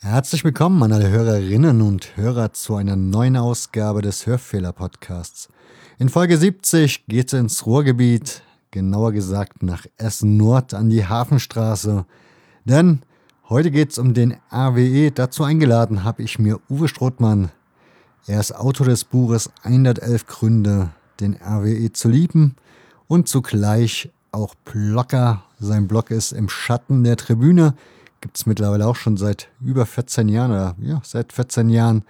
Herzlich willkommen an alle Hörerinnen und Hörer zu einer neuen Ausgabe des Hörfehler-Podcasts. In Folge 70 geht es ins Ruhrgebiet, genauer gesagt nach Essen Nord an die Hafenstraße. Denn heute geht es um den RWE. Dazu eingeladen habe ich mir Uwe Strothmann. Er ist Autor des Buches 111 Gründe, den RWE zu lieben und zugleich auch Blogger. Sein Blog ist im Schatten der Tribüne gibt es mittlerweile auch schon seit über 14 Jahren oder ja, seit 14 Jahren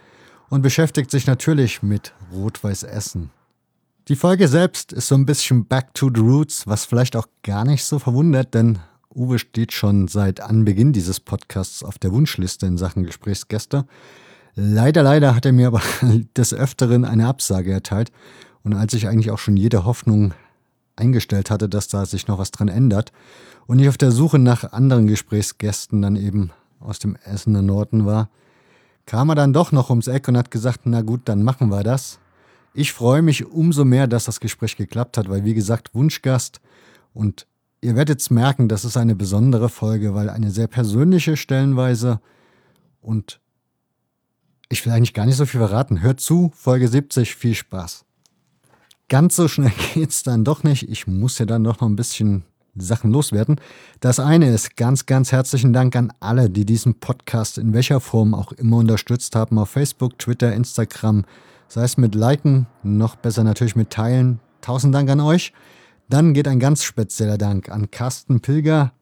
und beschäftigt sich natürlich mit Rot-Weiß Essen. Die Folge selbst ist so ein bisschen Back to the Roots, was vielleicht auch gar nicht so verwundert, denn Uwe steht schon seit Anbeginn dieses Podcasts auf der Wunschliste in Sachen Gesprächsgäste. Leider, leider hat er mir aber des Öfteren eine Absage erteilt. Und als ich eigentlich auch schon jede Hoffnung eingestellt hatte, dass da sich noch was dran ändert, und ich auf der Suche nach anderen Gesprächsgästen dann eben aus dem Essener Norden war, kam er dann doch noch ums Eck und hat gesagt, na gut, dann machen wir das. Ich freue mich umso mehr, dass das Gespräch geklappt hat, weil wie gesagt, Wunschgast und ihr werdet es merken, das ist eine besondere Folge, weil eine sehr persönliche Stellenweise und ich will eigentlich gar nicht so viel verraten. Hört zu, Folge 70, viel Spaß. Ganz so schnell geht's dann doch nicht. Ich muss ja dann doch noch ein bisschen Sachen loswerden. Das eine ist ganz, ganz herzlichen Dank an alle, die diesen Podcast in welcher Form auch immer unterstützt haben, auf Facebook, Twitter, Instagram, sei es mit Liken, noch besser natürlich mit Teilen. Tausend Dank an euch. Dann geht ein ganz spezieller Dank an Carsten Pilger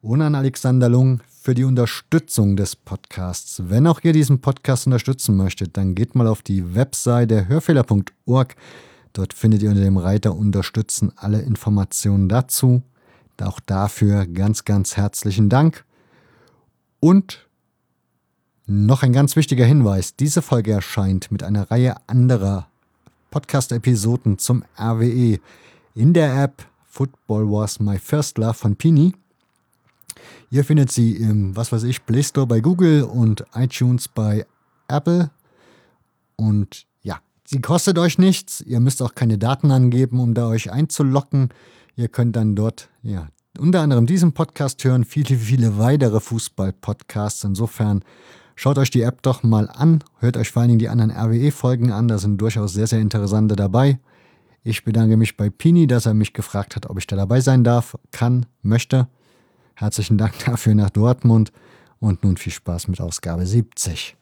und an Alexander Lung für die Unterstützung des Podcasts. Wenn auch ihr diesen Podcast unterstützen möchtet, dann geht mal auf die Webseite hörfehler.org. Dort findet ihr unter dem Reiter Unterstützen alle Informationen dazu. Auch dafür ganz, ganz herzlichen Dank. Und noch ein ganz wichtiger Hinweis. Diese Folge erscheint mit einer Reihe anderer Podcast-Episoden zum RWE in der App Football Was My First Love von Pini. Ihr findet sie im, was weiß ich, Play Store bei Google und iTunes bei Apple. Und sie kostet euch nichts. Ihr müsst auch keine Daten angeben, um da euch einzulocken. Ihr könnt dann dort ja, unter anderem diesen Podcast hören, viele, viele weitere Fußball-Podcasts. Insofern schaut euch die App doch mal an, hört euch vor allen Dingen die anderen RWE-Folgen an, da sind durchaus sehr, sehr interessante dabei. Ich bedanke mich bei Pini, dass er mich gefragt hat, ob ich da dabei sein darf, kann, möchte. Herzlichen Dank dafür nach Dortmund und nun viel Spaß mit Ausgabe 70.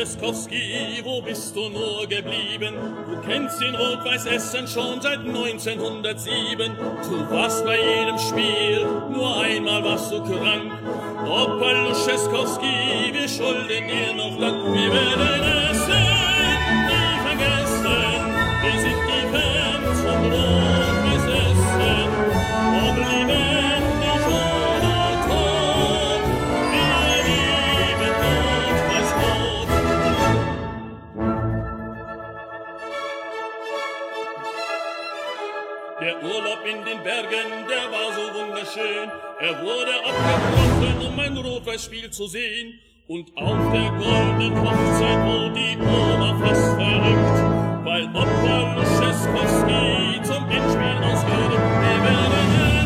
Scheskowski, wo bist du nur geblieben? Du kennst in Rot-Weiß Essen schon seit 1907. Du warst bei jedem Spiel, nur einmal warst du krank. Opa Luscheskowski, wir schulden dir noch Dank. Wir werden in den Bergen, der war so wunderschön. Er wurde abgebrochen, um ein Rot-Weiß-Spiel zu sehen. Und auf der goldenen Hochzeit, wo die Oma fast verrückt, weil Opa Luscheskowski zum Endspiel ausgeht. Wir werden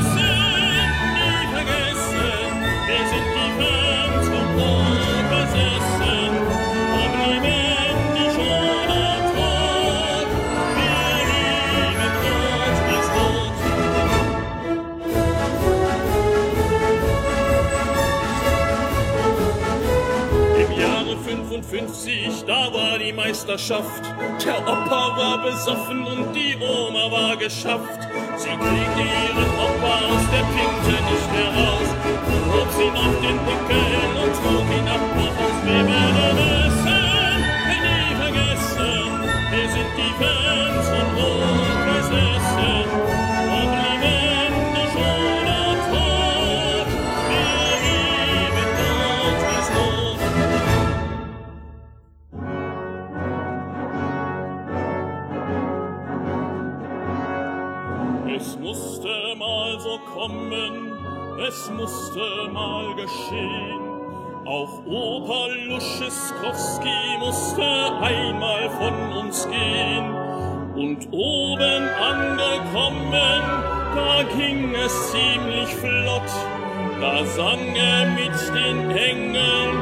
55, da war die Meisterschaft. Der Opa war besoffen und die Oma war geschafft. Sie kriegte ihren Opa aus der Pinte nicht mehr raus. Und hob ihn auf den Pickel und trug ihn ab nach Haus. Wir werden es Luschiskowski musste einmal von uns gehen. Und oben angekommen, da ging es ziemlich flott. Da sang er mit den Engeln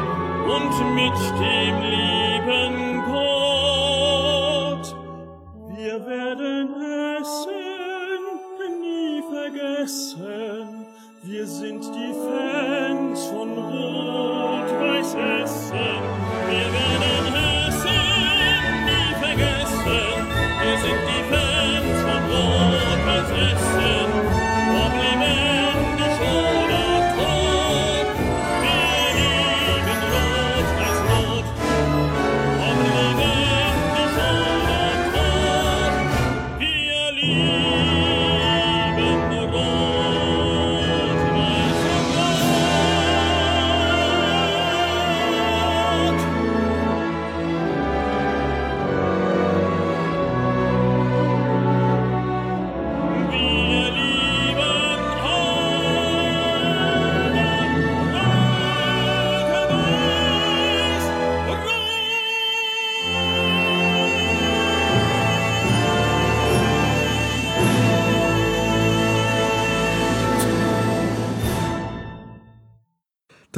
und mit dem lieben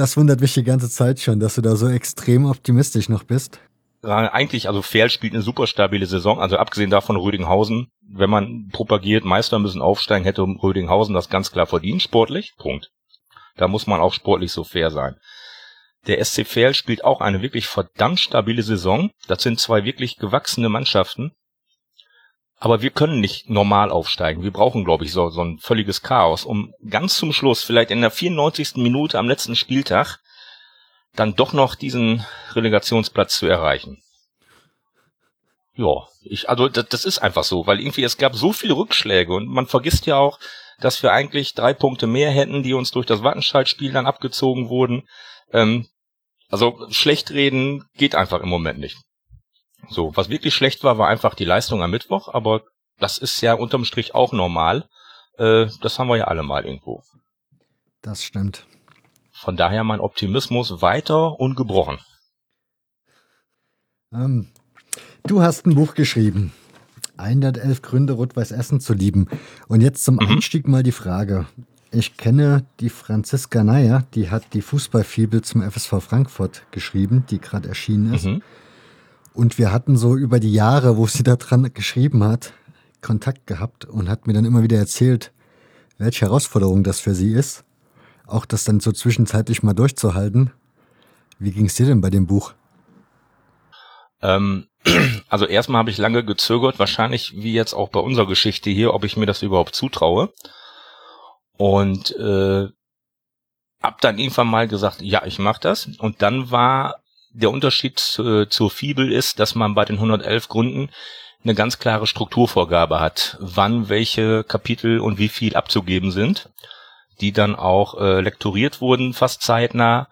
Das wundert mich die ganze Zeit schon, dass du da so extrem optimistisch noch bist. Ja, eigentlich, also Ferl spielt eine super stabile Saison, also abgesehen davon Rödinghausen, wenn man propagiert, Meister müssen aufsteigen, hätte Rödinghausen das ganz klar verdient, sportlich, Punkt. Da muss man auch sportlich so fair sein. Der SC Verl spielt auch eine wirklich verdammt stabile Saison. Das sind zwei wirklich gewachsene Mannschaften. Aber wir können nicht normal aufsteigen. Wir brauchen, glaube ich, so, so ein völliges Chaos, um ganz zum Schluss, vielleicht in der 94. Minute am letzten Spieltag, dann doch noch diesen Relegationsplatz zu erreichen. Ja, ich, also das, das ist einfach so, weil irgendwie es gab so viele Rückschläge und man vergisst ja auch, dass wir eigentlich drei Punkte mehr hätten, die uns durch das Wattenscheid-Spiel dann abgezogen wurden. Ähm, also schlecht reden geht einfach im Moment nicht. So, was wirklich schlecht war, war einfach die Leistung am Mittwoch, aber das ist ja unterm Strich auch normal. Äh, das haben wir ja alle mal irgendwo. Das stimmt. Von daher mein Optimismus weiter ungebrochen. Ähm, du hast ein Buch geschrieben. 111 Gründe, Rot-Weiß Essen zu lieben. Und jetzt zum Mhm. Einstieg mal die Frage. Ich kenne die Franziska Neyer, die hat die Fußballfibel zum FSV Frankfurt geschrieben, die gerade erschienen ist. Mhm. Und wir hatten so über die Jahre, wo sie da dran geschrieben hat, Kontakt gehabt und hat mir dann immer wieder erzählt, welche Herausforderung das für sie ist. Auch das dann so zwischenzeitlich mal durchzuhalten. Wie ging es dir denn bei dem Buch? Ähm, also erstmal habe ich lange gezögert, wahrscheinlich wie jetzt auch bei unserer Geschichte hier, ob ich mir das überhaupt zutraue. Und äh, hab dann irgendwann mal gesagt, ja, ich mach das. Und dann war der Unterschied zu, zur Fibel ist, dass man bei den 111 Gründen eine ganz klare Strukturvorgabe hat, wann welche Kapitel und wie viel abzugeben sind, die dann auch äh, lektoriert wurden, fast zeitnah,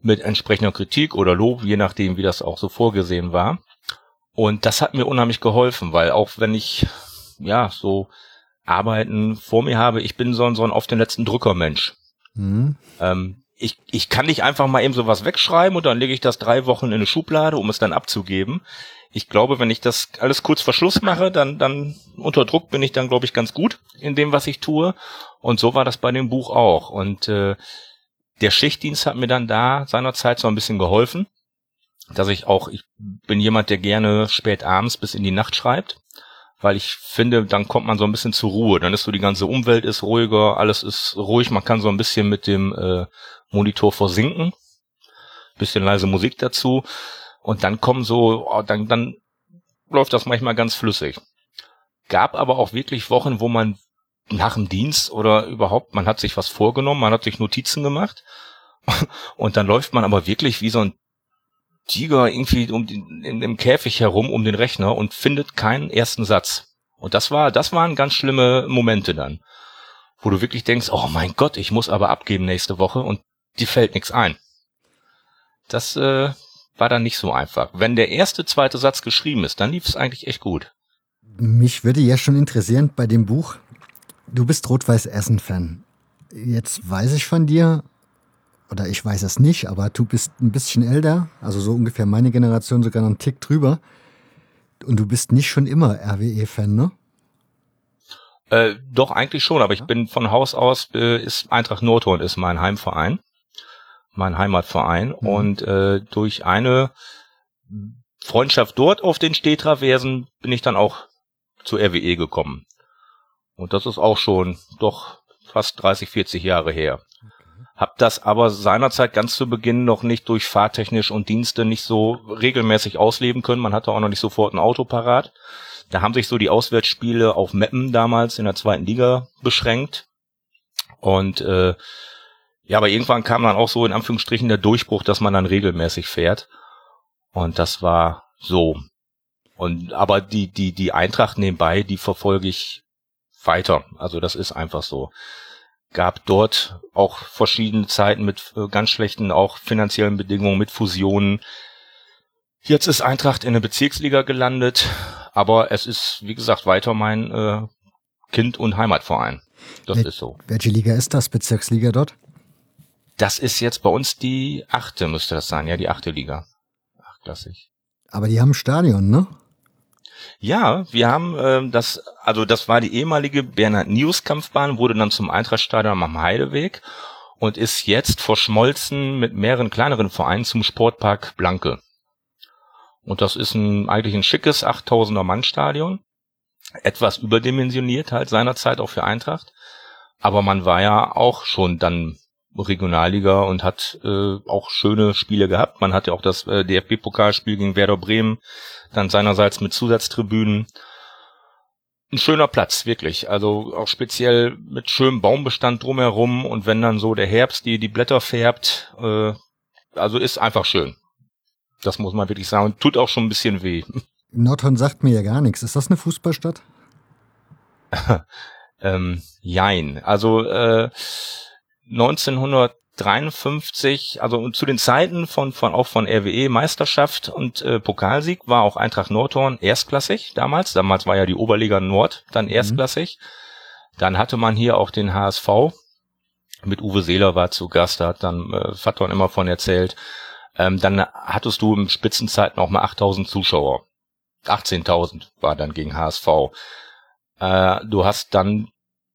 mit entsprechender Kritik oder Lob, je nachdem, wie das auch so vorgesehen war. Und das hat mir unheimlich geholfen, weil auch wenn ich, ja, so Arbeiten vor mir habe, ich bin so ein, so ein auf den letzten Drückermensch. Hm? Ähm, ich, ich kann nicht einfach mal eben sowas wegschreiben und dann lege ich das drei Wochen in eine Schublade, um es dann abzugeben. Ich glaube, wenn ich das alles kurz vor Schluss mache, dann, dann unter Druck bin ich dann, glaube ich, ganz gut in dem, was ich tue. Und so war das bei dem Buch auch. Und äh, der Schichtdienst hat mir dann da seinerzeit so ein bisschen geholfen, dass ich auch, ich bin jemand, der gerne spät abends bis in die Nacht schreibt, weil ich finde, dann kommt man so ein bisschen zur Ruhe. Dann ist so die ganze Umwelt ist ruhiger, alles ist ruhig, man kann so ein bisschen mit dem äh, Monitor versinken, bisschen leise Musik dazu und dann kommen so, oh, dann, dann läuft das manchmal ganz flüssig. Gab aber auch wirklich Wochen, wo man nach dem Dienst oder überhaupt, man hat sich was vorgenommen, man hat sich Notizen gemacht und dann läuft man aber wirklich wie so ein Tiger irgendwie um den, in, im Käfig herum um den Rechner und findet keinen ersten Satz. Und das war, das waren ganz schlimme Momente dann, wo du wirklich denkst, oh mein Gott, ich muss aber abgeben nächste Woche und dir fällt nichts ein. Das äh, war dann nicht so einfach. Wenn der erste, zweite Satz geschrieben ist, dann lief es eigentlich echt gut. Mich würde ja schon interessieren bei dem Buch, du bist Rot-Weiß-Essen-Fan. Jetzt weiß ich von dir, oder ich weiß es nicht, aber du bist ein bisschen älter, also so ungefähr meine Generation, sogar noch einen Tick drüber. Und du bist nicht schon immer RWE-Fan, ne? Äh, doch, eigentlich schon, aber ich bin von Haus aus, äh, ist Eintracht Nordhorn ist mein Heimverein, mein Heimatverein. Mhm. Und äh, durch eine Freundschaft dort auf den Stehtraversen bin ich dann auch zur RWE gekommen. Und das ist auch schon doch fast 30, 40 Jahre her. Hab das aber seinerzeit ganz zu Beginn noch nicht durch fahrtechnisch und Dienste nicht so regelmäßig ausleben können. Man hatte auch noch nicht sofort ein Auto parat. Da haben sich so die Auswärtsspiele auf Meppen damals in der zweiten Liga beschränkt. Und äh, ja, aber irgendwann kam dann auch so in Anführungsstrichen der Durchbruch, dass man dann regelmäßig fährt. Und das war so. Und aber die die die Eintracht nebenbei, die verfolge ich weiter. Also das ist einfach so gab dort auch verschiedene Zeiten mit äh, ganz schlechten auch finanziellen Bedingungen, mit Fusionen. Jetzt ist Eintracht in der Bezirksliga gelandet, aber es ist, wie gesagt, weiter mein äh, Kind- und Heimatverein. Das Wel ist so. Welche Liga ist das, Bezirksliga dort? Das ist jetzt bei uns die achte, müsste das sein, ja, die achte Liga. Achtklassig. Aber die haben ein Stadion, ne? Ja, wir haben ähm, das, also das war die ehemalige Bernhard News Kampfbahn, wurde dann zum Eintrachtstadion am Heideweg und ist jetzt verschmolzen mit mehreren kleineren Vereinen zum Sportpark Blanke. Und das ist ein eigentlich ein schickes 8000er Mann Stadion, etwas überdimensioniert halt seinerzeit auch für Eintracht, aber man war ja auch schon dann Regionalliga und hat äh, auch schöne Spiele gehabt. Man hatte auch das äh, DFB-Pokalspiel gegen Werder Bremen, dann seinerseits mit Zusatztribünen. Ein schöner Platz, wirklich. Also auch speziell mit schönem Baumbestand drumherum und wenn dann so der Herbst die, die Blätter färbt, äh, also ist einfach schön. Das muss man wirklich sagen. Tut auch schon ein bisschen weh. Nordhorn sagt mir ja gar nichts. Ist das eine Fußballstadt? ähm, jein. Also äh, 1953, also zu den Zeiten von, von auch von RWE Meisterschaft und äh, Pokalsieg war auch Eintracht Nordhorn erstklassig damals. Damals war ja die Oberliga Nord dann mhm. erstklassig. Mhm. Dann hatte man hier auch den HSV. Mit Uwe Seeler war zu Gast, da hat dann äh, Faton immer von erzählt. Ähm, dann hattest du im Spitzenzeiten auch mal 8000 Zuschauer. 18.000 war dann gegen HSV. Äh, du hast dann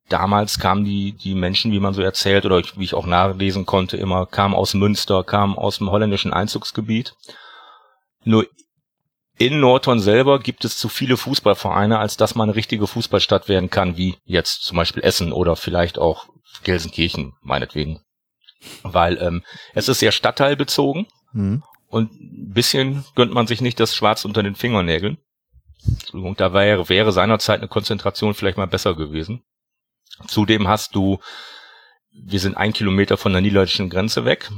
damals kamen die, die Menschen, wie man so erzählt, oder wie ich auch nachlesen konnte, immer, kamen aus Münster, kamen aus dem holländischen Einzugsgebiet. Nur in Nordhorn selber gibt es zu viele Fußballvereine, als dass man eine richtige Fußballstadt werden kann, wie jetzt zum Beispiel Essen oder vielleicht auch Gelsenkirchen, meinetwegen. Weil ähm, es ist sehr stadtteilbezogen mhm. und ein bisschen gönnt man sich nicht das Schwarz unter den Fingernägeln. Entschuldigung, da wäre, wäre seinerzeit eine Konzentration vielleicht mal besser gewesen. Zudem hast du, wir sind ein Kilometer von der niederländischen Grenze weg.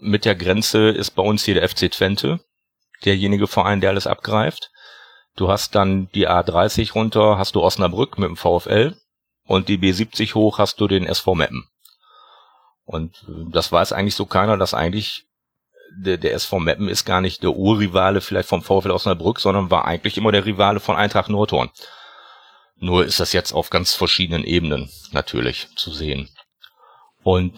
Mit der Grenze ist bei uns hier der FC Twente, derjenige Verein, der alles abgreift. Du hast dann die A30 runter, hast du Osnabrück mit dem VfL und die B70 hoch hast du den SV Meppen. Und das weiß eigentlich so keiner, dass eigentlich der, der SV Meppen ist gar nicht der Urrivale vielleicht vom VfL Osnabrück, sondern war eigentlich immer der Rivale von Eintracht Nordhorn. Nur ist das jetzt auf ganz verschiedenen Ebenen natürlich zu sehen. Und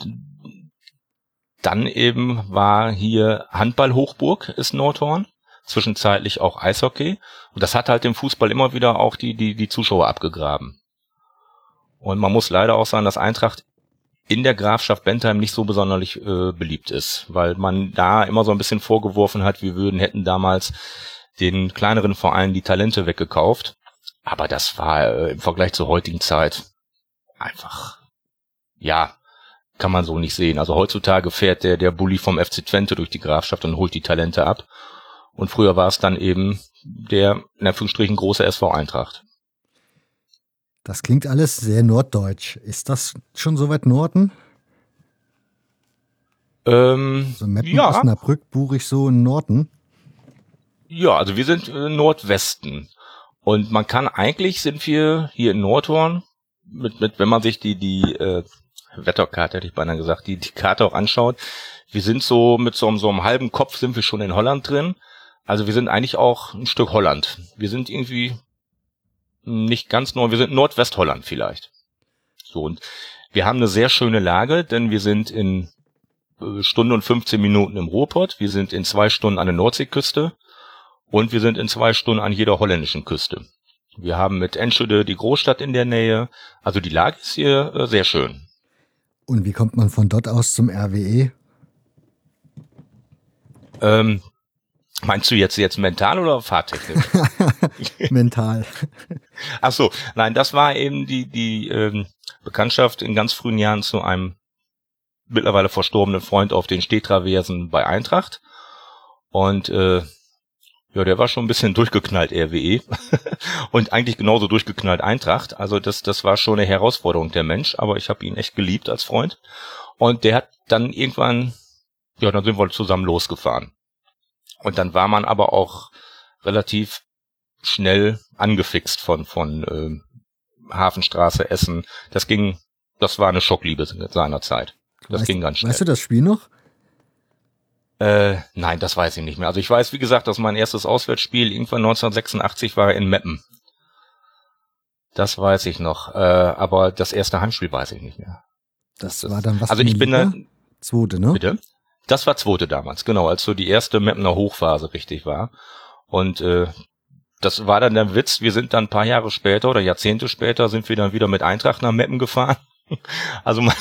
dann eben war hier Handball-Hochburg ist Nordhorn, zwischenzeitlich auch Eishockey. Und das hat halt dem Fußball immer wieder auch die, die, die Zuschauer abgegraben. Und man muss leider auch sagen, dass Eintracht in der Grafschaft Bentheim nicht so besonders äh, beliebt ist, weil man da immer so ein bisschen vorgeworfen hat, wir würden, hätten damals den kleineren Vereinen die Talente weggekauft. Aber das war äh, im Vergleich zur heutigen Zeit einfach, ja, kann man so nicht sehen. Also heutzutage fährt der, der Bulli vom FC Twente durch die Grafschaft und holt die Talente ab. Und früher war es dann eben der, in Anführungsstrichen, große SV Eintracht. Das klingt alles sehr norddeutsch. Ist das schon so weit Norden? Ähm, so Meppen, ja. Osnabrück, Burig so in Norden? Ja, also wir sind äh, Nordwesten. Und man kann eigentlich sind wir hier in Nordhorn mit, mit wenn man sich die die äh, Wetterkarte hätte ich beinahe gesagt, die die Karte auch anschaut, wir sind so mit so, so einem halben Kopf sind wir schon in Holland drin. Also wir sind eigentlich auch ein Stück Holland. Wir sind irgendwie nicht ganz nord, wir sind Nordwestholland vielleicht. So und wir haben eine sehr schöne Lage, denn wir sind in äh, Stunde und 15 Minuten im Ruhrpott, wir sind in zwei Stunden an der Nordseeküste und wir sind in zwei Stunden an jeder holländischen Küste. Wir haben mit Enschede die Großstadt in der Nähe. Also die Lage ist hier äh, sehr schön. Und wie kommt man von dort aus zum RWE? Ähm, meinst du jetzt jetzt mental oder fahrtechnisch? mental. Ach so, nein, das war eben die die ähm, Bekanntschaft in ganz frühen Jahren zu einem mittlerweile verstorbenen Freund auf den Stehtraversen bei Eintracht. Und äh, ja, der war schon ein bisschen durchgeknallt RWE und eigentlich genauso durchgeknallt Eintracht. Also das, das war schon eine Herausforderung der Mensch, aber ich habe ihn echt geliebt als Freund. Und der hat dann irgendwann, ja, dann sind wir zusammen losgefahren. Und dann war man aber auch relativ schnell angefixt von von äh, Hafenstraße Essen. Das ging, das war eine Schockliebe seiner Zeit. Das weißt, ging ganz schnell. Weißt du das Spiel noch? Äh, nein, das weiß ich nicht mehr. Also ich weiß, wie gesagt, dass mein erstes Auswärtsspiel irgendwann 1986 war in Meppen. Das weiß ich noch. Äh, aber das erste Heimspiel weiß ich nicht mehr. Das, das war dann was? Also ich bin da. Zweite, ne? Bitte? Das war zweite damals, genau, als so die erste Mappener Hochphase richtig war. Und äh, das war dann der Witz, wir sind dann ein paar Jahre später oder Jahrzehnte später sind wir dann wieder mit Eintracht nach Meppen gefahren. Also man,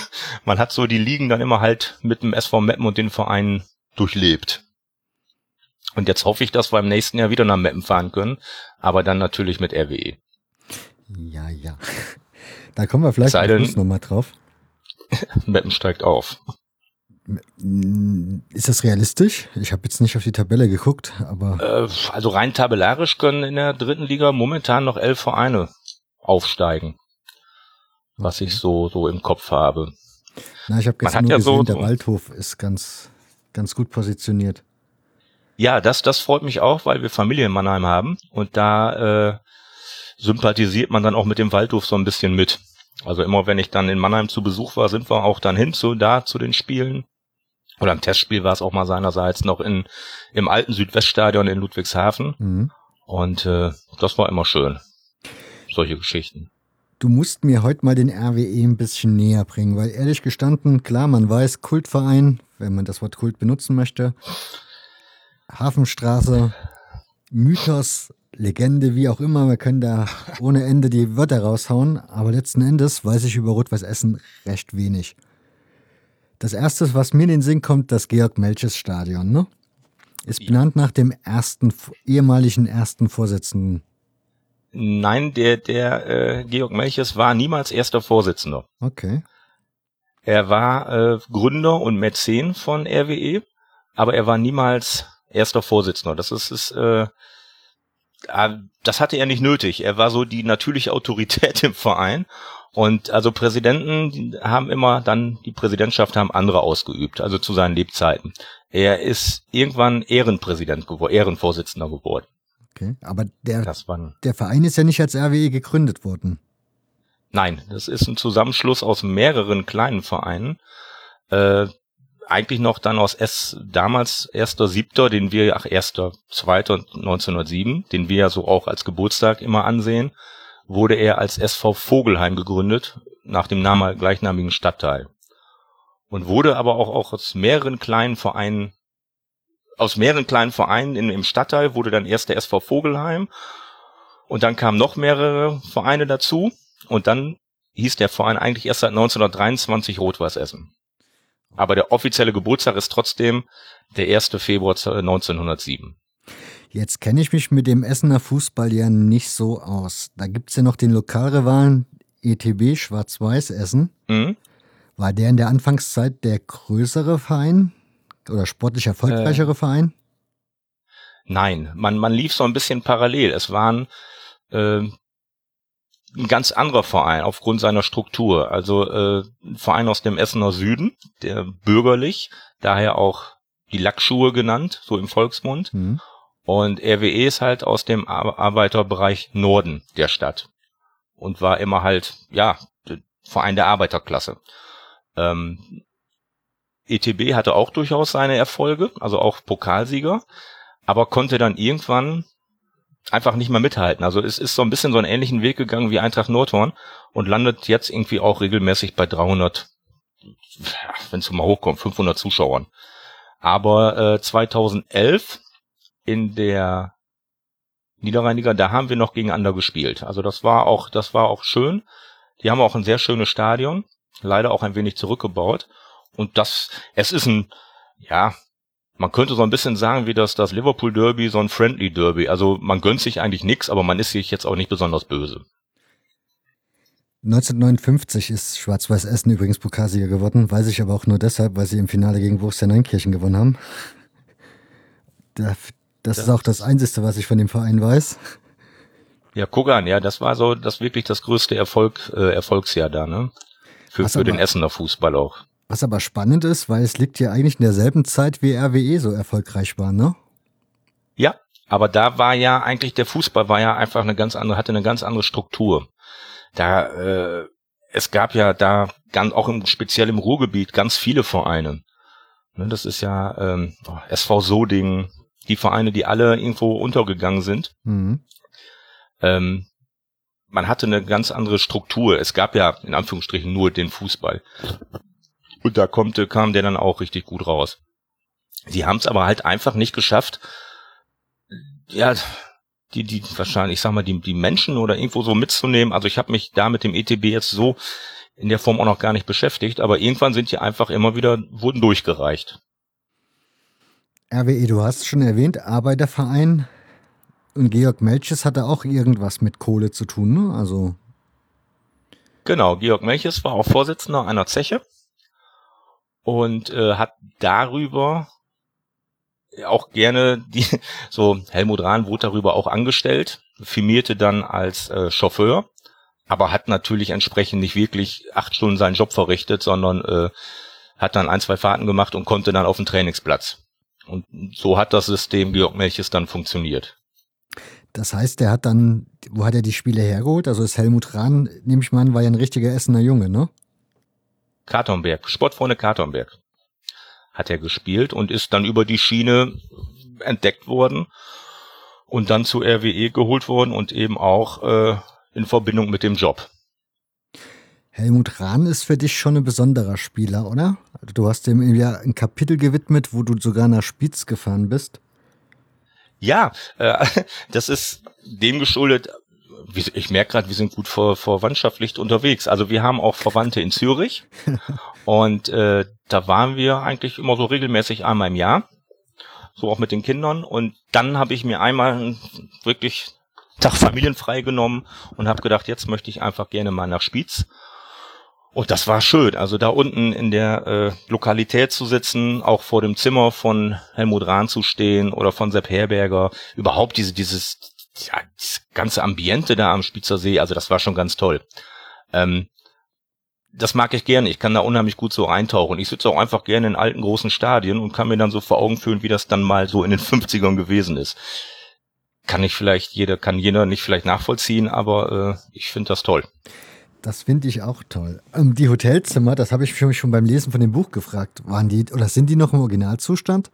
man hat so die Ligen dann immer halt mit dem SV Meppen und den Vereinen durchlebt. Und jetzt hoffe ich, dass wir im nächsten Jahr wieder nach Meppen fahren können, aber dann natürlich mit RWE. Ja, ja. Da kommen wir vielleicht denn, nochmal drauf. Meppen steigt auf. Ist das realistisch? Ich habe jetzt nicht auf die Tabelle geguckt, aber. Äh, also rein tabellarisch können in der dritten Liga momentan noch elf Vereine aufsteigen. Was ich so, so im Kopf habe. Na, ich habe gestern nur ja gesehen, so, der Waldhof ist ganz ganz gut positioniert. Ja, das, das freut mich auch, weil wir Familie in Mannheim haben und da äh, sympathisiert man dann auch mit dem Waldhof so ein bisschen mit. Also immer wenn ich dann in Mannheim zu Besuch war, sind wir auch dann hin zu da zu den Spielen. Oder im Testspiel war es auch mal seinerseits noch in im alten Südweststadion in Ludwigshafen. Mhm. Und äh, das war immer schön. Solche Geschichten. Du musst mir heute mal den RWE ein bisschen näher bringen, weil ehrlich gestanden, klar, man weiß, Kultverein, wenn man das Wort Kult benutzen möchte. Hafenstraße, Mythos, Legende, wie auch immer, wir können da ohne Ende die Wörter raushauen, aber letzten Endes weiß ich über Rot-Weiß Essen recht wenig. Das erste, was mir in den Sinn kommt, das Georg-Melches-Stadion, ne? Ist benannt nach dem ersten, ehemaligen ersten Vorsitzenden Nein, der, der äh, Georg Melches war niemals erster Vorsitzender. Okay. Er war äh, Gründer und Mäzen von RWE, aber er war niemals erster Vorsitzender. Das ist, ist äh, ah, das hatte er nicht nötig. Er war so die natürliche Autorität im Verein. Und also Präsidenten haben immer dann, die Präsidentschaft haben andere ausgeübt, also zu seinen Lebzeiten. Er ist irgendwann Ehrenpräsident geworden, Ehrenvorsitzender geworden. Okay, aber der, der Verein ist ja nicht als RWE gegründet worden. Nein, das ist ein Zusammenschluss aus mehreren kleinen Vereinen. Äh, eigentlich noch dann aus S, damals erster Siebter, den wir, ach, erster Zweiter 1907, den wir ja so auch als Geburtstag immer ansehen, wurde er als SV Vogelheim gegründet, nach dem Namen gleichnamigen Stadtteil. Und wurde aber auch, auch aus mehreren kleinen Vereinen aus mehreren kleinen Vereinen in, im Stadtteil wurde dann erst der SV Vogelheim und dann kamen noch mehrere Vereine dazu und dann hieß der Verein eigentlich erst seit 1923 Rot-Weiß Essen. Aber der offizielle Geburtstag ist trotzdem der 1. Februar 1907. Jetzt kenne ich mich mit dem Essener Fußball ja nicht so aus. Da gibt's ja noch den Lokalrivalen ETB Schwarz-Weiß Essen. Mhm. War der in der Anfangszeit der größere Verein? Oder sportlich erfolgreichere äh, Verein? Nein, man, man lief so ein bisschen parallel. Es waren äh, ein ganz anderer Verein aufgrund seiner Struktur. Also äh, ein Verein aus dem Essener Süden, der bürgerlich, daher auch die Lackschuhe genannt, so im Volksmund. Mhm. Und RWE ist halt aus dem Arbeiterbereich Norden der Stadt und war immer halt, ja, Verein der Arbeiterklasse. Ähm, ETB hatte auch durchaus seine Erfolge, also auch Pokalsieger, aber konnte dann irgendwann einfach nicht mehr mithalten. Also es ist so ein bisschen so einen ähnlichen Weg gegangen wie Eintracht Nordhorn und landet jetzt irgendwie auch regelmäßig bei 300 wenn es mal hochkommt, 500 Zuschauern. Aber äh, 2011 in der Niederrheiniger, da haben wir noch gegeneinander gespielt. Also das war auch, das war auch schön. Die haben auch ein sehr schönes Stadion, leider auch ein wenig zurückgebaut. Und das, es ist ein, ja, man könnte so ein bisschen sagen, wie das, das Liverpool Derby, so ein Friendly Derby. Also man gönnt sich eigentlich nichts, aber man ist sich jetzt auch nicht besonders böse. 1959 ist Schwarz-Weiß Essen übrigens Pokalsieger geworden, weiß ich aber auch nur deshalb, weil sie im Finale gegen Borussia Neunkirchen gewonnen haben. Das, das ist auch das Einzige, was ich von dem Verein weiß. Ja, guck an, ja, das war so das wirklich das größte Erfolg, äh, Erfolgsjahr da, ne? Für, für aber, den Essener Fußball auch. Was aber spannend ist, weil es liegt ja eigentlich in derselben Zeit wie RWE so erfolgreich war, ne? Ja, aber da war ja eigentlich der Fußball war ja einfach eine ganz andere, hatte eine ganz andere Struktur. Da äh, es gab ja da ganz auch im speziell im Ruhrgebiet ganz viele Vereine. Ne, das ist ja ähm, SV Soding, die Vereine, die alle irgendwo untergegangen sind. Mhm. Ähm, man hatte eine ganz andere Struktur. Es gab ja in Anführungsstrichen nur den Fußball. Und da kommt, kam der dann auch richtig gut raus. Sie haben es aber halt einfach nicht geschafft, ja, die, die wahrscheinlich, ich sag mal, die, die Menschen oder irgendwo so mitzunehmen. Also ich habe mich da mit dem ETB jetzt so in der Form auch noch gar nicht beschäftigt, aber irgendwann sind die einfach immer wieder, wurden durchgereicht. RWE, du hast schon erwähnt, Arbeiterverein. Und Georg Melches hatte auch irgendwas mit Kohle zu tun, ne? Also. Genau, Georg Melches war auch Vorsitzender einer Zeche und äh, hat darüber auch gerne die, so Helmut Rahn wurde darüber auch angestellt, firmierte dann als äh, Chauffeur, aber hat natürlich entsprechend nicht wirklich acht Stunden seinen Job verrichtet, sondern äh, hat dann ein, zwei Fahrten gemacht und konnte dann auf den Trainingsplatz. Und so hat das System Georg Melches dann funktioniert. Das heißt, der hat dann, wo hat er die Spiele hergeholt? Also ist Helmut Rahn, nehme ich mal an, war ja ein richtiger Essener Junge, ne? Kartonberg, Sportfreunde Kartonberg hat er gespielt und ist dann über die Schiene entdeckt worden und dann zu RWE geholt worden und eben auch äh, in Verbindung mit dem Job. Helmut Rahn ist für dich schon ein besonderer Spieler, oder? Also du hast ihm ja ein Kapitel gewidmet, wo du sogar nach Spitz gefahren bist. Ja, äh, das ist dem geschuldet. Ich merke gerade, wir sind gut vor, verwandtschaftlich unterwegs. Also wir haben auch Verwandte in Zürich und äh, da waren wir eigentlich immer so regelmäßig einmal im Jahr. So auch mit den Kindern. Und dann habe ich mir einmal wirklich Tag familienfrei genommen und habe gedacht, jetzt möchte ich einfach gerne mal nach Spiez. Und das war schön. Also da unten in der äh, Lokalität zu sitzen, auch vor dem Zimmer von Helmut Rahn zu stehen oder von Sepp Herberger, überhaupt diese, dieses, ja, dieses ganze Ambiente da am Spitzer See, also das war schon ganz toll. Ähm, das mag ich gerne. Ich kann da unheimlich gut so eintauchen. Ich sitze auch einfach gerne in alten großen Stadien und kann mir dann so vor Augen fühlen, wie das dann mal so in den 50ern gewesen ist. Kann ich vielleicht jeder, kann jeder nicht vielleicht nachvollziehen, aber äh, ich finde das toll. Das finde ich auch toll. Ähm, die Hotelzimmer, das habe ich mich schon beim Lesen von dem Buch gefragt. Waren die oder sind die noch im Originalzustand?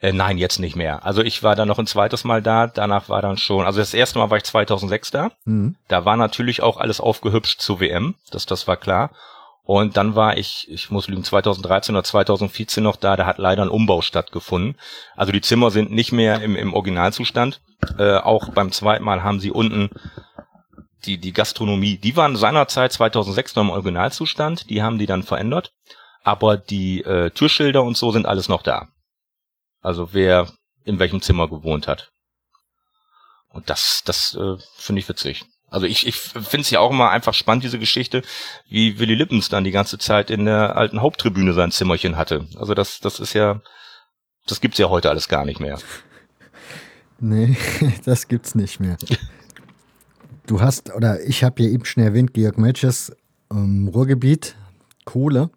Äh, nein, jetzt nicht mehr. Also ich war dann noch ein zweites Mal da, danach war dann schon, also das erste Mal war ich 2006 da. Mhm. Da war natürlich auch alles aufgehübscht zur WM, das, das war klar. Und dann war ich, ich muss lügen, 2013 oder 2014 noch da, da hat leider ein Umbau stattgefunden. Also die Zimmer sind nicht mehr im, im Originalzustand. Äh, auch beim zweiten Mal haben sie unten die, die Gastronomie, die waren seinerzeit 2006 noch im Originalzustand, die haben die dann verändert. Aber die äh, Türschilder und so sind alles noch da. Also wer in welchem Zimmer gewohnt hat. Und das, das äh, finde ich witzig. Also ich, ich finde es ja auch immer einfach spannend, diese Geschichte, wie Willy Lippens dann die ganze Zeit in der alten Haupttribüne sein Zimmerchen hatte. Also das, das ist ja, das gibt's ja heute alles gar nicht mehr. Nee, das gibt's nicht mehr. Du hast, oder ich habe ja eben schon erwähnt, Georg Melchers ähm, Ruhrgebiet, Kohle.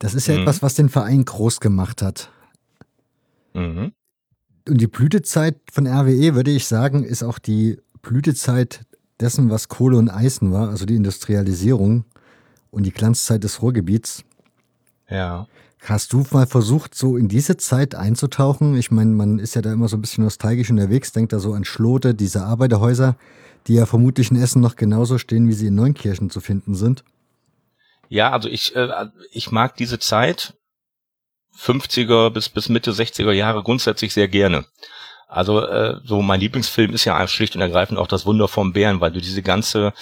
Das ist ja mhm. etwas, was den Verein groß gemacht hat. Mhm. Und die Blütezeit von RWE, würde ich sagen, ist auch die Blütezeit dessen, was Kohle und Eisen war, also die Industrialisierung und die Glanzzeit des Ruhrgebiets. Ja. Hast du mal versucht, so in diese Zeit einzutauchen? Ich meine, man ist ja da immer so ein bisschen nostalgisch unterwegs, denkt da so an Schlote, diese Arbeiterhäuser, die ja vermutlich in Essen noch genauso stehen, wie sie in Neunkirchen zu finden sind. Ja, also ich, äh, ich mag diese Zeit 50er bis, bis Mitte 60er Jahre grundsätzlich sehr gerne. Also äh, so mein Lieblingsfilm ist ja schlicht und ergreifend auch das Wunder vom Bären, weil du diese ganze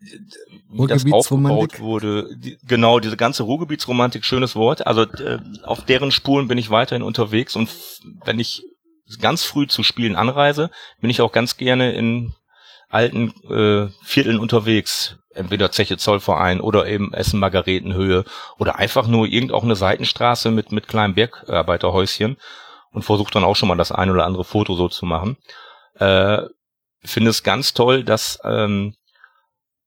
wie das aufgebaut wurde, die, genau diese ganze Ruhrgebietsromantik, schönes Wort. Also äh, auf deren Spuren bin ich weiterhin unterwegs und wenn ich ganz früh zu Spielen anreise, bin ich auch ganz gerne in alten äh, Vierteln unterwegs, entweder Zeche Zollverein oder eben Essen Margaretenhöhe oder einfach nur irgend auch eine Seitenstraße mit mit kleinen Bergarbeiterhäuschen und versuche dann auch schon mal das ein oder andere Foto so zu machen. Äh, finde es ganz toll, dass ähm,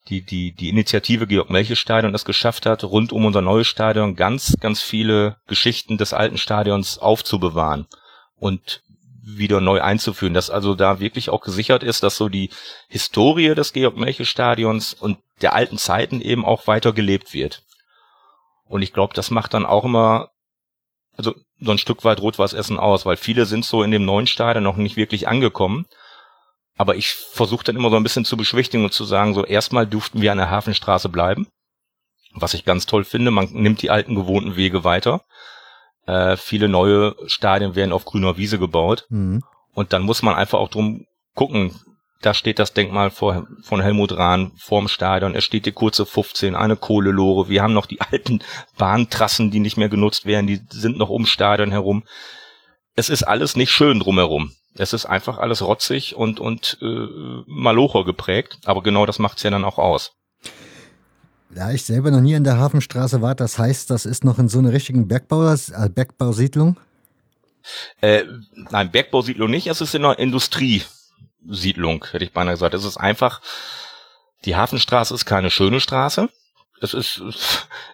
die, die, die Initiative Georg Melche Stadion es geschafft hat, rund um unser neues Stadion ganz, ganz viele Geschichten des alten Stadions aufzubewahren und wieder neu einzuführen, dass also da wirklich auch gesichert ist, dass so die Historie des Georg Melche Stadions und der alten Zeiten eben auch weiter gelebt wird. Und ich glaube, das macht dann auch immer also so ein Stück weit Rot-Weiß Essen aus, weil viele sind so in dem neuen Stadion noch nicht wirklich angekommen aber ich versuche dann immer so ein bisschen zu beschwichtigen und zu sagen, so erstmal durften wir an der Hafenstraße bleiben. Was ich ganz toll finde, man nimmt die alten gewohnten Wege weiter. Äh, viele neue Stadien werden auf grüner Wiese gebaut. Mhm. Und dann muss man einfach auch drum gucken. Da steht das Denkmal vor, von Helmut Rahn vorm Stadion. Es steht die kurze 15, eine Kohlelore. Wir haben noch die alten Bahntrassen, die nicht mehr genutzt werden. Die sind noch ums Stadion herum. Es ist alles nicht schön drumherum. Es ist einfach alles rotzig und, und äh, Malocher geprägt, aber genau das macht's ja dann auch aus. Da ich selber noch nie an der Hafenstraße war, das heißt, das ist noch in so einer richtigen Bergbau, äh, Bergbausiedlung? Äh, nein, Bergbausiedlung nicht, es ist in einer Industriesiedlung, hätte ich beinahe gesagt. Es ist einfach, die Hafenstraße ist keine schöne Straße. Es ist,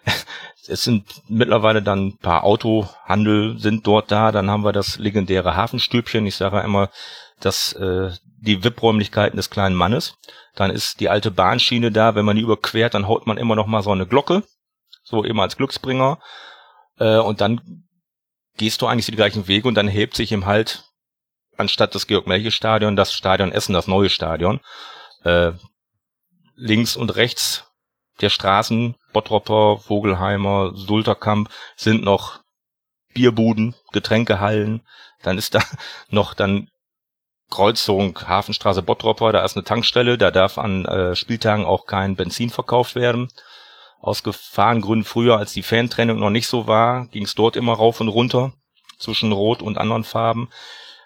es sind mittlerweile dann ein paar Autohandel sind dort da. Dann haben wir das legendäre Hafenstübchen. Ich sage immer, dass äh, die VIP-Räumlichkeiten des kleinen Mannes. Dann ist die alte Bahnschiene da. Wenn man die überquert, dann haut man immer noch mal so eine Glocke, so eben als Glücksbringer. Äh, und dann gehst du eigentlich die gleichen Wege und dann hebt sich im Halt anstatt das Georg-Melche-Stadion das Stadion Essen, das neue Stadion. Äh, links und rechts der Straßen, Bottropper, Vogelheimer, Sulterkamp, sind noch Bierbuden, Getränkehallen. Dann ist da noch dann Kreuzung Hafenstraße Bottropper, da ist eine Tankstelle, da darf an äh, Spieltagen auch kein Benzin verkauft werden. Aus Gefahrengründen früher, als die Fantrennung noch nicht so war, ging es dort immer rauf und runter zwischen Rot und anderen Farben.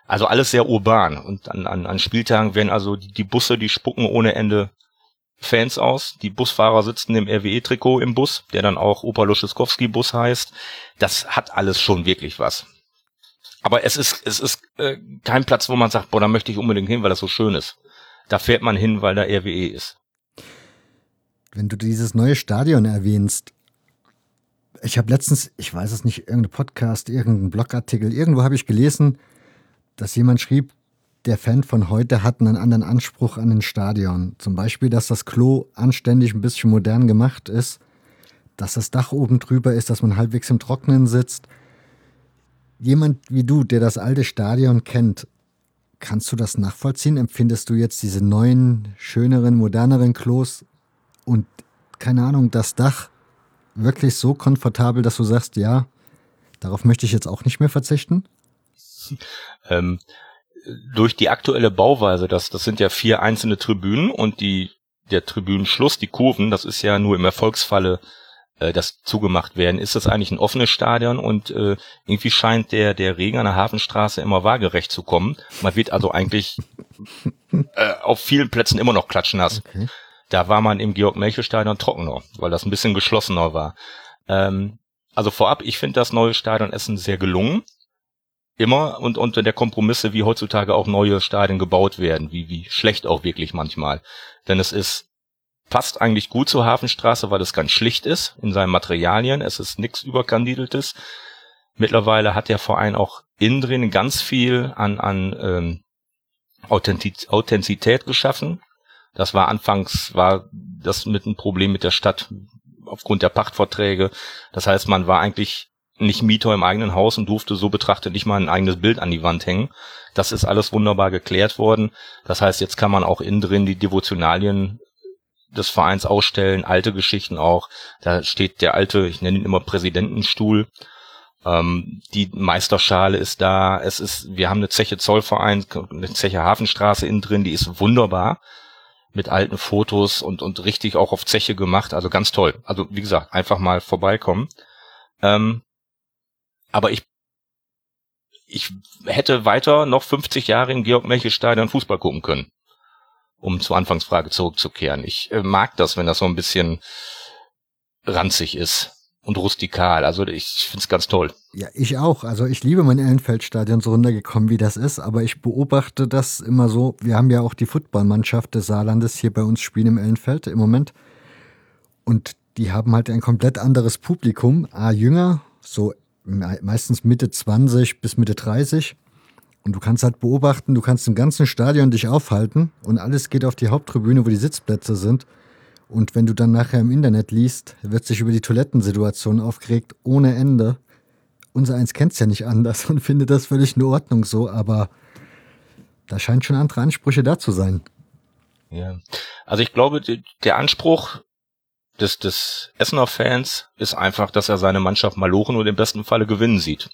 Also alles sehr urban. Und an, an, an Spieltagen werden also die, die Busse, die spucken ohne Ende Fans aus. Die Busfahrer sitzen im RWE-Trikot im Bus, der dann auch Opa Luschewskowski-Bus heißt. Das hat alles schon wirklich was. Aber es ist, es ist äh, kein Platz, wo man sagt, boah, da möchte ich unbedingt hin, weil das so schön ist. Da fährt man hin, weil da RWE ist. Wenn du dieses neue Stadion erwähnst, ich habe letztens, ich weiß es nicht, irgendein Podcast, irgendein Blogartikel, irgendwo habe ich gelesen, dass jemand schrieb, der Fan von heute hat einen anderen Anspruch an den Stadion. Zum Beispiel, dass das Klo anständig ein bisschen modern gemacht ist, dass das Dach oben drüber ist, dass man halbwegs im Trocknen sitzt. Jemand wie du, der das alte Stadion kennt, kannst du das nachvollziehen? Empfindest du jetzt diese neuen, schöneren, moderneren Klos und keine Ahnung, das Dach wirklich so komfortabel, dass du sagst, ja, darauf möchte ich jetzt auch nicht mehr verzichten? Ähm, durch die aktuelle Bauweise, das, das sind ja vier einzelne Tribünen und die, der Tribünenschluss, die Kurven, das ist ja nur im Erfolgsfalle äh, das zugemacht werden, ist das eigentlich ein offenes Stadion und äh, irgendwie scheint der, der Regen an der Hafenstraße immer waagerecht zu kommen. Man wird also eigentlich äh, auf vielen Plätzen immer noch klatschnass. Okay. Da war man im Georg-Melche-Stadion trockener, weil das ein bisschen geschlossener war. Ähm, also vorab, ich finde das neue Stadion Essen sehr gelungen immer und unter der Kompromisse, wie heutzutage auch neue Stadien gebaut werden, wie, wie schlecht auch wirklich manchmal. Denn es ist, passt eigentlich gut zur Hafenstraße, weil es ganz schlicht ist in seinen Materialien. Es ist nichts überkandideltes. Mittlerweile hat der Verein auch innen drin ganz viel an, an ähm, Authentiz Authentizität geschaffen. Das war anfangs, war das mit ein Problem mit der Stadt aufgrund der Pachtverträge. Das heißt, man war eigentlich nicht Mieter im eigenen Haus und durfte so betrachtet nicht mal ein eigenes Bild an die Wand hängen. Das ist alles wunderbar geklärt worden. Das heißt, jetzt kann man auch innen drin die Devotionalien des Vereins ausstellen, alte Geschichten auch. Da steht der alte, ich nenne ihn immer Präsidentenstuhl. Ähm, die Meisterschale ist da. Es ist, wir haben eine Zeche Zollverein, eine Zeche Hafenstraße innen drin, die ist wunderbar mit alten Fotos und und richtig auch auf Zeche gemacht. Also ganz toll. Also wie gesagt, einfach mal vorbeikommen. Ähm, aber ich ich hätte weiter noch 50 Jahre im Georg-Melche-Stadion Fußball gucken können um zur Anfangsfrage zurückzukehren. Ich äh, mag das, wenn das so ein bisschen ranzig ist und rustikal. Also ich finde es ganz toll. Ja, ich auch. Also ich liebe mein Ellenfeldstadion so runtergekommen, wie das ist, aber ich beobachte das immer so. Wir haben ja auch die Footballmannschaft des Saarlandes hier bei uns spielen im Ellenfeld im Moment. Und die haben halt ein komplett anderes Publikum. A, jünger, so meistens Mitte 20 bis Mitte 30. Und du kannst halt beobachten, du kannst im ganzen Stadion dich aufhalten und alles geht auf die Haupttribüne, wo die Sitzplätze sind. Und wenn du dann nachher im Internet liest, wird sich über die Toilettensituation aufgeregt ohne Ende. Unser eins kennt's ja nicht anders und findet das völlig in Ordnung so, aber da scheinen schon andere Ansprüche da zu sein. Ja. Also ich glaube, der Anspruch des, des Essener Fans ist einfach, dass er seine Mannschaft malochen und im besten Falle gewinnen sieht.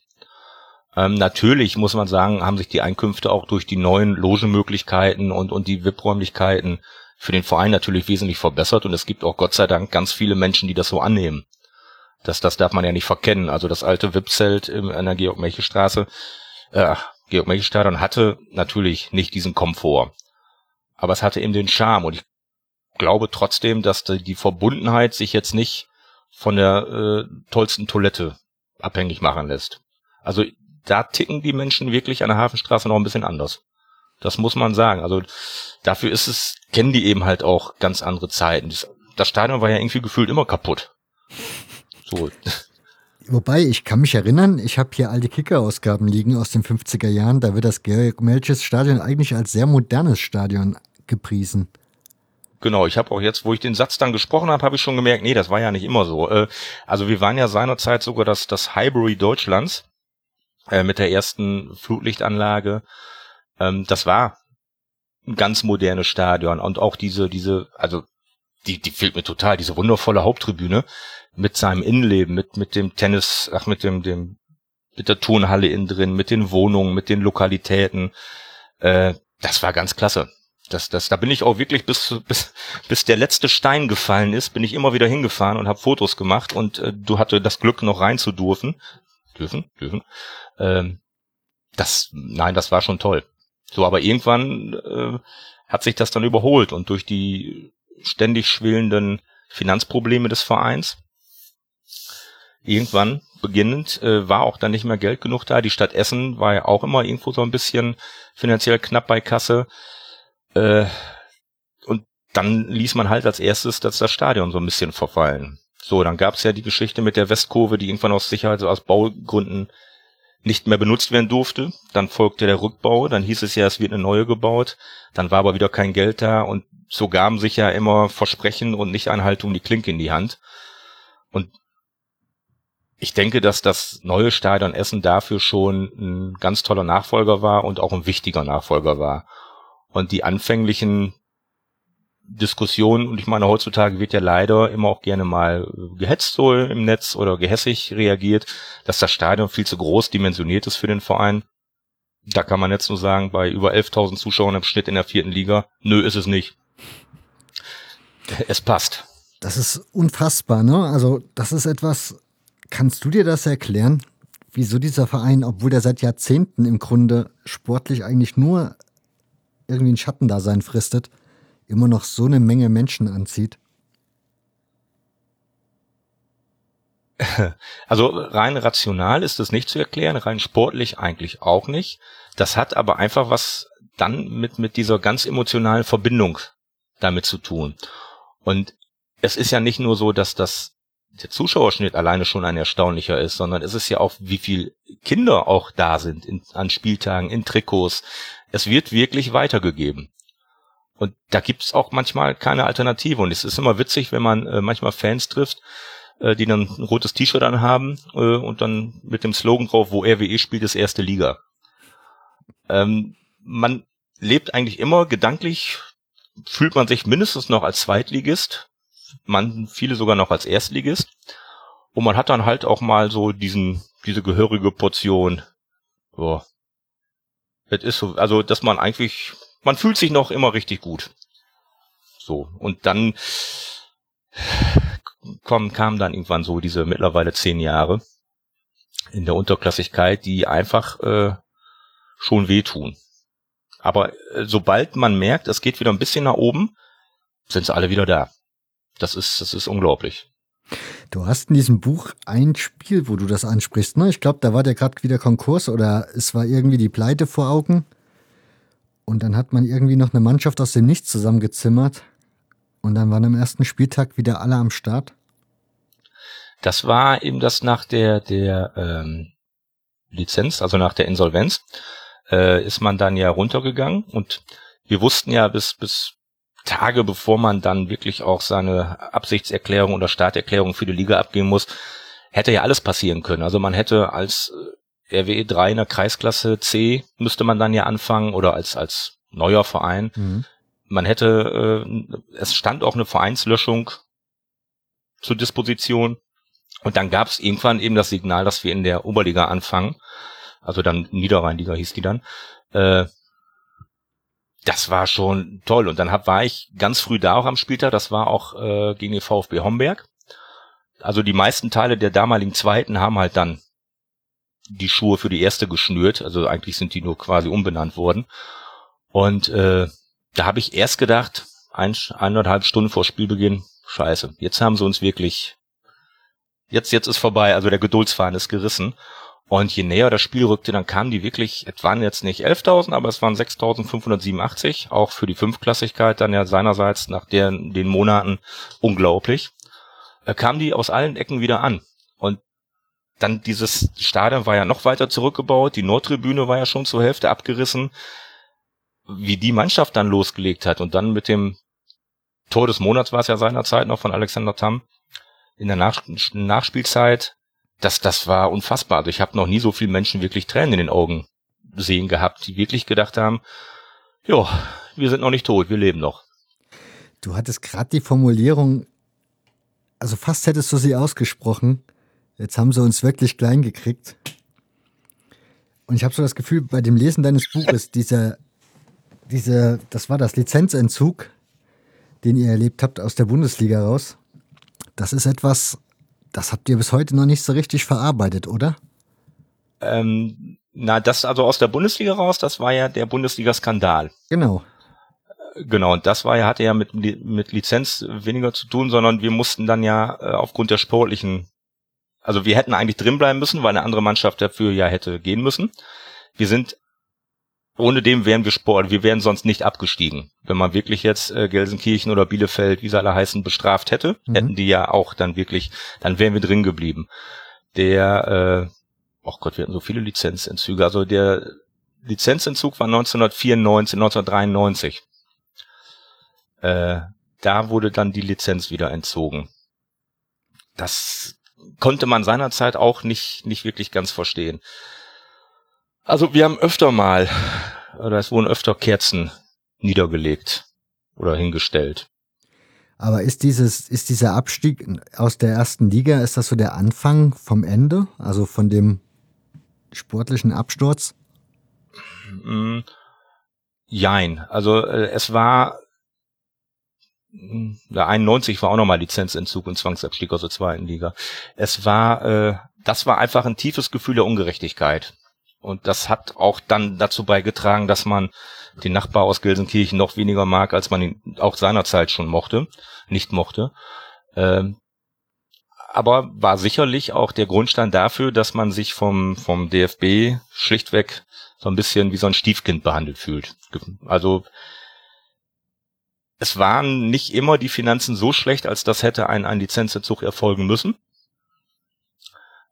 Ähm, natürlich muss man sagen, haben sich die Einkünfte auch durch die neuen Logenmöglichkeiten und, und die VIP-Räumlichkeiten für den Verein natürlich wesentlich verbessert und es gibt auch Gott sei Dank ganz viele Menschen, die das so annehmen. Das, das darf man ja nicht verkennen. Also das alte VIP-Zelt in der Georg-Melche-Straße, äh, Georg-Melche-Stadion hatte natürlich nicht diesen Komfort. Aber es hatte eben den Charme und ich glaube trotzdem, dass die Verbundenheit sich jetzt nicht von der äh, tollsten Toilette abhängig machen lässt. Also da ticken die Menschen wirklich an der Hafenstraße noch ein bisschen anders. Das muss man sagen. Also dafür ist es, kennen die eben halt auch ganz andere Zeiten. Das, Stadion war ja irgendwie gefühlt immer kaputt. So. Wobei, ich kann mich erinnern, ich habe hier alte Kicker-Ausgaben liegen aus den 50er Jahren. Da wird das Georg Melches Stadion eigentlich als sehr modernes Stadion gepriesen. Genau, ich habe auch jetzt, wo ich den Satz dann gesprochen habe, habe ich schon gemerkt, nee, das war ja nicht immer so. Äh, also wir waren ja seinerzeit sogar das, das Highbury Deutschlands äh, mit der ersten Flutlichtanlage. Ähm, das war ein ganz modernes Stadion und auch diese, diese, also die, die fehlt mir total, diese wundervolle Haupttribüne mit seinem Innenleben, mit, mit dem Tennis, ach, mit dem, dem, mit der Turnhalle innen drin, mit den Wohnungen, mit den Lokalitäten. Äh, das war ganz klasse. Das, das, da bin ich auch wirklich bis, bis, bis der letzte Stein gefallen ist, bin ich immer wieder hingefahren und habe Fotos gemacht und äh, du hatte das Glück noch rein zu dürfen. Dürfen, dürfen. Ähm, das, nein, das war schon toll. So, aber irgendwann äh, hat sich das dann überholt und durch die ständig schwelenden Finanzprobleme des Vereins irgendwann beginnend äh, war auch dann nicht mehr Geld genug da. Die Stadt Essen war ja auch immer irgendwo so ein bisschen finanziell knapp bei Kasse. Äh, und dann ließ man halt als erstes das, das Stadion so ein bisschen verfallen. So, dann gab's ja die Geschichte mit der Westkurve, die irgendwann aus Sicherheit, aus Baugründen nicht mehr benutzt werden durfte. Dann folgte der Rückbau, dann hieß es ja, es wird eine neue gebaut. Dann war aber wieder kein Geld da und so gaben sich ja immer Versprechen und Nichteinhaltung die Klinke in die Hand. Und ich denke, dass das neue Stadion Essen dafür schon ein ganz toller Nachfolger war und auch ein wichtiger Nachfolger war. Und die anfänglichen Diskussion, und ich meine, heutzutage wird ja leider immer auch gerne mal gehetzt so im Netz oder gehässig reagiert, dass das Stadion viel zu groß dimensioniert ist für den Verein. Da kann man jetzt nur sagen, bei über 11.000 Zuschauern im Schnitt in der vierten Liga, nö, ist es nicht. Es passt. Das ist unfassbar, ne? Also, das ist etwas, kannst du dir das erklären? Wieso dieser Verein, obwohl der seit Jahrzehnten im Grunde sportlich eigentlich nur irgendwie ein Schattendasein fristet, immer noch so eine Menge Menschen anzieht? Also rein rational ist das nicht zu erklären, rein sportlich eigentlich auch nicht. Das hat aber einfach was dann mit, mit dieser ganz emotionalen Verbindung damit zu tun. Und es ist ja nicht nur so, dass das der Zuschauerschnitt alleine schon ein erstaunlicher ist, sondern es ist ja auch, wie viel Kinder auch da sind in, an Spieltagen, in Trikots. Es wird wirklich weitergegeben. Und da gibt's auch manchmal keine Alternative. Und es ist immer witzig, wenn man äh, manchmal Fans trifft, äh, die dann ein rotes T-Shirt anhaben äh, und dann mit dem Slogan drauf, wo RWE spielt, ist erste Liga. Ähm, man lebt eigentlich immer gedanklich fühlt man sich mindestens noch als Zweitligist, man viele sogar noch als Erstligist. Und man hat dann halt auch mal so diesen, diese gehörige Portion. So. Es ist so, also, dass man eigentlich, man fühlt sich noch immer richtig gut. So. Und dann kommen, kamen dann irgendwann so diese mittlerweile zehn Jahre in der Unterklassigkeit, die einfach äh, schon wehtun. Aber äh, sobald man merkt, es geht wieder ein bisschen nach oben, sind sie alle wieder da. Das ist, das ist unglaublich. Du hast in diesem Buch ein Spiel, wo du das ansprichst. Ne? Ich glaube, da war der gerade wieder Konkurs oder es war irgendwie die Pleite vor Augen. Und dann hat man irgendwie noch eine Mannschaft aus dem Nichts zusammengezimmert. Und dann waren am ersten Spieltag wieder alle am Start. Das war eben das nach der, der ähm, Lizenz, also nach der Insolvenz, äh, ist man dann ja runtergegangen und wir wussten ja bis, bis Tage bevor man dann wirklich auch seine Absichtserklärung oder Starterklärung für die Liga abgeben muss, hätte ja alles passieren können. Also man hätte als äh, RWE 3 in der Kreisklasse C müsste man dann ja anfangen oder als, als neuer Verein. Mhm. Man hätte, äh, es stand auch eine Vereinslöschung zur Disposition. Und dann gab es irgendwann eben das Signal, dass wir in der Oberliga anfangen. Also dann Niederrheinliga hieß die dann. Äh, das war schon toll. Und dann hab, war ich ganz früh da auch am Spieltag. Das war auch äh, gegen den VfB Homberg. Also die meisten Teile der damaligen Zweiten haben halt dann die Schuhe für die erste geschnürt. Also eigentlich sind die nur quasi umbenannt worden. Und äh, da habe ich erst gedacht, ein, eineinhalb Stunden vor Spielbeginn, scheiße, jetzt haben sie uns wirklich, jetzt, jetzt ist vorbei, also der Geduldsfaden ist gerissen. Und je näher das Spiel rückte, dann kamen die wirklich, es waren jetzt nicht 11.000, aber es waren 6.587, auch für die Fünfklassigkeit dann ja seinerseits nach der, den Monaten unglaublich, äh, kamen die aus allen Ecken wieder an. Dann dieses Stadion war ja noch weiter zurückgebaut, die Nordtribüne war ja schon zur Hälfte abgerissen. Wie die Mannschaft dann losgelegt hat und dann mit dem Tor des Monats war es ja seinerzeit noch von Alexander Tamm in der Nach Nachspielzeit das, das war unfassbar. Also ich habe noch nie so viele Menschen wirklich Tränen in den Augen sehen gehabt, die wirklich gedacht haben, ja, wir sind noch nicht tot, wir leben noch. Du hattest gerade die Formulierung, also fast hättest du sie ausgesprochen. Jetzt haben sie uns wirklich klein gekriegt. Und ich habe so das Gefühl, bei dem Lesen deines Buches, dieser, dieser, das war das Lizenzentzug, den ihr erlebt habt aus der Bundesliga raus. Das ist etwas, das habt ihr bis heute noch nicht so richtig verarbeitet, oder? Ähm, na, das also aus der Bundesliga raus, das war ja der Bundesliga-Skandal. Genau. Genau, und das war ja, hatte ja mit, mit Lizenz weniger zu tun, sondern wir mussten dann ja äh, aufgrund der sportlichen, also wir hätten eigentlich drinbleiben müssen, weil eine andere Mannschaft dafür ja hätte gehen müssen. Wir sind ohne dem wären wir Sport, wir wären sonst nicht abgestiegen. Wenn man wirklich jetzt äh, Gelsenkirchen oder Bielefeld, wie sie alle heißen, bestraft hätte, mhm. hätten die ja auch dann wirklich, dann wären wir drin geblieben. Der, äh, oh Gott, wir hatten so viele Lizenzentzüge. Also der Lizenzentzug war 1994, 1993. Äh, da wurde dann die Lizenz wieder entzogen. Das konnte man seinerzeit auch nicht, nicht wirklich ganz verstehen. Also wir haben öfter mal, oder es wurden öfter Kerzen niedergelegt oder hingestellt. Aber ist dieses, ist dieser Abstieg aus der ersten Liga, ist das so der Anfang vom Ende? Also von dem sportlichen Absturz? Mm, jein. Also äh, es war der 91 war auch nochmal Lizenzentzug und Zwangsabstieg aus der zweiten Liga. Es war, äh, das war einfach ein tiefes Gefühl der Ungerechtigkeit. Und das hat auch dann dazu beigetragen, dass man den Nachbar aus Gelsenkirchen noch weniger mag, als man ihn auch seinerzeit schon mochte, nicht mochte. Ähm, aber war sicherlich auch der Grundstein dafür, dass man sich vom, vom DFB schlichtweg so ein bisschen wie so ein Stiefkind behandelt fühlt. Also es waren nicht immer die Finanzen so schlecht, als das hätte ein, ein Lizenzzug erfolgen müssen.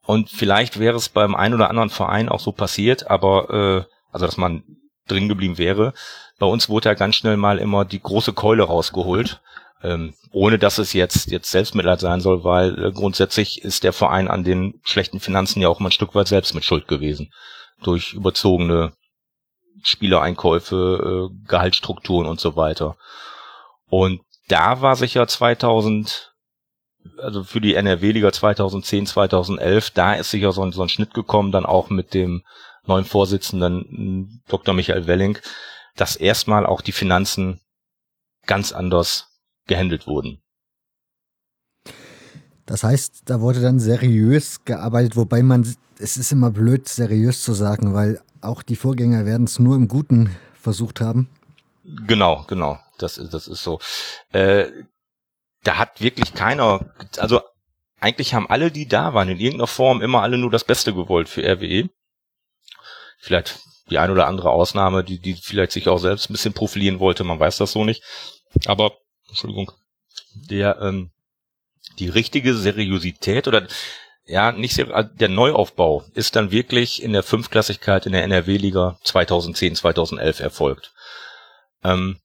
Und vielleicht wäre es beim einen oder anderen Verein auch so passiert, aber äh, also dass man drin geblieben wäre. Bei uns wurde ja ganz schnell mal immer die große Keule rausgeholt, ähm, ohne dass es jetzt jetzt Selbstmitleid sein soll, weil äh, grundsätzlich ist der Verein an den schlechten Finanzen ja auch mal ein Stück weit selbst mit Schuld gewesen durch überzogene Spielereinkäufe, äh, Gehaltsstrukturen und so weiter. Und da war sicher 2000, also für die NRW-Liga 2010, 2011, da ist sicher so ein, so ein Schnitt gekommen, dann auch mit dem neuen Vorsitzenden Dr. Michael Welling, dass erstmal auch die Finanzen ganz anders gehandelt wurden. Das heißt, da wurde dann seriös gearbeitet, wobei man, es ist immer blöd, seriös zu sagen, weil auch die Vorgänger werden es nur im Guten versucht haben. Genau, genau. Das, das ist so. Äh, da hat wirklich keiner, also eigentlich haben alle, die da waren, in irgendeiner Form immer alle nur das Beste gewollt für RWE. Vielleicht die ein oder andere Ausnahme, die, die vielleicht sich auch selbst ein bisschen profilieren wollte, man weiß das so nicht. Aber, Entschuldigung, der, ähm, die richtige Seriosität oder ja, nicht sehr, also der Neuaufbau ist dann wirklich in der Fünfklassigkeit in der NRW-Liga 2010, 2011 erfolgt. Ähm,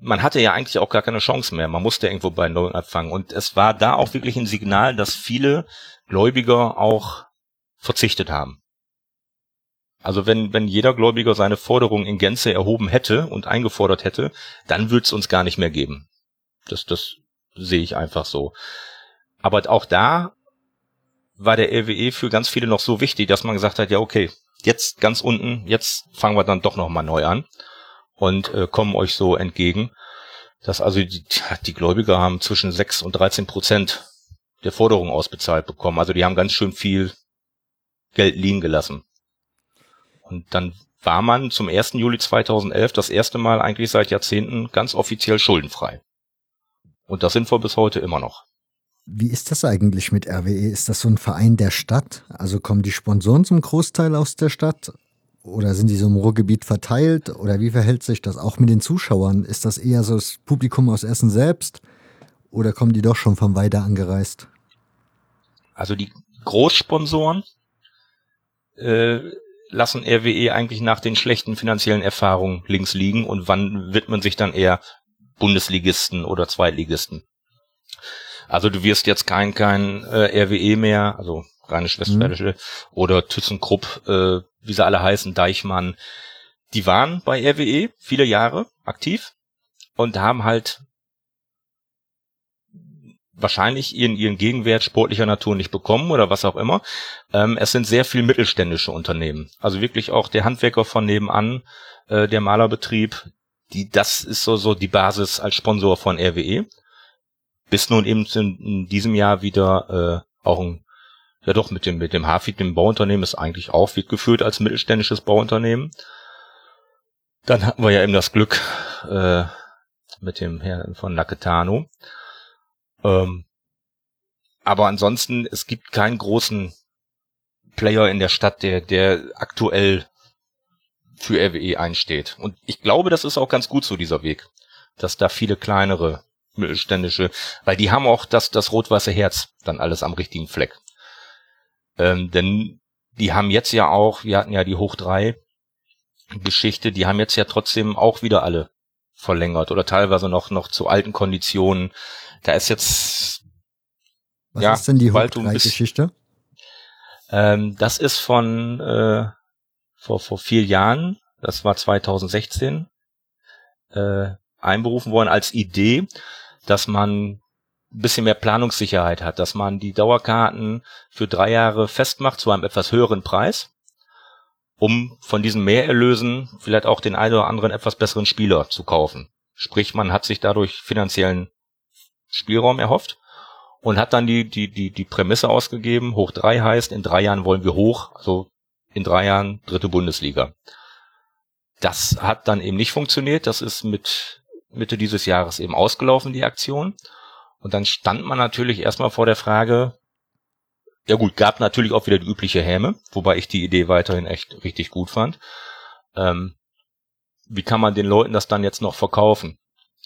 man hatte ja eigentlich auch gar keine Chance mehr. Man musste irgendwo bei Null anfangen. Und es war da auch wirklich ein Signal, dass viele Gläubiger auch verzichtet haben. Also wenn, wenn jeder Gläubiger seine Forderung in Gänze erhoben hätte und eingefordert hätte, dann würde es uns gar nicht mehr geben. Das, das sehe ich einfach so. Aber auch da war der RWE für ganz viele noch so wichtig, dass man gesagt hat, ja okay, jetzt ganz unten, jetzt fangen wir dann doch nochmal neu an und äh, kommen euch so entgegen. Dass also die, die Gläubiger haben zwischen 6 und 13 Prozent der Forderungen ausbezahlt bekommen. Also die haben ganz schön viel Geld liegen gelassen. Und dann war man zum 1. Juli 2011 das erste Mal eigentlich seit Jahrzehnten ganz offiziell schuldenfrei. Und das sind wir bis heute immer noch. Wie ist das eigentlich mit RWE? Ist das so ein Verein der Stadt? Also kommen die Sponsoren zum Großteil aus der Stadt? Oder sind die so im Ruhrgebiet verteilt? Oder wie verhält sich das auch mit den Zuschauern? Ist das eher so das Publikum aus Essen selbst? Oder kommen die doch schon von weiter angereist? Also die Großsponsoren äh, lassen RWE eigentlich nach den schlechten finanziellen Erfahrungen links liegen und wann widmen sich dann eher Bundesligisten oder Zweitligisten. Also du wirst jetzt kein kein äh, RWE mehr, also Rheinisch-Westfälische mhm. oder ThyssenKrupp, äh, wie sie alle heißen, Deichmann. Die waren bei RWE viele Jahre aktiv und haben halt wahrscheinlich ihren, ihren Gegenwert sportlicher Natur nicht bekommen oder was auch immer. Ähm, es sind sehr viel mittelständische Unternehmen. Also wirklich auch der Handwerker von nebenan, äh, der Malerbetrieb, die, das ist so, so die Basis als Sponsor von RWE. Bis nun eben in, diesem Jahr wieder äh, auch ein, ja doch mit dem, mit dem Hafid, dem Bauunternehmen, ist eigentlich auch, wird geführt als mittelständisches Bauunternehmen. Dann hatten wir ja eben das Glück äh, mit dem Herrn von Naketano. Ähm, aber ansonsten, es gibt keinen großen Player in der Stadt, der, der aktuell für RWE einsteht. Und ich glaube, das ist auch ganz gut so, dieser Weg. Dass da viele kleinere mittelständische, weil die haben auch das, das rot-weiße Herz dann alles am richtigen Fleck. Ähm, denn die haben jetzt ja auch, wir hatten ja die Hoch 3 Geschichte, die haben jetzt ja trotzdem auch wieder alle verlängert oder teilweise noch, noch zu alten Konditionen. Da ist jetzt, was ja, ist denn die Hoch 3 Geschichte? Ähm, das ist von, äh, vor, vor vier Jahren, das war 2016, äh, einberufen worden als Idee, dass man ein bisschen mehr Planungssicherheit hat, dass man die Dauerkarten für drei Jahre festmacht zu einem etwas höheren Preis, um von diesen Mehrerlösen vielleicht auch den einen oder anderen etwas besseren Spieler zu kaufen. Sprich, man hat sich dadurch finanziellen Spielraum erhofft und hat dann die, die, die, die Prämisse ausgegeben, hoch drei heißt, in drei Jahren wollen wir hoch, also in drei Jahren dritte Bundesliga. Das hat dann eben nicht funktioniert. Das ist mit Mitte dieses Jahres eben ausgelaufen, die Aktion. Und dann stand man natürlich erstmal vor der Frage, ja gut, gab natürlich auch wieder die übliche Häme, wobei ich die Idee weiterhin echt richtig gut fand. Ähm, wie kann man den Leuten das dann jetzt noch verkaufen?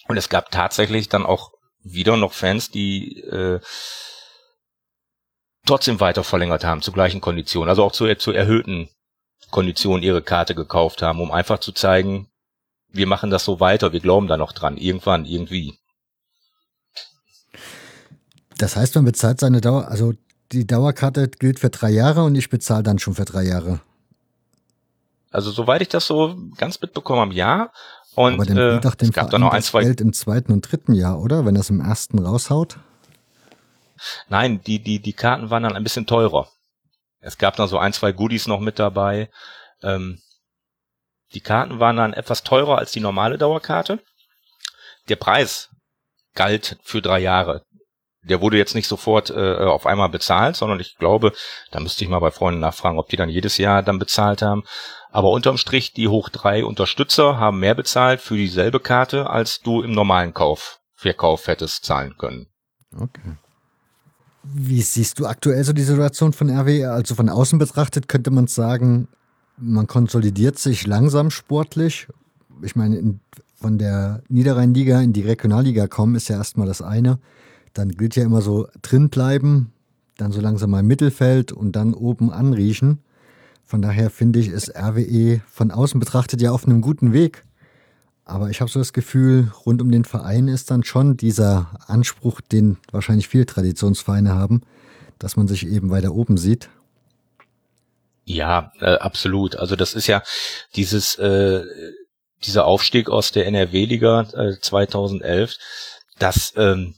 Und es gab tatsächlich dann auch wieder noch Fans, die äh, trotzdem weiter verlängert haben, zu gleichen Konditionen, also auch zu, zu erhöhten Konditionen ihre Karte gekauft haben, um einfach zu zeigen, wir machen das so weiter, wir glauben da noch dran, irgendwann, irgendwie. Das heißt, man bezahlt seine Dauer, also die Dauerkarte gilt für drei Jahre und ich bezahle dann schon für drei Jahre. Also soweit ich das so ganz mitbekommen habe, ja. Und, Aber dann äh, doch dem es gab Verein dann noch ein, zwei Geld im zweiten und dritten Jahr, oder? Wenn das im ersten raushaut? Nein, die, die, die Karten waren dann ein bisschen teurer. Es gab dann so ein, zwei Goodies noch mit dabei. Ähm, die Karten waren dann etwas teurer als die normale Dauerkarte. Der Preis galt für drei Jahre. Der wurde jetzt nicht sofort äh, auf einmal bezahlt, sondern ich glaube, da müsste ich mal bei Freunden nachfragen, ob die dann jedes Jahr dann bezahlt haben. Aber unterm Strich, die Hoch drei Unterstützer haben mehr bezahlt für dieselbe Karte, als du im normalen Kauf, Verkauf hättest zahlen können. Okay. Wie siehst du aktuell so die Situation von RW? Also von außen betrachtet könnte man sagen, man konsolidiert sich langsam sportlich. Ich meine, in, von der Niederrheinliga in die Regionalliga kommen ist ja erstmal das eine. Dann gilt ja immer so drin bleiben, dann so langsam mal im Mittelfeld und dann oben anriechen. Von daher finde ich, ist RWE von außen betrachtet ja auf einem guten Weg. Aber ich habe so das Gefühl, rund um den Verein ist dann schon dieser Anspruch, den wahrscheinlich viele Traditionsvereine haben, dass man sich eben weiter oben sieht. Ja, äh, absolut. Also das ist ja dieses äh, dieser Aufstieg aus der NRW-Liga äh, 2011. Das ähm,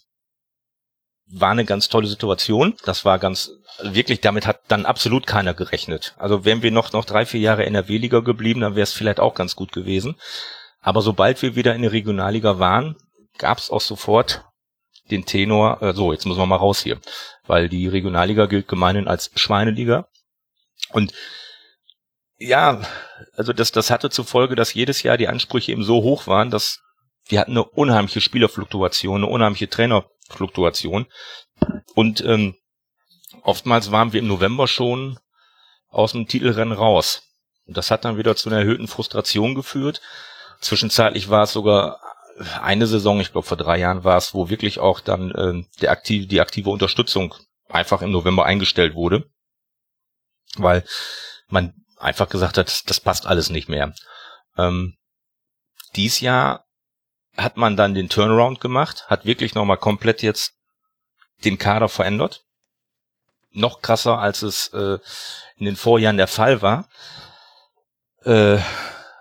war eine ganz tolle Situation. Das war ganz wirklich. Damit hat dann absolut keiner gerechnet. Also wären wir noch noch drei vier Jahre NRW-Liga geblieben, dann wäre es vielleicht auch ganz gut gewesen. Aber sobald wir wieder in der Regionalliga waren, gab es auch sofort den Tenor, äh, so, jetzt müssen wir mal raus hier, weil die Regionalliga gilt gemeinhin als Schweineliga. Und ja, also das, das hatte zur Folge, dass jedes Jahr die Ansprüche eben so hoch waren, dass wir hatten eine unheimliche Spielerfluktuation, eine unheimliche Trainerfluktuation. Und ähm, oftmals waren wir im November schon aus dem Titelrennen raus. Und das hat dann wieder zu einer erhöhten Frustration geführt. Zwischenzeitlich war es sogar eine Saison, ich glaube vor drei Jahren war es, wo wirklich auch dann äh, der aktiv, die aktive Unterstützung einfach im November eingestellt wurde, weil man einfach gesagt hat, das passt alles nicht mehr. Ähm, dies Jahr hat man dann den Turnaround gemacht, hat wirklich nochmal komplett jetzt den Kader verändert. Noch krasser, als es äh, in den Vorjahren der Fall war. Äh,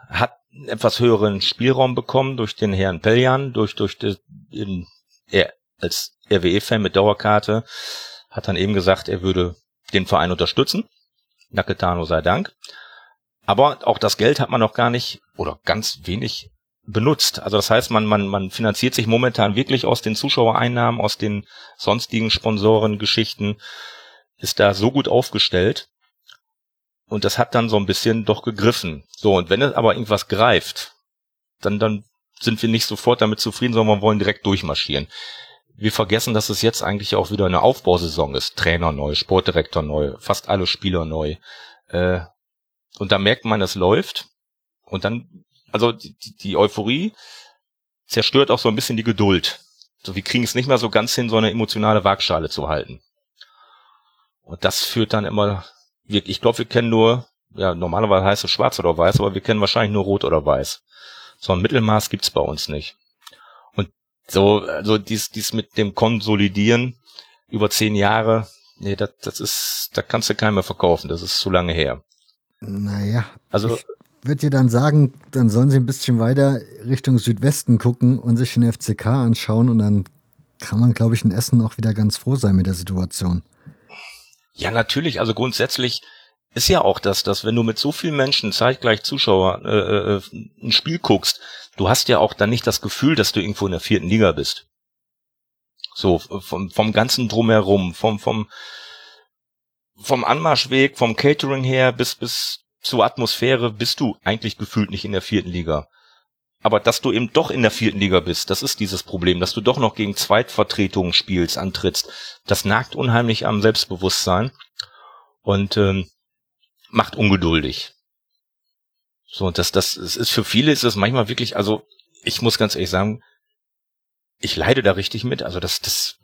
hat etwas höheren Spielraum bekommen durch den Herrn Peljan, durch, durch den, er als RWE-Fan mit Dauerkarte, hat dann eben gesagt, er würde den Verein unterstützen. Naketano sei Dank. Aber auch das Geld hat man noch gar nicht oder ganz wenig benutzt. Also das heißt, man, man, man finanziert sich momentan wirklich aus den Zuschauereinnahmen, aus den sonstigen Sponsorengeschichten, ist da so gut aufgestellt, und das hat dann so ein bisschen doch gegriffen. So, und wenn es aber irgendwas greift, dann, dann sind wir nicht sofort damit zufrieden, sondern wir wollen direkt durchmarschieren. Wir vergessen, dass es jetzt eigentlich auch wieder eine Aufbausaison ist. Trainer neu, Sportdirektor neu, fast alle Spieler neu. Äh, und da merkt man, es läuft. Und dann, also die, die Euphorie zerstört auch so ein bisschen die Geduld. So, wir kriegen es nicht mehr so ganz hin, so eine emotionale Waagschale zu halten. Und das führt dann immer wir, ich glaube, wir kennen nur, ja, normalerweise heißt es schwarz oder weiß, aber wir kennen wahrscheinlich nur rot oder weiß. So ein Mittelmaß gibt's bei uns nicht. So, also dies, dies mit dem Konsolidieren über zehn Jahre, nee, das, das ist, da kannst du keinen mehr verkaufen, das ist zu lange her. Naja. Also, ich würde dir dann sagen, dann sollen sie ein bisschen weiter Richtung Südwesten gucken und sich den FCK anschauen und dann kann man, glaube ich, in Essen auch wieder ganz froh sein mit der Situation. Ja, natürlich. Also grundsätzlich ist ja auch das, dass wenn du mit so vielen Menschen zeitgleich Zuschauer äh, äh, ein Spiel guckst, du hast ja auch dann nicht das Gefühl, dass du irgendwo in der vierten Liga bist. So vom, vom ganzen drumherum, vom vom vom Anmarschweg, vom Catering her bis bis zur Atmosphäre bist du eigentlich gefühlt nicht in der vierten Liga. Aber dass du eben doch in der vierten Liga bist, das ist dieses Problem, dass du doch noch gegen Zweitvertretungen spielst, antrittst. Das nagt unheimlich am Selbstbewusstsein und ähm, macht ungeduldig. So, das, das, es ist für viele ist es manchmal wirklich, also ich muss ganz ehrlich sagen, ich leide da richtig mit. Also das, das,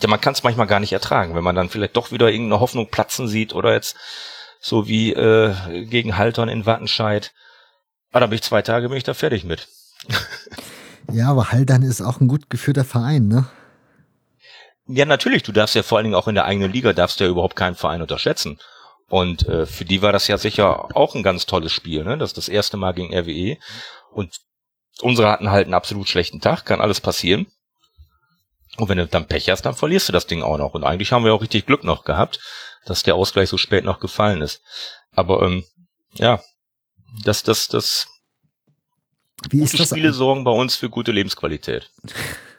ja, man kann es manchmal gar nicht ertragen, wenn man dann vielleicht doch wieder irgendeine Hoffnung platzen sieht oder jetzt so wie äh, gegen Haltern in Wattenscheid Ah, da bin ich zwei Tage, bin ich da fertig mit. ja, aber Haldern ist auch ein gut geführter Verein, ne? Ja, natürlich. Du darfst ja vor allen Dingen auch in der eigenen Liga, darfst du ja überhaupt keinen Verein unterschätzen. Und äh, für die war das ja sicher auch ein ganz tolles Spiel, ne? Das ist das erste Mal gegen RWE. Und Unsere hatten halt einen absolut schlechten Tag, kann alles passieren. Und wenn du dann Pech hast, dann verlierst du das Ding auch noch. Und eigentlich haben wir auch richtig Glück noch gehabt, dass der Ausgleich so spät noch gefallen ist. Aber ähm, ja, das, das, das. Wie ist das Spiele sorgen bei uns für gute Lebensqualität.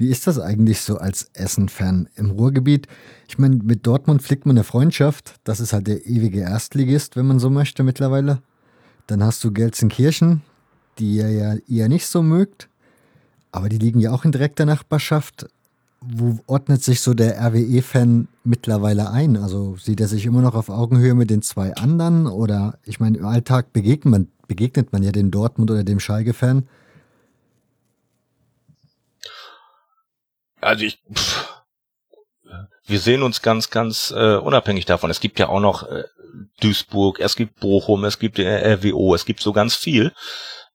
Wie ist das eigentlich so als Essen-Fan im Ruhrgebiet? Ich meine, mit Dortmund pflegt man eine Freundschaft. Das ist halt der ewige Erstligist, wenn man so möchte mittlerweile. Dann hast du Gelsenkirchen, die ihr ja eher nicht so mögt. Aber die liegen ja auch in direkter Nachbarschaft. Wo ordnet sich so der RWE-Fan mittlerweile ein? Also sieht er sich immer noch auf Augenhöhe mit den zwei anderen? Oder ich meine, im Alltag begegnet man, begegnet man ja dem Dortmund oder dem Schalke-Fan. Also ich, pff, wir sehen uns ganz, ganz äh, unabhängig davon. Es gibt ja auch noch äh, Duisburg, es gibt Bochum, es gibt äh, RWO, es gibt so ganz viel.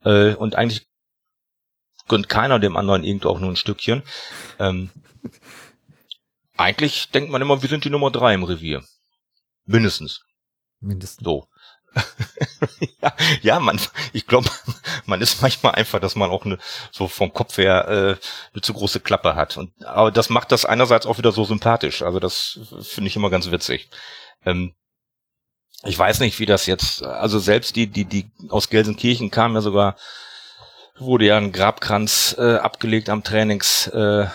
Äh, und eigentlich gönnt keiner dem anderen irgendwo auch nur ein Stückchen. Ähm, eigentlich denkt man immer, wir sind die Nummer drei im Revier. Mindestens. Mindestens. So. ja, ja, man, ich glaube, man ist manchmal einfach, dass man auch eine, so vom Kopf her äh, eine zu große Klappe hat. Und aber das macht das einerseits auch wieder so sympathisch. Also das finde ich immer ganz witzig. Ähm, ich weiß nicht, wie das jetzt, also selbst die, die, die aus Gelsenkirchen kamen ja sogar, wurde ja ein Grabkranz äh, abgelegt am Trainings. Äh,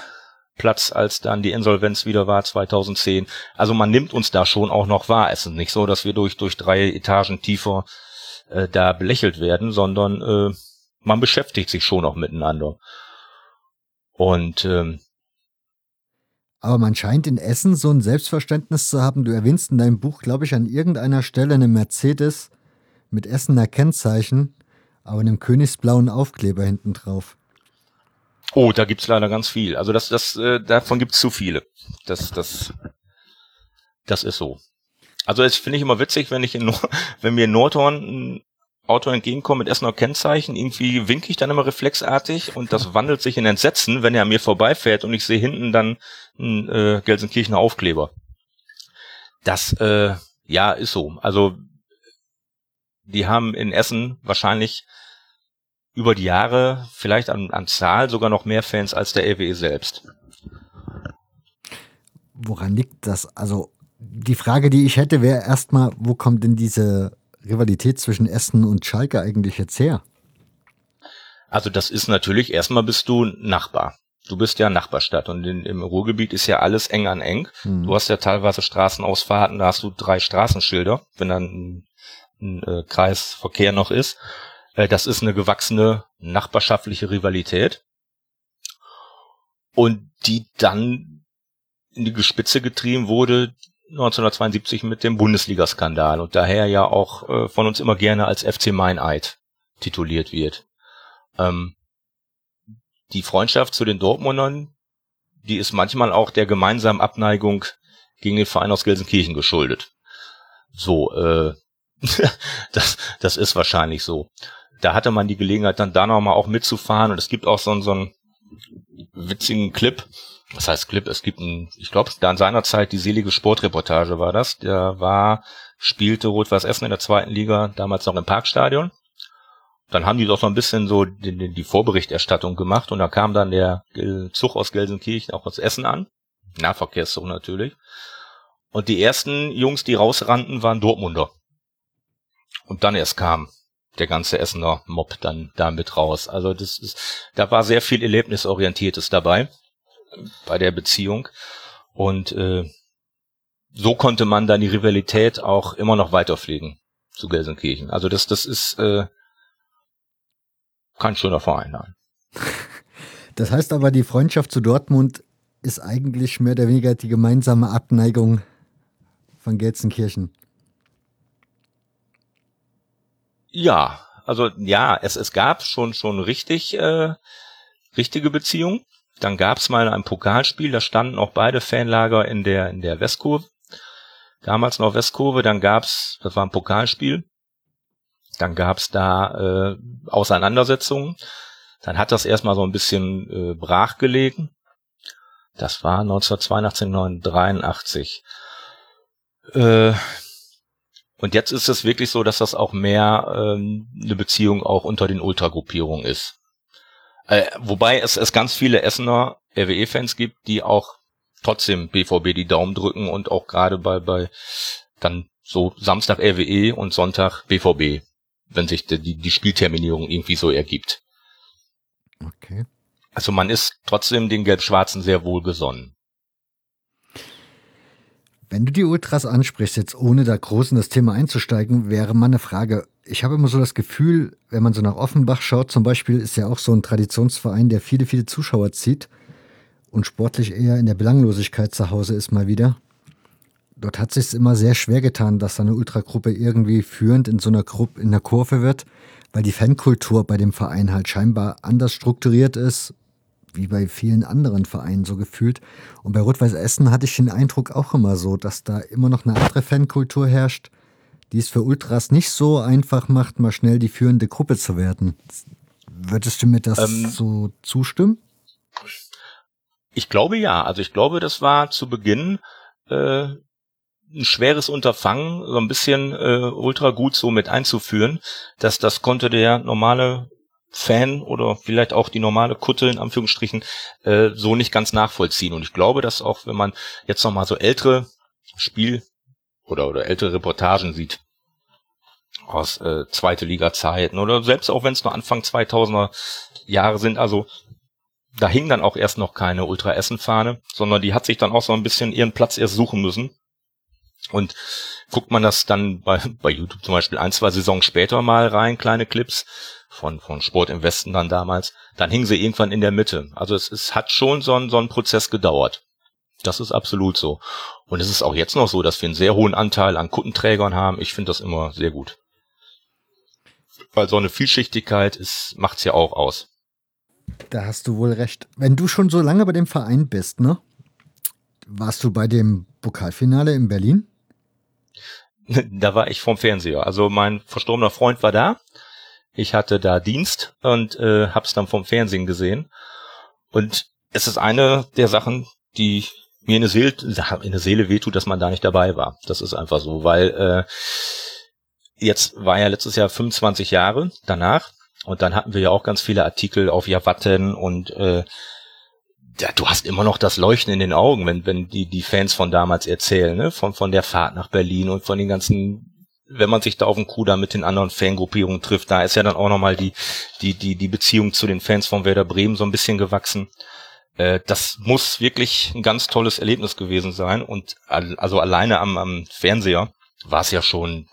Platz, als dann die Insolvenz wieder war 2010. Also man nimmt uns da schon auch noch wahr. Es ist nicht so, dass wir durch durch drei Etagen tiefer äh, da belächelt werden, sondern äh, man beschäftigt sich schon auch miteinander. Und ähm, aber man scheint in Essen so ein Selbstverständnis zu haben. Du erwähnst in deinem Buch, glaube ich, an irgendeiner Stelle eine Mercedes mit Essener Kennzeichen, aber einem königsblauen Aufkleber hinten drauf. Oh, da gibt's leider ganz viel. Also das, das, äh, davon gibt's zu viele. Das, das, das ist so. Also das finde ich immer witzig, wenn ich in, wenn mir in Nordhorn ein Auto entgegenkommt mit Essener Kennzeichen, irgendwie winke ich dann immer reflexartig und das wandelt sich in Entsetzen, wenn er an mir vorbeifährt und ich sehe hinten dann einen äh, Gelsenkirchener Aufkleber. Das, äh, ja, ist so. Also die haben in Essen wahrscheinlich über die Jahre vielleicht an, an Zahl sogar noch mehr Fans als der RWE selbst. Woran liegt das? Also die Frage, die ich hätte, wäre erstmal, wo kommt denn diese Rivalität zwischen Essen und Schalke eigentlich jetzt her? Also das ist natürlich, erstmal bist du Nachbar. Du bist ja Nachbarstadt und in, im Ruhrgebiet ist ja alles eng an eng. Hm. Du hast ja teilweise Straßenausfahrten, da hast du drei Straßenschilder, wenn dann ein, ein äh, Kreisverkehr noch ist. Äh, das ist eine gewachsene nachbarschaftliche Rivalität. Und die dann in die Gespitze getrieben wurde 1972 mit dem Bundesliga-Skandal und daher ja auch äh, von uns immer gerne als FC Meineid tituliert wird. Ähm, die Freundschaft zu den Dortmundern, die ist manchmal auch der gemeinsamen Abneigung gegen den Verein aus Gelsenkirchen geschuldet. So, äh, das, das ist wahrscheinlich so da hatte man die Gelegenheit, dann da nochmal auch mitzufahren. Und es gibt auch so, so einen witzigen Clip. Was heißt Clip? Es gibt ein, ich glaube, da in seiner Zeit die selige Sportreportage war das. Der war, spielte Rot-Weiß Essen in der zweiten Liga, damals noch im Parkstadion. Dann haben die doch so ein bisschen so die, die, die Vorberichterstattung gemacht und da kam dann der Zug aus Gelsenkirchen auch aus Essen an. Nahverkehrszug natürlich. Und die ersten Jungs, die rausrannten, waren Dortmunder. Und dann erst kam der ganze Essener Mob dann damit raus. Also das ist, da war sehr viel Erlebnisorientiertes dabei bei der Beziehung und äh, so konnte man dann die Rivalität auch immer noch weiterpflegen zu Gelsenkirchen. Also das, das ist äh, kein schöner Verein. Nein. Das heißt aber, die Freundschaft zu Dortmund ist eigentlich mehr oder weniger die gemeinsame Abneigung von Gelsenkirchen. Ja, also ja, es, es gab schon schon richtig äh, richtige Beziehungen. Dann gab es mal ein Pokalspiel, da standen auch beide Fanlager in der in der Westkurve. Damals noch Westkurve, dann gab's, das war ein Pokalspiel. Dann gab's da äh, Auseinandersetzungen. Dann hat das erstmal so ein bisschen äh, brach gelegen. Das war 1982, 1983. Äh, Und jetzt ist es wirklich so, dass das auch mehr ähm, eine Beziehung auch unter den Ultragruppierungen ist. Äh, wobei es, es ganz viele Essener RWE-Fans gibt, die auch trotzdem BVB die Daumen drücken und auch gerade bei, bei dann so Samstag RWE und Sonntag BVB, wenn sich die, die Spielterminierung irgendwie so ergibt. Okay. Also man ist trotzdem den Gelb-Schwarzen sehr wohlgesonnen. Wenn du die Ultras ansprichst, jetzt ohne da groß in das Thema einzusteigen, wäre mal eine Frage. Ich habe immer so das Gefühl, wenn man so nach Offenbach schaut, zum Beispiel, ist ja auch so ein Traditionsverein, der viele, viele Zuschauer zieht und sportlich eher in der Belanglosigkeit zu Hause ist mal wieder. Dort hat sich immer sehr schwer getan, dass eine Ultragruppe irgendwie führend in so einer Gruppe, in der Kurve wird, weil die Fankultur bei dem Verein halt scheinbar anders strukturiert ist wie bei vielen anderen Vereinen so gefühlt. Und bei Rot-Weiß Essen hatte ich den Eindruck auch immer so, dass da immer noch eine andere Fankultur herrscht, die es für Ultras nicht so einfach macht, mal schnell die führende Gruppe zu werden. Würdest du mir das ähm, so zustimmen? Ich glaube ja. Also ich glaube, das war zu Beginn äh, ein schweres Unterfangen, so ein bisschen äh, ultra gut so mit einzuführen. dass das konnte der normale Fan oder vielleicht auch die normale Kutte in Anführungsstrichen äh, so nicht ganz nachvollziehen. Und ich glaube, dass auch wenn man jetzt nochmal so ältere Spiel oder, oder ältere Reportagen sieht aus äh, zweite Liga Zeiten oder selbst auch wenn es nur Anfang 2000er Jahre sind, also da hing dann auch erst noch keine Ultra Essen Fahne, sondern die hat sich dann auch so ein bisschen ihren Platz erst suchen müssen. Und guckt man das dann bei, bei YouTube zum Beispiel ein, zwei Saisons später mal rein, kleine Clips, von, von Sport im Westen dann damals, dann hingen sie irgendwann in der Mitte. Also es, es hat schon so ein, so ein Prozess gedauert. Das ist absolut so. Und es ist auch jetzt noch so, dass wir einen sehr hohen Anteil an Kuttenträgern haben. Ich finde das immer sehr gut. Weil so eine Vielschichtigkeit ist, macht's ja auch aus. Da hast du wohl recht. Wenn du schon so lange bei dem Verein bist, ne? Warst du bei dem Pokalfinale in Berlin? Da war ich vom Fernseher. Also mein verstorbener Freund war da ich hatte da Dienst und äh, hab's dann vom Fernsehen gesehen. Und es ist eine der Sachen, die mir in der Seele, in der Seele wehtut, dass man da nicht dabei war. Das ist einfach so, weil äh, jetzt war ja letztes Jahr 25 Jahre danach und dann hatten wir ja auch ganz viele Artikel auf Javatten und äh, ja, du hast immer noch das Leuchten in den Augen, wenn, wenn die, die Fans von damals erzählen, ne? von, von der Fahrt nach Berlin und von den ganzen wenn man sich da auf dem Kuda mit den anderen Fangruppierungen trifft, da ist ja dann auch nochmal die, die, die, die Beziehung zu den Fans von Werder Bremen so ein bisschen gewachsen. Äh, das muss wirklich ein ganz tolles Erlebnis gewesen sein. Und also alleine am, am Fernseher war es ja schon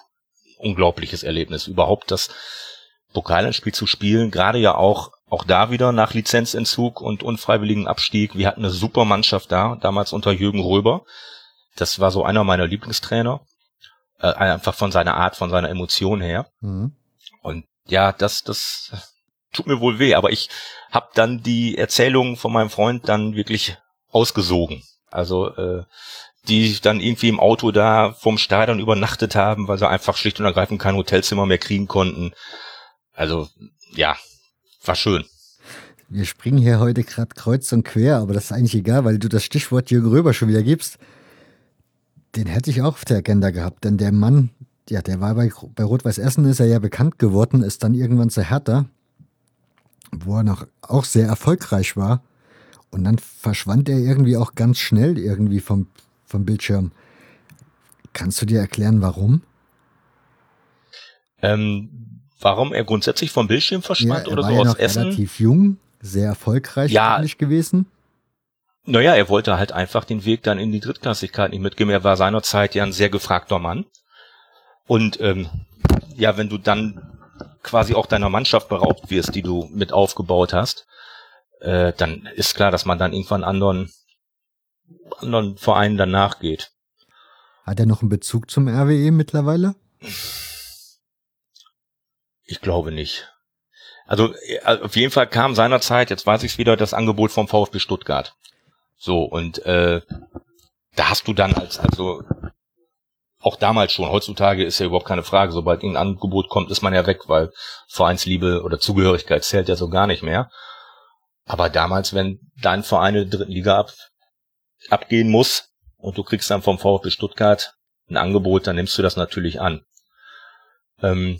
unglaubliches Erlebnis. Überhaupt das Pokalendspiel zu spielen, gerade ja auch auch da wieder nach Lizenzentzug und unfreiwilligen Abstieg. Wir hatten eine super Mannschaft da, damals unter Jürgen Röber. Das war so einer meiner Lieblingstrainer äh, einfach von seiner Art, von seiner Emotion her. Mhm. Und ja, das, das tut mir wohl weh, aber ich habe dann die Erzählungen von meinem Freund dann wirklich ausgesogen. Also äh, die dann irgendwie im Auto da vom Stadion übernachtet haben, weil sie einfach schlicht und ergreifend kein Hotelzimmer mehr kriegen konnten. Also ja, war schön. Wir springen hier heute gerade kreuz und quer, aber das ist eigentlich egal, weil du das Stichwort Jürgen Röber schon wieder gibst den hätte ich auch auf der Agenda gehabt, denn der Mann, ja, der war bei, bei Rot-Weiß Essen, ist er ja bekannt geworden, ist dann irgendwann zu Hertha, wo er noch auch sehr erfolgreich war. Und dann verschwand er irgendwie auch ganz schnell irgendwie vom, vom Bildschirm. Kannst du dir erklären, warum? Ähm, warum er grundsätzlich vom Bildschirm verschwand ja, oder so ja aus Essen? relativ jung, sehr erfolgreich ja, gewesen. Naja, er wollte halt einfach den Weg dann in die Drittklassigkeit nicht mitgeben. Er war seinerzeit ja ein sehr gefragter Mann. Und ähm, ja, wenn du dann quasi auch deiner Mannschaft beraubt wirst, die du mit aufgebaut hast, äh, dann ist klar, dass man dann irgendwann anderen, anderen Vereinen dann nachgeht. Hat er noch einen Bezug zum RWE mittlerweile? Ich glaube nicht. Also äh, auf jeden Fall kam seinerzeit, jetzt weiß ich es wieder, das Angebot vom VfB Stuttgart. So, und äh, da hast du dann als, also auch damals schon, heutzutage ist ja überhaupt keine Frage, sobald ein Angebot kommt, ist man ja weg, weil Vereinsliebe oder Zugehörigkeit zählt ja so gar nicht mehr. Aber damals, wenn dein Verein in der dritten Liga ab, abgehen muss und du kriegst dann vom VfB Stuttgart ein Angebot, dann nimmst du das natürlich an. Ähm,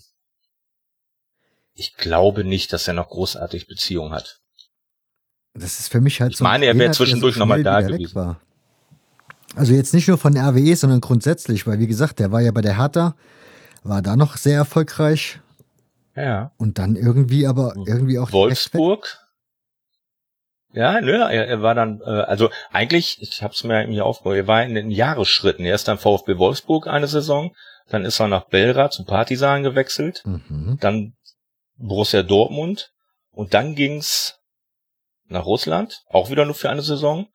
ich glaube nicht, dass er noch großartig Beziehungen hat. Das ist für mich halt ich so. Ich meine, er wäre zwischendurch so nochmal da gewesen. War. Also jetzt nicht nur von RWE, sondern grundsätzlich, weil wie gesagt, der war ja bei der Hertha, war da noch sehr erfolgreich. Ja. Und dann irgendwie aber irgendwie auch Wolfsburg. Ja, nö, er, er war dann, äh, also eigentlich, ich habe es mir hier aufgeholt, er war in den Jahresschritten. Er ist dann VfB Wolfsburg eine Saison, dann ist er nach Belgrad zu Partisan gewechselt, mhm. dann Borussia Dortmund und dann ging's nach Russland, auch wieder nur für eine Saison.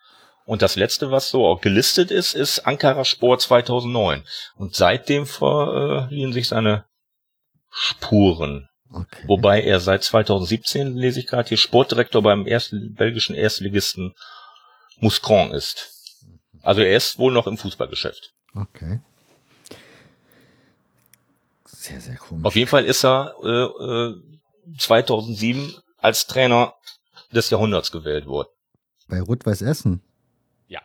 Und das letzte, was so auch gelistet ist, ist Ankara Sport 2009. Und seitdem verliehen sich seine Spuren. Okay. Wobei er seit 2017, lese ich gerade hier, Sportdirektor beim ersten, belgischen Erstligisten Muscron ist. Also er ist wohl noch im Fußballgeschäft. Okay. Sehr, sehr komisch. Auf jeden Fall ist er äh, äh, 2007 als Trainer des Jahrhunderts gewählt worden. Bei Rot-Weiß Essen? Ja.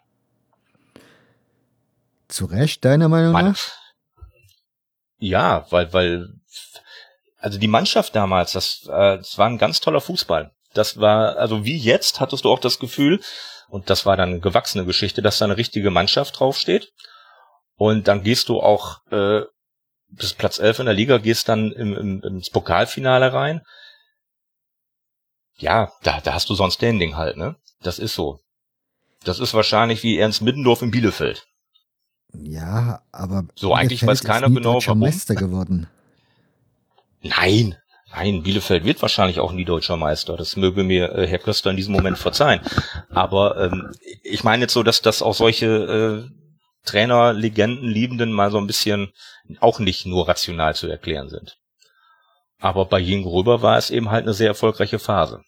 Zu Recht, deiner Meinung Man, nach? Ja, weil, weil, also die Mannschaft damals, das, äh, das war ein ganz toller Fußball. Das war, also wie jetzt hattest du auch das Gefühl, und das war dann eine gewachsene Geschichte, dass da eine richtige Mannschaft draufsteht. Und dann gehst du auch äh, bis Platz 11 in der Liga, gehst dann im, im, ins Pokalfinale rein ja, da, da hast du so ein Standing halt, ne? Das ist so. Das ist wahrscheinlich wie Ernst Middendorf in Bielefeld. Ja, aber so eigentlich weiß keiner genau, warum. Meister geworden. Nein, nein, Bielefeld wird wahrscheinlich auch nie deutscher Meister. Das möge mir äh, Herr Köster in diesem Moment verzeihen. Aber ähm, ich meine jetzt so, dass das auch solche äh, Trainer, Legenden, Liebenden mal so ein bisschen auch nicht nur rational zu erklären sind. Aber bei Jing Röber war es eben halt eine sehr erfolgreiche Phase.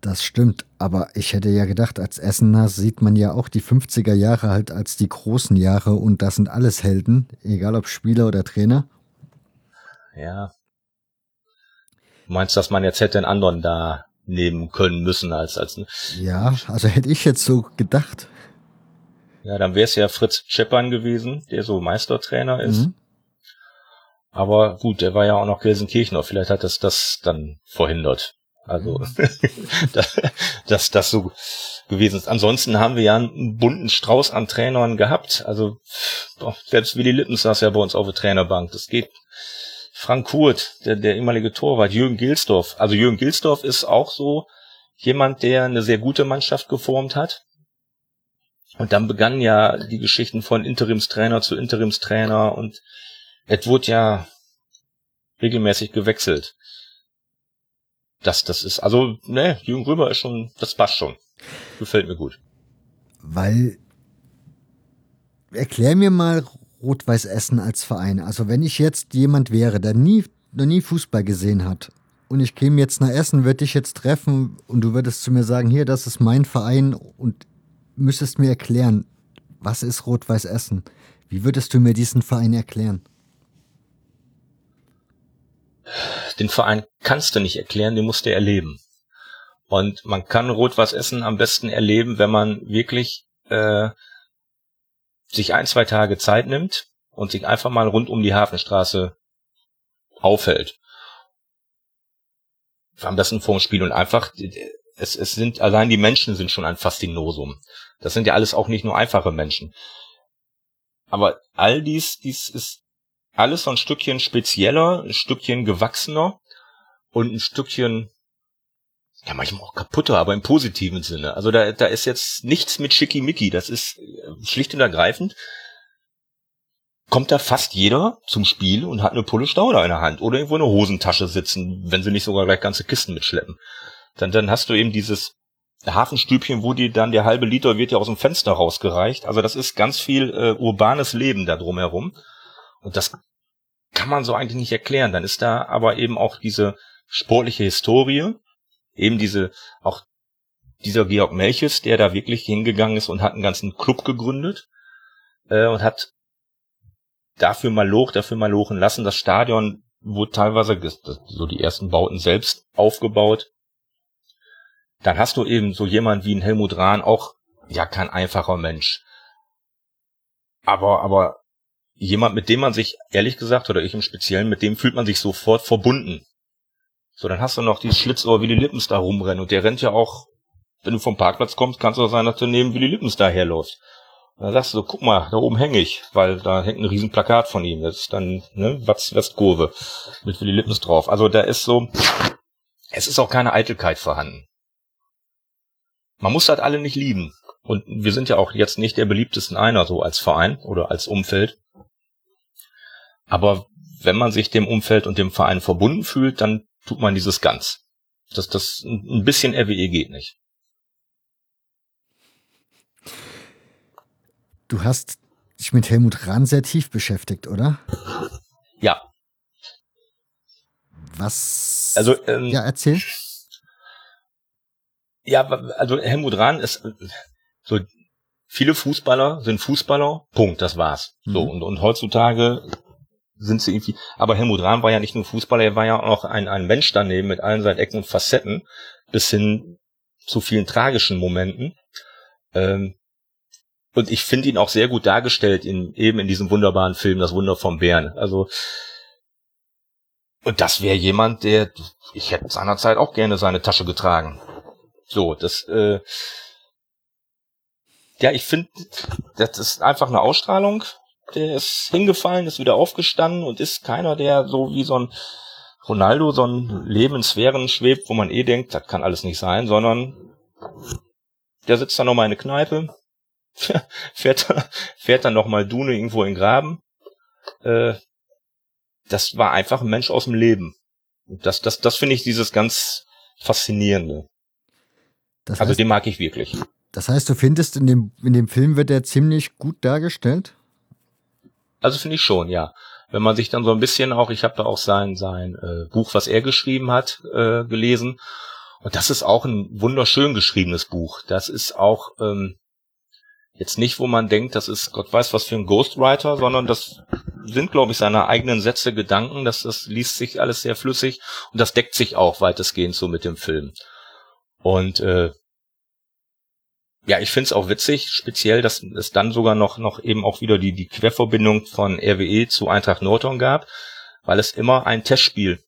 Das stimmt, aber ich hätte ja gedacht, als Essener sieht man ja auch die 50er Jahre halt als die großen Jahre und das sind alles Helden, egal ob Spieler oder Trainer. Ja. Du meinst, dass man jetzt hätte einen anderen da nehmen können müssen als als Ja, also hätte ich jetzt so gedacht. Ja, dann wäre es ja Fritz Scheppern gewesen, der so Meistertrainer ist. Mhm. Aber gut, der war ja auch noch Gelsenkirchener. Vielleicht hat es das dann verhindert. Also, dass das so gewesen ist. Ansonsten haben wir ja einen bunten Strauß an Trainern gehabt. Also, selbst Willi Lippens saß ja bei uns auf der Trainerbank. Das geht. Frank Kurt, der, der ehemalige Torwart, Jürgen Gilsdorf. Also Jürgen Gilsdorf ist auch so jemand, der eine sehr gute Mannschaft geformt hat. Und dann begannen ja die Geschichten von Interimstrainer zu Interimstrainer und es wurde ja regelmäßig gewechselt. Das, das ist, also, ne, Jürgen Röber ist schon, das passt schon. Gefällt mir gut. Weil, erklär mir mal Rot-Weiß Essen als Verein. Also, wenn ich jetzt jemand wäre, der nie, noch nie Fußball gesehen hat, und ich käme jetzt nach Essen, würde dich jetzt treffen und du würdest zu mir sagen, hier, das ist mein Verein und müsstest mir erklären, was ist Rot-Weiß Essen? Wie würdest du mir diesen Verein erklären? Den Verein kannst du nicht erklären, den musst du erleben. Und man kann Rot-Weiß Essen am besten erleben, wenn man wirklich äh, sich ein, zwei Tage Zeit nimmt und sich einfach mal rund um die Hafenstraße aufhält. Am besten vorm Spiel und einfach, es, es sind, allein die Menschen sind schon ein Faszinosum. Das sind ja alles auch nicht nur einfache Menschen. Aber all dies, dies ist alles so ein Stückchen spezieller, ein Stückchen gewachsener und ein Stückchen, ja manchmal auch kaputter, aber im positiven Sinne. Also da, da ist jetzt nichts mit Schickimicki, das ist äh, schlicht und ergreifend, kommt da fast jeder zum Spiel und hat eine Pulle Stauder in der Hand oder irgendwo eine Hosentasche sitzen, wenn sie nicht sogar gleich ganze Kisten mitschleppen. Dann, dann hast du eben dieses Hafenstübchen, wo die dann der halbe Liter wird ja aus dem Fenster rausgereicht. Also das ist ganz viel äh, urbanes Leben da drumherum. Und das kann man so eigentlich nicht erklären. Dann ist da aber eben auch diese sportliche Historie, eben diese, auch dieser Georg Melches, der da wirklich hingegangen ist und hat einen ganzen Club gegründet äh, und hat dafür mal loch, dafür mal lochen lassen. Das Stadion wurde teilweise so die ersten Bauten selbst aufgebaut. Dann hast du eben so jemand wie ein Helmut Rahn, auch ja kein einfacher Mensch. Aber, aber jemand, mit dem man sich, ehrlich gesagt, oder ich im Speziellen, mit dem fühlt man sich sofort verbunden. So, dann hast du noch dieses Schlitzohr Willy Lippens da rumrennen und der rennt ja auch, wenn du vom Parkplatz kommst, kannst du sein, dass du neben Willy Lippens da herläufst. Und dann sagst du so, guck mal, da oben hänge ich, weil da hängt ein riesen Plakat von ihm. Das ist dann, ne, Watz Westkurve mit Willy Lippens drauf. Also da ist so, es ist auch keine Eitelkeit vorhanden. Man muss das alle nicht lieben. Und wir sind ja auch jetzt nicht der beliebtesten einer so als Verein oder als Umfeld. Aber wenn man sich dem Umfeld und dem Verein verbunden fühlt, dann tut man dieses ganz. Das, das ein bisschen RWE geht nicht. Du hast dich mit Helmut Rahn sehr tief beschäftigt, oder? Ja. Was? Also ähm, ja, erzähl. Ja, also Helmut Rahn ist so viele Fußballer sind Fußballer. Punkt, das war's. Mhm. So und, und heutzutage sind sie irgendwie. Aber Helmut Rahn war ja nicht nur Fußballer, er war ja auch ein, ein Mensch daneben mit allen seinen Ecken und Facetten, bis hin zu vielen tragischen Momenten. Ähm, und ich finde ihn auch sehr gut dargestellt in eben in diesem wunderbaren Film Das Wunder vom Bären. Also und das wäre jemand, der ich hätte seinerzeit auch gerne seine Tasche getragen. So, das äh, ja, ich finde, das ist einfach eine Ausstrahlung, der ist hingefallen, ist wieder aufgestanden und ist keiner, der so wie so ein Ronaldo so ein Leben in Sphären schwebt, wo man eh denkt, das kann alles nicht sein, sondern der sitzt dann nochmal in der Kneipe, fährt, fährt dann nochmal Dune irgendwo in den Graben. Äh, das war einfach ein Mensch aus dem Leben. Und das, das, das finde ich dieses ganz Faszinierende. Das also heißt, den mag ich wirklich. Das heißt, du findest, in dem, in dem Film wird er ziemlich gut dargestellt? Also finde ich schon, ja. Wenn man sich dann so ein bisschen auch, ich habe da auch sein sein äh, Buch, was er geschrieben hat, äh, gelesen. Und das ist auch ein wunderschön geschriebenes Buch. Das ist auch ähm, jetzt nicht, wo man denkt, das ist Gott weiß was für ein Ghostwriter, sondern das sind, glaube ich, seine eigenen Sätze, Gedanken. Das, das liest sich alles sehr flüssig und das deckt sich auch weitestgehend so mit dem Film. Und äh, ja, ich find's auch witzig, speziell, dass es dann sogar noch, noch eben auch wieder die, die Querverbindung von RWE zu Eintracht Norton gab, weil es immer ein Testspiel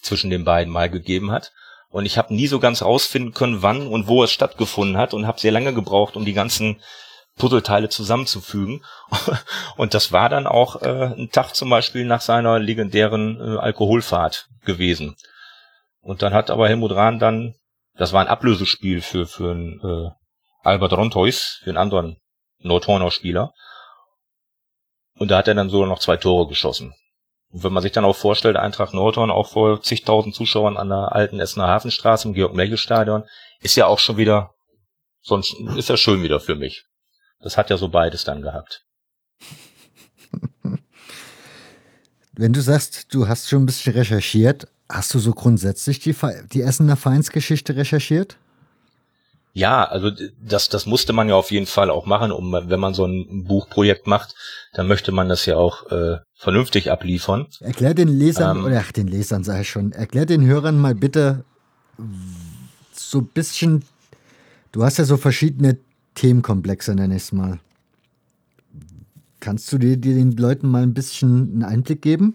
zwischen den beiden mal gegeben hat. Und ich habe nie so ganz rausfinden können, wann und wo es stattgefunden hat und habe sehr lange gebraucht, um die ganzen Puzzleteile zusammenzufügen. Und das war dann auch äh, ein Tag zum Beispiel nach seiner legendären äh, Alkoholfahrt gewesen. Und dann hat aber Helmut Rahn dann, das war ein Ablösespiel für, für ein äh, Albert Rontois, für einen anderen Nordhorner Spieler. Und da hat er dann sogar noch zwei Tore geschossen. Und wenn man sich dann auch vorstellt, Eintracht Nordhorn auch vor zigtausend Zuschauern an der alten Essener Hafenstraße im Georg-Melchel-Stadion, ist ja auch schon wieder, sonst ist ja schön wieder für mich. Das hat ja so beides dann gehabt. Wenn du sagst, du hast schon ein bisschen recherchiert, hast du so grundsätzlich die, die Essener Vereinsgeschichte recherchiert? Ja, also das, das musste man ja auf jeden Fall auch machen, um wenn man so ein Buchprojekt macht, dann möchte man das ja auch äh, vernünftig abliefern. Erklär den Lesern, ähm, oder ach, den Lesern sage ich schon, erklär den Hörern mal bitte so ein bisschen, du hast ja so verschiedene Themenkomplexe, nenne ich es mal. Kannst du dir, dir den Leuten mal ein bisschen einen Einblick geben?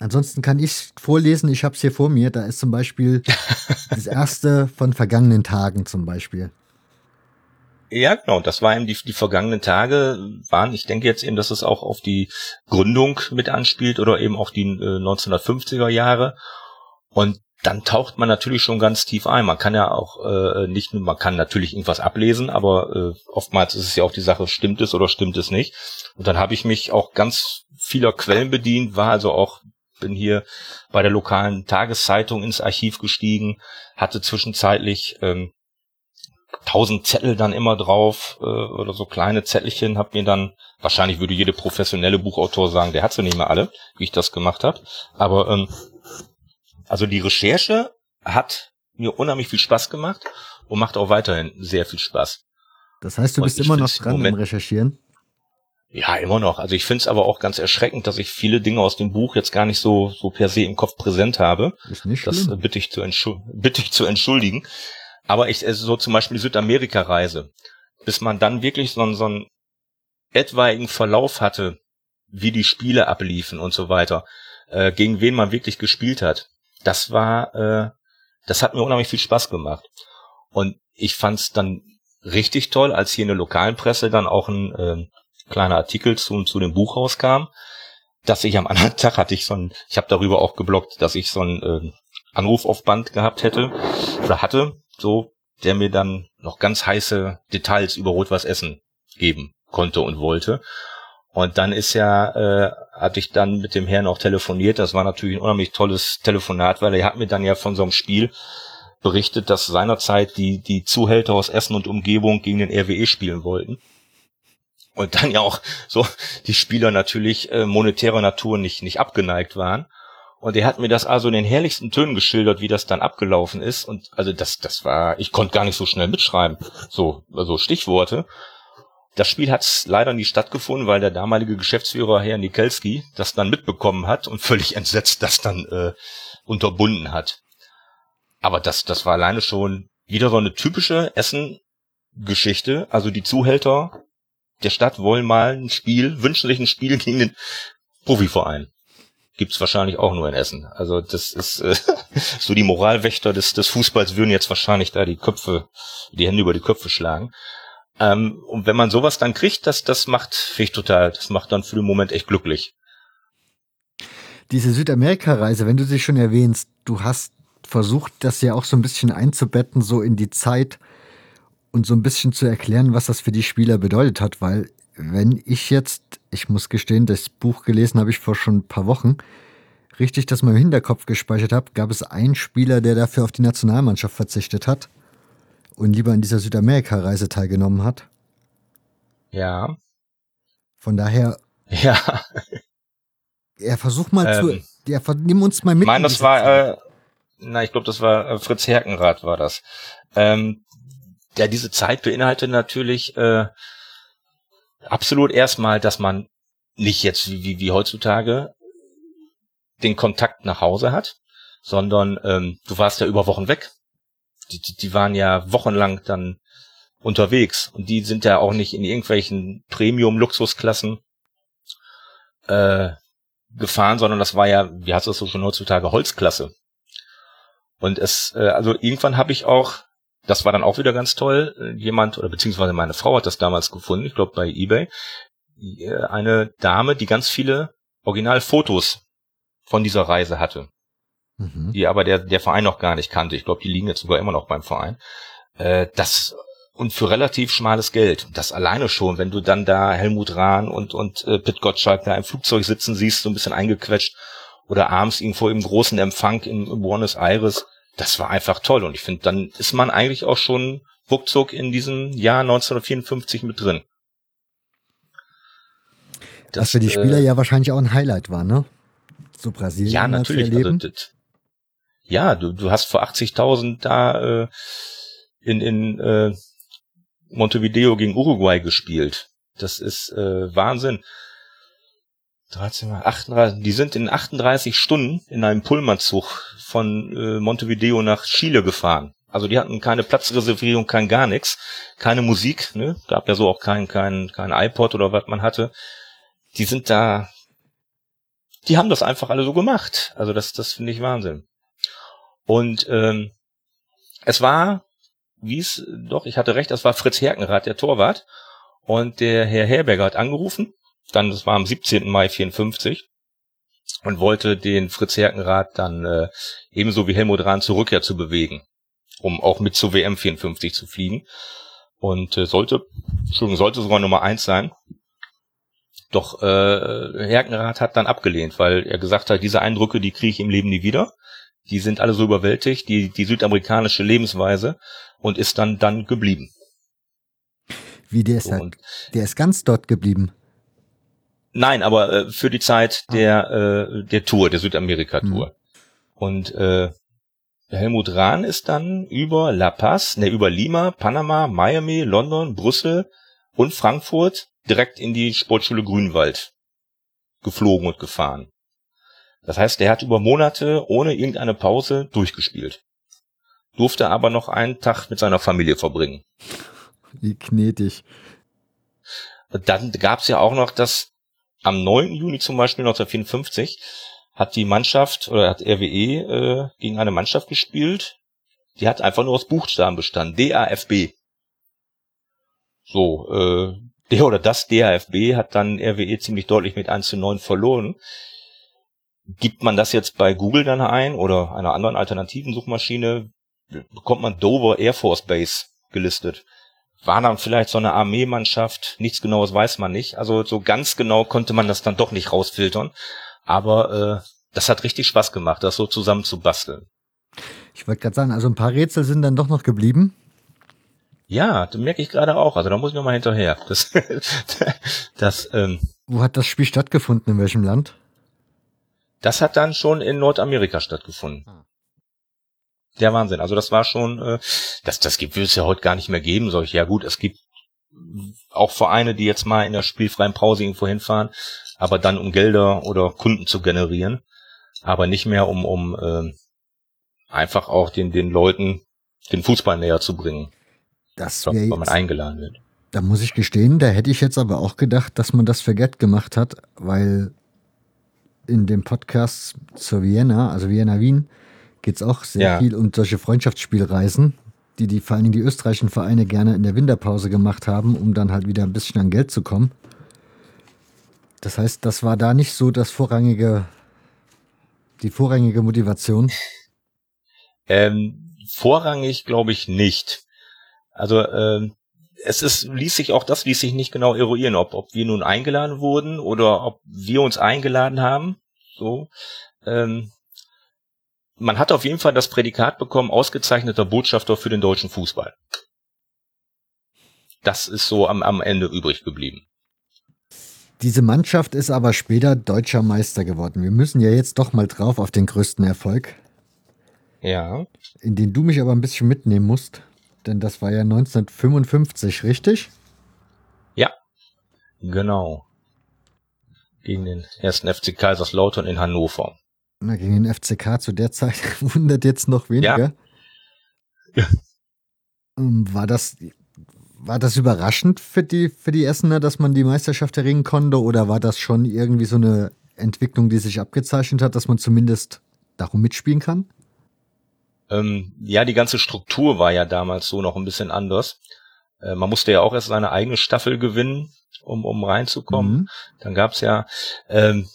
Ansonsten kann ich vorlesen, ich habe es hier vor mir. Da ist zum Beispiel das erste von vergangenen Tagen zum Beispiel. Ja, genau. Das war eben die, die vergangenen Tage waren, ich denke jetzt eben, dass es auch auf die Gründung mit anspielt oder eben auch die äh, 1950er Jahre. Und dann taucht man natürlich schon ganz tief ein. Man kann ja auch äh, nicht nur, man kann natürlich irgendwas ablesen, aber äh, oftmals ist es ja auch die Sache, stimmt es oder stimmt es nicht. Und dann habe ich mich auch ganz vieler Quellen bedient, war also auch bin hier bei der lokalen Tageszeitung ins Archiv gestiegen, hatte zwischenzeitlich ähm, tausend Zettel dann immer drauf äh, oder so kleine Zettelchen, hab mir dann, wahrscheinlich würde jede professionelle Buchautor sagen, der hat sie nicht mehr alle, wie ich das gemacht habe. Aber ähm, also die Recherche hat mir unheimlich viel Spaß gemacht und macht auch weiterhin sehr viel Spaß. Das heißt, du bist immer noch dran Moment, im Recherchieren? Ja, immer noch. Also ich finde es aber auch ganz erschreckend, dass ich viele Dinge aus dem Buch jetzt gar nicht so, so per se im Kopf präsent habe. Ist nicht schlimm. Das bitte ich zu, bitte ich zu entschuldigen. Aber ich, also so zum Beispiel die Südamerika-Reise, bis man dann wirklich so, so ein etwaigen Verlauf hatte, wie die Spiele abliefen und so weiter, äh, gegen wen man wirklich gespielt hat, das war, äh, das hat mir unheimlich viel Spaß gemacht. Und ich fand's dann richtig toll, als hier in der lokalen Presse dann auch ein äh, kleiner Artikel zu, zu dem Buch rauskam, dass ich am anderen Tag hatte ich so ein, ich habe darüber auch geblockt, dass ich so ein äh, Anruf auf Band gehabt hätte oder hatte, so der mir dann noch ganz heiße Details über Rot-Weiß Essen geben konnte und wollte. Und dann ist ja, äh, hatte ich dann mit dem Herrn auch telefoniert. Das war natürlich ein unheimlich tolles Telefonat, weil er hat mir dann ja von so einem Spiel berichtet, dass seinerzeit die, die Zuhälter aus Essen und Umgebung gegen den RWE spielen wollten. Und dann ja auch so die Spieler natürlich äh, monetärer Natur nicht, nicht abgeneigt waren. Und er hat mir das also in den herrlichsten Tönen geschildert, wie das dann abgelaufen ist. Und also das, das war, ich konnte gar nicht so schnell mitschreiben. So, also Stichworte. Das Spiel hat leider nie stattgefunden, weil der damalige Geschäftsführer Herr Nikelski das dann mitbekommen hat und völlig entsetzt das dann äh, unterbunden hat. Aber das, das war alleine schon wieder so eine typische Essen-Geschichte. Also die Zuhälter der Stadt wollen mal ein Spiel, wünschen sich ein Spiel gegen den Profiverein gibt's wahrscheinlich auch nur in Essen. Also das ist äh, so die Moralwächter des, des Fußballs würden jetzt wahrscheinlich da die Köpfe, die Hände über die Köpfe schlagen. Ähm, und wenn man sowas dann kriegt, das, das macht, finde total, das macht dann für den Moment echt glücklich. Diese Südamerika-Reise, wenn du sie schon erwähnst, du hast versucht, das ja auch so ein bisschen einzubetten, so in die Zeit und so ein bisschen zu erklären, was das für die Spieler bedeutet hat, weil wenn ich jetzt, ich muss gestehen, das Buch gelesen habe ich vor schon ein paar Wochen, richtig das mal im Hinterkopf gespeichert habe, gab es einen Spieler, der dafür auf die Nationalmannschaft verzichtet hat und lieber an dieser Südamerika-Reise teilgenommen hat. Ja. Von daher. Ja. Ja, versuch mal ähm, zu. Ja, nimm uns mal mit. Ich meine, das war, äh, na, ich glaube, das war äh, Fritz Herkenrath war das. Ähm, ja, diese Zeit beinhaltet natürlich äh, absolut erstmal, dass man nicht jetzt wie, wie, wie heutzutage den Kontakt nach Hause hat, sondern ähm, du warst ja über Wochen weg. Die, die, die waren ja wochenlang dann unterwegs und die sind ja auch nicht in irgendwelchen Premium-Luxusklassen äh, gefahren, sondern das war ja, wie heißt das so schon heutzutage, Holzklasse. Und es, äh, also irgendwann habe ich auch das war dann auch wieder ganz toll. Äh, jemand, oder beziehungsweise meine Frau hat das damals gefunden, ich glaube bei eBay. Äh, eine Dame, die ganz viele Originalfotos von dieser Reise hatte. Mhm. Die aber der, der Verein noch gar nicht kannte. Ich glaube, die liegen jetzt sogar immer noch beim Verein. Äh, das und für relativ schmales Geld. Das alleine schon, wenn du dann da Helmut Rahn und, und äh, Pitt Gottschalk da im Flugzeug sitzen siehst, so ein bisschen eingequetscht, oder abends irgendwo im großen Empfang in, in Buenos Aires, das war einfach toll. Und ich finde, dann ist man eigentlich auch schon ruckzuck in diesem Jahr 1954 mit drin. Das, Was für die Spieler äh, ja wahrscheinlich auch ein Highlight war, ne? So Brasilien. Ja, natürlich. Also, das, ja, du, du hast vor 80.000 da äh, in, in äh, Montevideo gegen Uruguay gespielt. Das ist äh, Wahnsinn. 13 mal 38, die sind in 38 Stunden in einem Pullmanzug von äh, Montevideo nach Chile gefahren. Also die hatten keine Platzreservierung, kein gar nichts, keine Musik, ne? Gab ja so auch kein kein kein iPod oder was man hatte. Die sind da die haben das einfach alle so gemacht. Also das das finde ich Wahnsinn. Und ähm, es war wie es doch, ich hatte recht, das war Fritz Herkenrath, der Torwart und der Herr Herberger hat angerufen dann, das war am 17. Mai 54 und wollte den Fritz Herkenrath dann äh, ebenso wie Helmut Rahn zur Rückkehr zu bewegen, um auch mit zur WM 54 zu fliegen. Und äh, sollte, Entschuldigung, sollte sogar Nummer eins sein. Doch äh, Herkenrath hat dann abgelehnt, weil er gesagt hat, diese Eindrücke, die kriege ich im Leben nie wieder. Die sind alle so überwältigt, die, die südamerikanische Lebensweise und ist dann dann geblieben. Wie der ist, und, der ist ganz dort geblieben. Nein, aber äh, für die Zeit ah. der, äh, der Tour, der Südamerika-Tour. Mhm. Und äh, Helmut Rahn ist dann über La Paz, ne, über Lima, Panama, Miami, London, Brüssel und Frankfurt direkt in die Sportschule Grünwald geflogen und gefahren. Das heißt, er hat über Monate ohne irgendeine Pause durchgespielt. Durfte aber noch einen Tag mit seiner Familie verbringen. Wie knetig. Dann gab es ja auch noch das, am 9. Juni zum Beispiel 1954 hat die Mannschaft oder hat RWE äh, gegen eine Mannschaft gespielt, die hat einfach nur aus Buchstaben bestanden. DAFB. So, äh, der oder das DAFB hat dann RWE ziemlich deutlich mit 1 zu 9 verloren. Gibt man das jetzt bei Google dann ein oder einer anderen alternativen Suchmaschine, bekommt man Dover Air Force Base gelistet. War dann vielleicht so eine Armeemannschaft, nichts genaues weiß man nicht. Also so ganz genau konnte man das dann doch nicht rausfiltern. Aber äh, das hat richtig Spaß gemacht, das so zusammen zu basteln. Ich wollte gerade sagen, also ein paar Rätsel sind dann doch noch geblieben. Ja, das merke ich gerade auch. Also da muss ich nochmal hinterher. Das, das, ähm, Wo hat das Spiel stattgefunden? In welchem Land? Das hat dann schon in Nordamerika stattgefunden. Ah. Der Wahnsinn. Also das war schon, äh, das, das gibt, will es ja heute gar nicht mehr geben. Solche, ja gut, es gibt auch Vereine, die jetzt mal in der spielfreien Pause irgendwo hinfahren, aber dann um Gelder oder Kunden zu generieren, aber nicht mehr um, um äh, einfach auch den, den Leuten den Fußball näher zu bringen. Das glaub, weil man eingeladen wird. Da muss ich gestehen, da hätte ich jetzt aber auch gedacht, dass man das vergett gemacht hat, weil in dem Podcast zur Vienna, also Vienna Wien, geht es auch sehr ja. viel um solche Freundschaftsspielreisen, die die vor allen Dingen die österreichischen Vereine gerne in der Winterpause gemacht haben, um dann halt wieder ein bisschen an Geld zu kommen. Das heißt, das war da nicht so das vorrangige, die vorrangige Motivation. Ähm, vorrangig glaube ich nicht. Also ähm, es ist, ließ sich auch das ließ sich nicht genau eruieren, ob, ob wir nun eingeladen wurden oder ob wir uns eingeladen haben. So. Ähm, man hat auf jeden Fall das Prädikat bekommen, ausgezeichneter Botschafter für den deutschen Fußball. Das ist so am, am Ende übrig geblieben. Diese Mannschaft ist aber später deutscher Meister geworden. Wir müssen ja jetzt doch mal drauf auf den größten Erfolg. Ja. In den du mich aber ein bisschen mitnehmen musst. Denn das war ja 1955, richtig? Ja, genau. Gegen den ersten FC Kaiserslautern in Hannover. Na, gegen den FCK zu der Zeit wundert jetzt noch weniger. Ja. ja. Ähm, war das, war das überraschend für die, für die Essener, dass man die Meisterschaft erringen konnte? Oder war das schon irgendwie so eine Entwicklung, die sich abgezeichnet hat, dass man zumindest darum mitspielen kann? Ähm, ja, die ganze Struktur war ja damals so noch ein bisschen anders. Äh, man musste ja auch erst seine eigene Staffel gewinnen, um, um reinzukommen. Mhm. Dann gab's ja, ähm,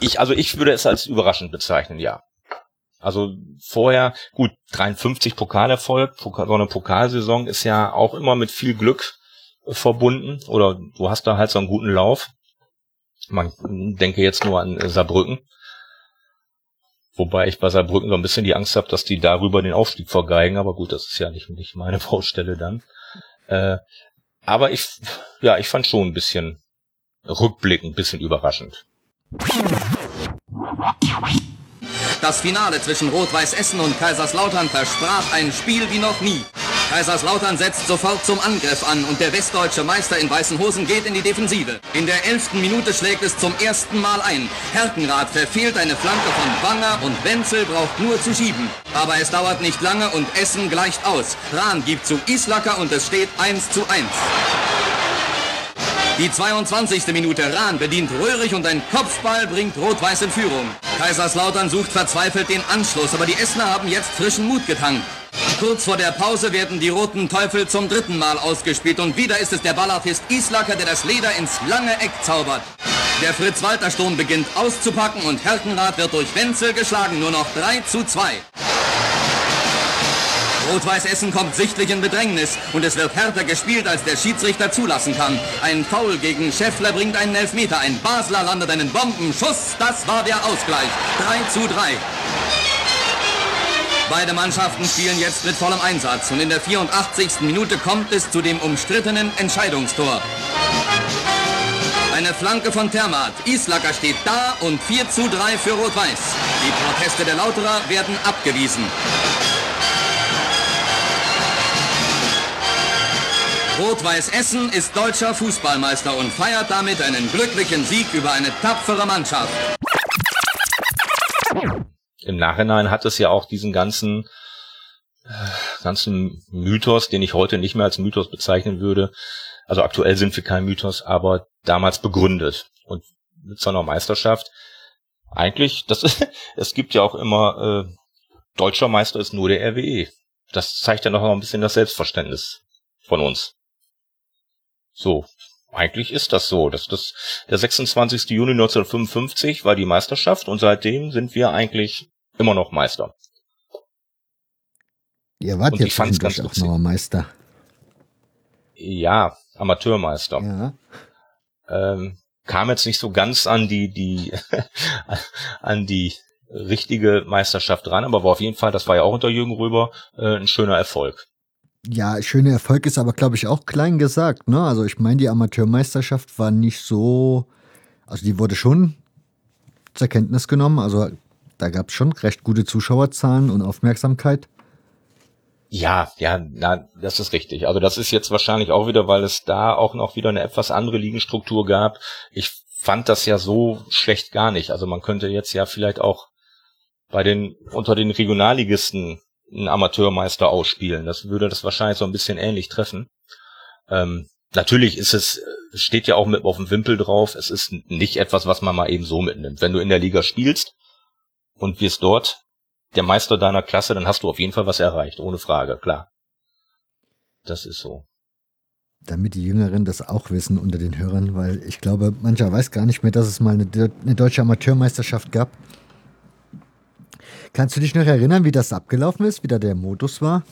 ich, also ich würde es als überraschend bezeichnen, ja. Also vorher, gut, 53 Pokalerfolg, so eine Pokalsaison ist ja auch immer mit viel Glück verbunden oder du hast da halt so einen guten Lauf. Man denke jetzt nur an Saarbrücken. Wobei ich bei Saarbrücken so ein bisschen die Angst habe, dass die darüber den Aufstieg vergeigen, aber gut, das ist ja nicht, nicht meine Baustelle dann. Äh, aber ich, ja, ich fand schon ein bisschen rückblickend, ein bisschen überraschend. Das Finale zwischen Rot-Weiß Essen und Kaiserslautern versprach ein Spiel wie noch nie. Kaiserslautern setzt sofort zum Angriff an und der westdeutsche Meister in weißen Hosen geht in die Defensive. In der elften Minute schlägt es zum ersten Mal ein. Herkenrath verfehlt eine Flanke von Wanger und Wenzel braucht nur zu schieben. Aber es dauert nicht lange und Essen gleicht aus. Rahn gibt zu Islacker und es steht 1 zu 1. Die 22. Minute Rahn bedient Röhrig und ein Kopfball bringt Rot-Weiß in Führung. Kaiserslautern sucht verzweifelt den Anschluss, aber die Essener haben jetzt frischen Mut getankt. Kurz vor der Pause werden die Roten Teufel zum dritten Mal ausgespielt und wieder ist es der Ballartist Islacker, der das Leder ins lange Eck zaubert. Der Fritz-Walter-Sturm beginnt auszupacken und Herkenrath wird durch Wenzel geschlagen, nur noch 3 zu 2. Rot-Weiß Essen kommt sichtlich in Bedrängnis und es wird härter gespielt, als der Schiedsrichter zulassen kann. Ein Foul gegen Scheffler bringt einen Elfmeter. Ein Basler landet einen Bombenschuss. Das war der Ausgleich. 3 zu 3. Beide Mannschaften spielen jetzt mit vollem Einsatz und in der 84. Minute kommt es zu dem umstrittenen Entscheidungstor. Eine Flanke von Termat. Islacker steht da und 4 zu 3 für Rot-Weiß. Die Proteste der Lauterer werden abgewiesen. Rot-Weiß Essen ist deutscher Fußballmeister und feiert damit einen glücklichen Sieg über eine tapfere Mannschaft im Nachhinein hat es ja auch diesen ganzen ganzen Mythos, den ich heute nicht mehr als Mythos bezeichnen würde, Also aktuell sind wir kein Mythos, aber damals begründet. Und mit so einer Meisterschaft, eigentlich, das ist, es gibt ja auch immer, äh, deutscher Meister ist nur der RWE. Das zeigt ja noch ein bisschen das Selbstverständnis von uns. So, eigentlich ist das so. Das, das, der 26. Juni 1955 war die Meisterschaft und seitdem sind wir eigentlich immer noch Meister. Ihr wart Und jetzt fand's ganz auch noch Meister. Ja, Amateurmeister. Ja. Ähm, kam jetzt nicht so ganz an die, die, an die richtige Meisterschaft ran, aber war auf jeden Fall, das war ja auch unter Jürgen Röber, äh, ein schöner Erfolg. Ja, schöner Erfolg ist aber, glaube ich, auch klein gesagt. Ne? Also ich meine, die Amateurmeisterschaft war nicht so, also die wurde schon zur Kenntnis genommen. Also da gab es schon recht gute Zuschauerzahlen und Aufmerksamkeit. Ja, ja, na, das ist richtig. Also das ist jetzt wahrscheinlich auch wieder, weil es da auch noch wieder eine etwas andere Ligenstruktur gab. Ich fand das ja so schlecht gar nicht. Also man könnte jetzt ja vielleicht auch bei den unter den Regionalligisten einen Amateurmeister ausspielen. Das würde das wahrscheinlich so ein bisschen ähnlich treffen. Ähm, natürlich ist es, steht ja auch mit auf dem Wimpel drauf, es ist nicht etwas, was man mal eben so mitnimmt. Wenn du in der Liga spielst und wirst dort der Meister deiner Klasse, dann hast du auf jeden Fall was erreicht, ohne Frage, klar. Das ist so. Damit die Jüngeren das auch wissen unter den Hörern, weil ich glaube, mancher weiß gar nicht mehr, dass es mal eine, eine deutsche Amateurmeisterschaft gab. Kannst du dich noch erinnern, wie das abgelaufen ist, wie da der Modus war?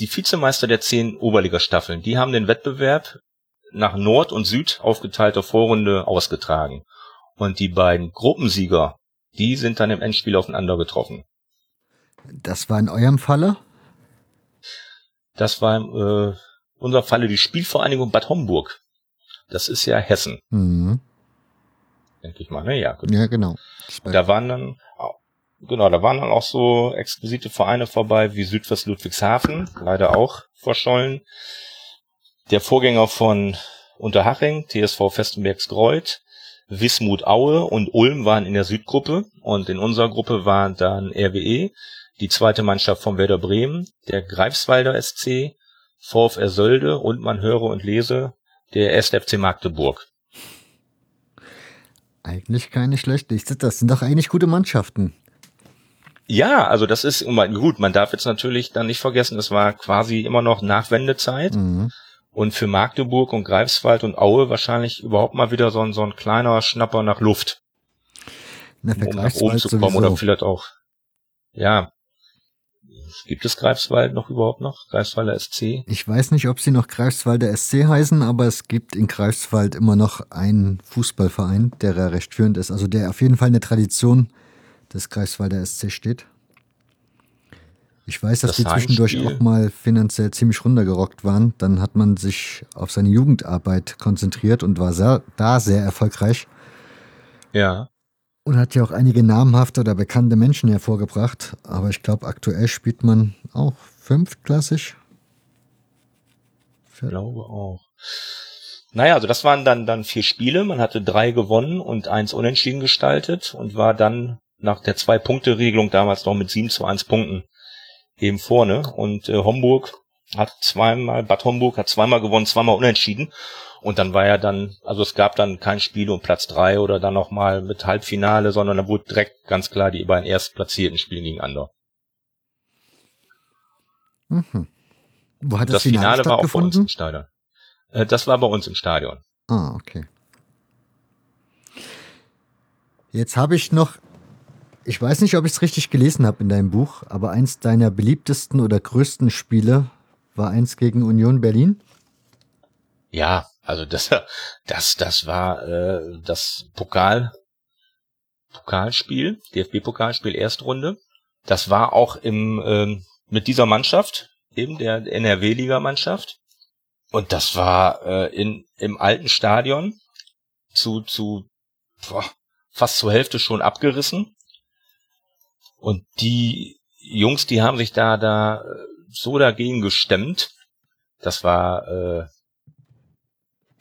Die Vizemeister der zehn Oberligastaffeln, die haben den Wettbewerb nach Nord und Süd aufgeteilter Vorrunde ausgetragen. Und die beiden Gruppensieger, die sind dann im Endspiel aufeinander getroffen. Das war in eurem Falle? Das war äh, unser Falle die Spielvereinigung Bad Homburg. Das ist ja Hessen, Mhm. Denke ich mal. Ne? Ja, gut. Ja, genau. Da waren dann, genau, da waren dann auch so exquisite Vereine vorbei wie Südwest Ludwigshafen, leider auch verschollen. Der Vorgänger von Unterhaching, TSV Festenbergsgreuth, Wismut Aue und Ulm waren in der Südgruppe und in unserer Gruppe waren dann RWE, die zweite Mannschaft von Werder Bremen, der Greifswalder SC, VfR Sölde und man höre und lese der SFC Magdeburg. Eigentlich keine schlechte. Das sind doch eigentlich gute Mannschaften. Ja, also das ist gut. Man darf jetzt natürlich dann nicht vergessen, es war quasi immer noch Nachwendezeit Mhm. und für Magdeburg und Greifswald und Aue wahrscheinlich überhaupt mal wieder so ein, so ein kleiner Schnapper nach Luft, Na, um nach oben zu kommen sowieso. oder vielleicht auch, ja. Gibt es Greifswald noch überhaupt noch? Greifswalder SC? Ich weiß nicht, ob sie noch Greifswalder SC heißen, aber es gibt in Greifswald immer noch einen Fußballverein, der recht führend ist. Also der auf jeden Fall eine Tradition des Greifswalder SC steht. Ich weiß, dass Das die zwischendurch Heimspiel- auch mal finanziell ziemlich runtergerockt waren. Dann hat man sich auf seine Jugendarbeit konzentriert und war sehr, da sehr erfolgreich. Ja. Und hat ja auch einige namhafte oder bekannte Menschen hervorgebracht. Aber ich glaube, aktuell spielt man auch fünftklassig. Ich glaube auch. Naja, also das waren dann, dann vier Spiele. Man hatte drei gewonnen und eins unentschieden gestaltet und war dann nach der Zwei-Punkte-Regelung damals noch mit 7 zu 1 Punkten eben vorne. Und äh, Homburg hat zweimal, Bad Homburg hat zweimal gewonnen, zweimal unentschieden. Und dann war ja dann, also es gab dann kein Spiel um Platz drei oder dann nochmal mit Halbfinale, sondern da wurde direkt ganz klar die beiden erstplatzierten Spielen gegeneinander. Mhm. Wo hat das, Das Finale war auch bei uns im Stadion. Äh, das war bei uns im Stadion. Ah, okay. Jetzt habe ich noch, ich weiß nicht, ob ich es richtig gelesen habe in deinem Buch, aber eins deiner beliebtesten oder größten Spiele war eins gegen Union Berlin. Ja, also das, das, das war äh, das Pokal, Pokalspiel, DFB-Pokalspiel Erstrunde. Das war auch im ähm, mit dieser Mannschaft, eben der NRW-Liga-Mannschaft. Und das war äh, in im alten Stadion zu zu boah, fast zur Hälfte schon abgerissen. Und die Jungs, die haben sich da da äh, so dagegen gestemmt. Das war äh,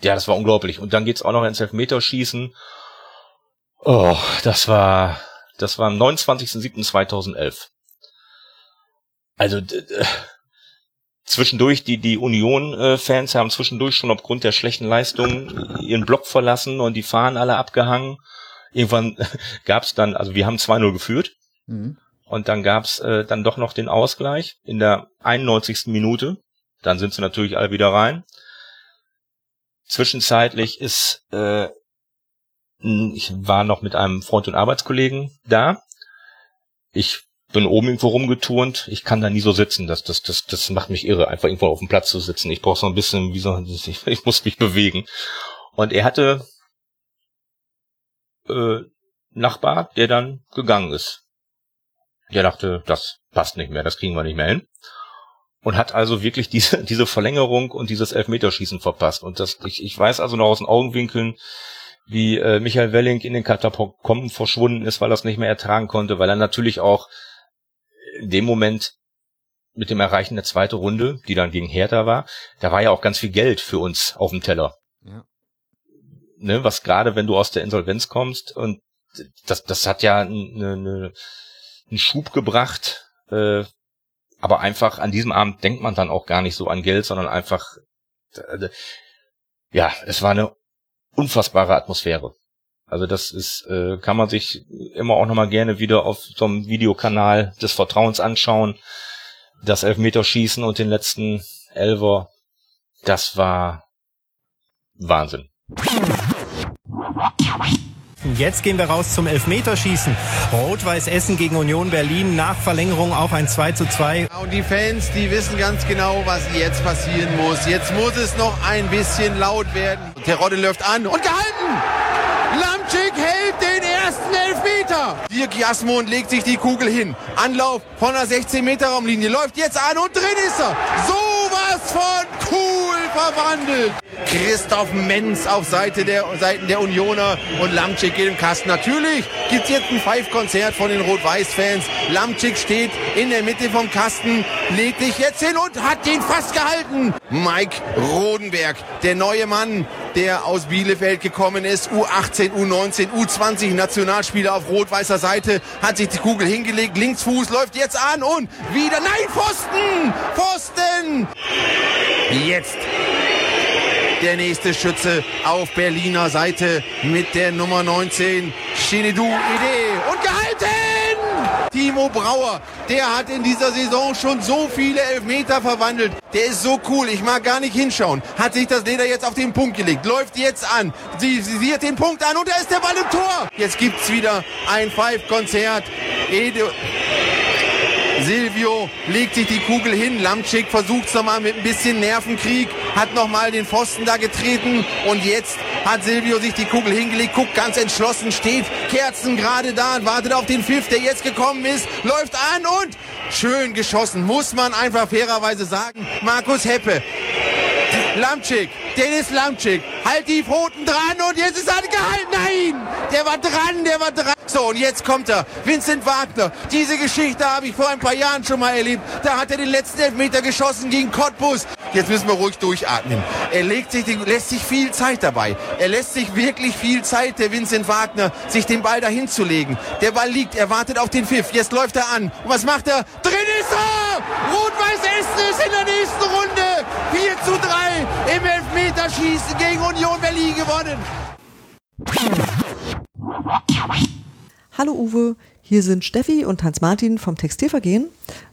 ja, das war unglaublich. Und dann geht's auch noch ins Elfmeterschießen. Oh, das war, das war am 29.07.2011. Also, zwischendurch, die, die Union-Fans haben zwischendurch schon aufgrund der schlechten Leistung ihren Block verlassen und die Fahnen alle abgehangen. Irgendwann gab's dann, also wir haben 2-0 geführt. Mhm. Und dann gab's äh, dann doch noch den Ausgleich in der 91. Minute. Dann sind sie natürlich alle wieder rein. Zwischenzeitlich ist, äh, ich war noch mit einem Freund und Arbeitskollegen da. Ich bin oben irgendwo rumgeturnt. Ich kann da nie so sitzen. Das, das, das, das macht mich irre, einfach irgendwo auf dem Platz zu sitzen. Ich brauche so ein bisschen, wie so, ich, ich muss mich bewegen. Und er hatte äh, Nachbar, der dann gegangen ist. Der dachte, das passt nicht mehr, das kriegen wir nicht mehr hin. Und hat also wirklich diese, diese Verlängerung und dieses Elfmeterschießen verpasst. Und das, ich, ich weiß also noch aus den Augenwinkeln, wie äh, Michael Welling in den Katakomben verschwunden ist, weil er es nicht mehr ertragen konnte, weil er natürlich auch in dem Moment mit dem Erreichen der zweiten Runde, die dann gegen Hertha war, da war ja auch ganz viel Geld für uns auf dem Teller. Ja. Ne, was gerade, wenn du aus der Insolvenz kommst und das, das hat ja eine, eine, einen Schub gebracht, äh, aber einfach an diesem Abend denkt man dann auch gar nicht so an Geld, sondern einfach, äh, ja, es war eine unfassbare Atmosphäre. Also das ist, äh, kann man sich immer auch nochmal gerne wieder auf so einem Videokanal des Vertrauens anschauen. Das Elfmeterschießen und den letzten Elver, das war Wahnsinn. Jetzt gehen wir raus zum Elfmeterschießen. Rot-Weiß Essen gegen Union Berlin. Nach Verlängerung auch ein 2 zu 2. Und die Fans, die wissen ganz genau, was jetzt passieren muss. Jetzt muss es noch ein bisschen laut werden. Terodde läuft an und gehalten! Lamczyk hält den ersten Elfmeter. Dirk Jasmund legt sich die Kugel hin. Anlauf von der 16-Meter-Raumlinie. Läuft jetzt an und drin ist er. Sowas von cool verwandelt. Christoph Menz auf Seite der, Seiten der Unioner und Lamczyk geht im Kasten. Natürlich gibt es jetzt ein Five-Konzert von den Rot-Weiß-Fans. Lamczyk steht in der Mitte vom Kasten, legt sich jetzt hin und hat den fast gehalten. Mike Rodenberg, der neue Mann, der aus Bielefeld gekommen ist, U18, U19, U20 Nationalspieler auf rot-weißer Seite, hat sich die Kugel hingelegt, Linksfuß läuft jetzt an und wieder, nein, Pfosten, Pfosten. Jetzt der nächste Schütze auf Berliner Seite mit der Nummer 19, Shinedu Ide. Und gehalten! Timo Brauer, der hat in dieser Saison schon so viele Elfmeter verwandelt. Der ist so cool, ich mag gar nicht hinschauen. Hat sich das Leder jetzt auf den Punkt gelegt, läuft jetzt an. Sie, sie sieht den Punkt an und da ist der Ball im Tor. Jetzt gibt's wieder ein Five-Konzert. Silvio legt sich die Kugel hin. Lamczyk versucht es nochmal mit ein bisschen Nervenkrieg. Hat nochmal den Pfosten da getreten. Und jetzt hat Silvio sich die Kugel hingelegt. Guckt ganz entschlossen, steht Kerzen gerade da und wartet auf den Pfiff, der jetzt gekommen ist. Läuft an und schön geschossen. Muss man einfach fairerweise sagen. Markus Heppe. Lamczyk, Dennis Lamczyk, halt die Pfoten dran und jetzt ist er gehalten. Nein, der war dran, der war dran. So, und jetzt kommt er. Vincent Wagner. Diese Geschichte habe ich vor ein paar Jahren schon mal erlebt. Da hat er den letzten Elfmeter geschossen gegen Cottbus. Jetzt müssen wir ruhig durchatmen. Er legt sich, lässt sich viel Zeit dabei. Er lässt sich wirklich viel Zeit, der Vincent Wagner, sich den Ball dahin zu legen. Der Ball liegt, er wartet auf den Pfiff. Jetzt läuft er an. Und was macht er? Drin ist er! Rot-Weiß Essen ist in der nächsten Runde. 4 zu 3 im Elfmeterschießen gegen Union Berlin gewonnen. Hallo Uwe, hier sind Steffi und Hans-Martin vom Textilvergehen.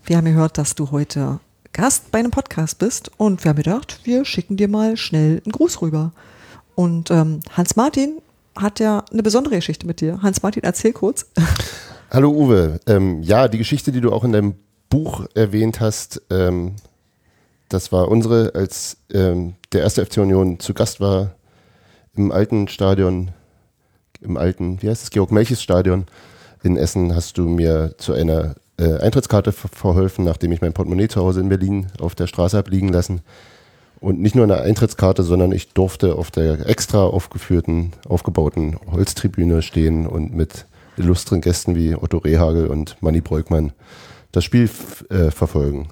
Wir haben gehört, dass du heute Gast bei einem Podcast bist und wir haben gedacht, wir schicken dir mal schnell einen Gruß rüber. Und ähm, Hans-Martin hat ja eine besondere Geschichte mit dir. Hans-Martin, erzähl kurz. Hallo Uwe. Ähm, ja, die Geschichte, die du auch in deinem Buch erwähnt hast, ähm, das war unsere, als ähm, der erste FC Union zu Gast war im alten Stadion im alten, wie heißt es, Georg-Melchis-Stadion in Essen hast du mir zu einer äh, Eintrittskarte verholfen, nachdem ich mein Portemonnaie zu Hause in Berlin auf der Straße habe liegen lassen. Und nicht nur eine Eintrittskarte, sondern ich durfte auf der extra aufgeführten, aufgebauten Holztribüne stehen und mit illustren Gästen wie Otto Rehagel und Manny Breukmann das Spiel äh, verfolgen.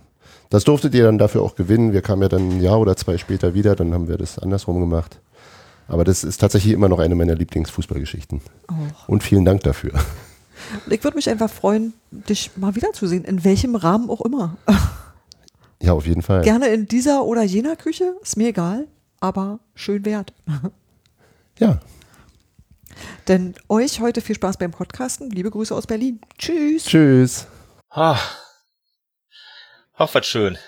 Das durftet ihr dann dafür auch gewinnen. Wir kamen ja dann ein Jahr oder zwei später wieder, dann haben wir das andersrum gemacht. Aber das ist tatsächlich immer noch eine meiner Lieblingsfußballgeschichten. Oh. Und vielen Dank dafür. Ich würde mich einfach freuen, dich mal wiederzusehen, in welchem Rahmen auch immer. Ja, auf jeden Fall. Gerne in dieser oder jener Küche, ist mir egal, aber schön wert. Ja, Denn euch heute viel Spaß beim Podcasten. Liebe Grüße aus Berlin. Tschüss. tschüss. Ah. Ach, was schön.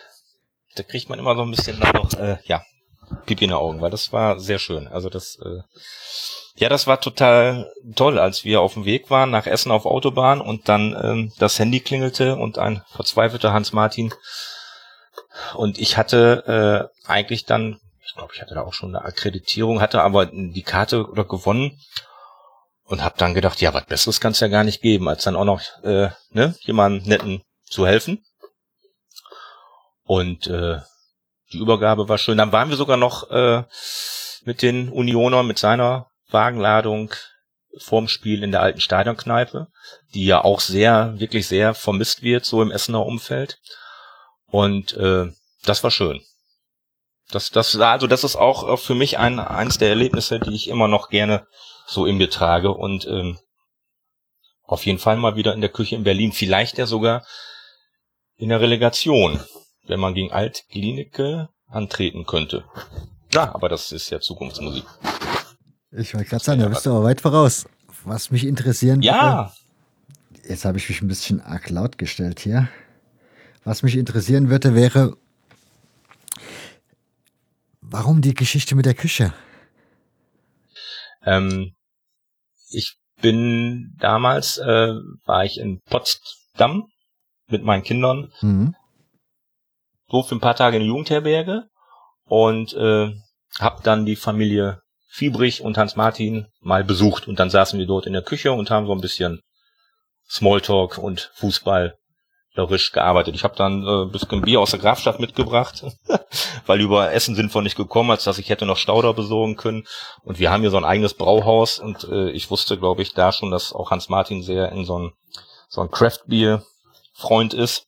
Da kriegt man immer so ein bisschen dann noch, äh, ja, Pipi in den Augen, weil das war sehr schön. Also das, äh, ja, das war total toll, als wir auf dem Weg waren nach Essen auf Autobahn und dann ähm, das Handy klingelte und ein verzweifelter Hans Martin und ich hatte äh, eigentlich dann, ich glaube, ich hatte da auch schon eine Akkreditierung, hatte aber die Karte oder gewonnen und habe dann gedacht, ja, was Besseres kann es ja gar nicht geben, als dann auch noch äh, ne, jemandem netten zu helfen. Und äh, die Übergabe war schön. Dann waren wir sogar noch äh, mit den Unionern, mit seiner Wagenladung vorm Spiel in der alten Stadionkneipe, die ja auch sehr, wirklich sehr vermisst wird, so im Essener Umfeld. Und äh, das war schön. Das, das, also das ist auch äh, für mich ein, eins der Erlebnisse, die ich immer noch gerne so in mir trage und ähm, auf jeden Fall mal wieder in der Küche in Berlin, vielleicht ja sogar in der Relegation, wenn man gegen Alt-Klinike antreten könnte. Ja, aber das ist ja Zukunftsmusik. Ich wollte gerade sagen, da bist du aber weit voraus. Was mich interessieren Ja, würde, jetzt habe ich mich ein bisschen arg laut gestellt hier. Was mich interessieren würde, wäre, warum die Geschichte mit der Küche? ähm, ich bin damals, äh, war ich in Potsdam mit meinen Kindern Mhm. So für ein paar Tage in die Jugendherberge und äh, habe dann die Familie Fiebrich und Hans Martin mal besucht und dann saßen wir dort in der Küche und haben so ein bisschen Smalltalk und Fußballerisch gearbeitet. Ich habe dann äh, ein bisschen Bier aus der Grafstadt mitgebracht, weil über Essen wir nicht gekommen, als dass ich hätte noch Stauder besorgen können. Und wir haben hier so ein eigenes Brauhaus und äh, ich wusste, glaube ich, da schon, dass auch Hans Martin sehr in so ein so ein Craft-Bier-Freund ist.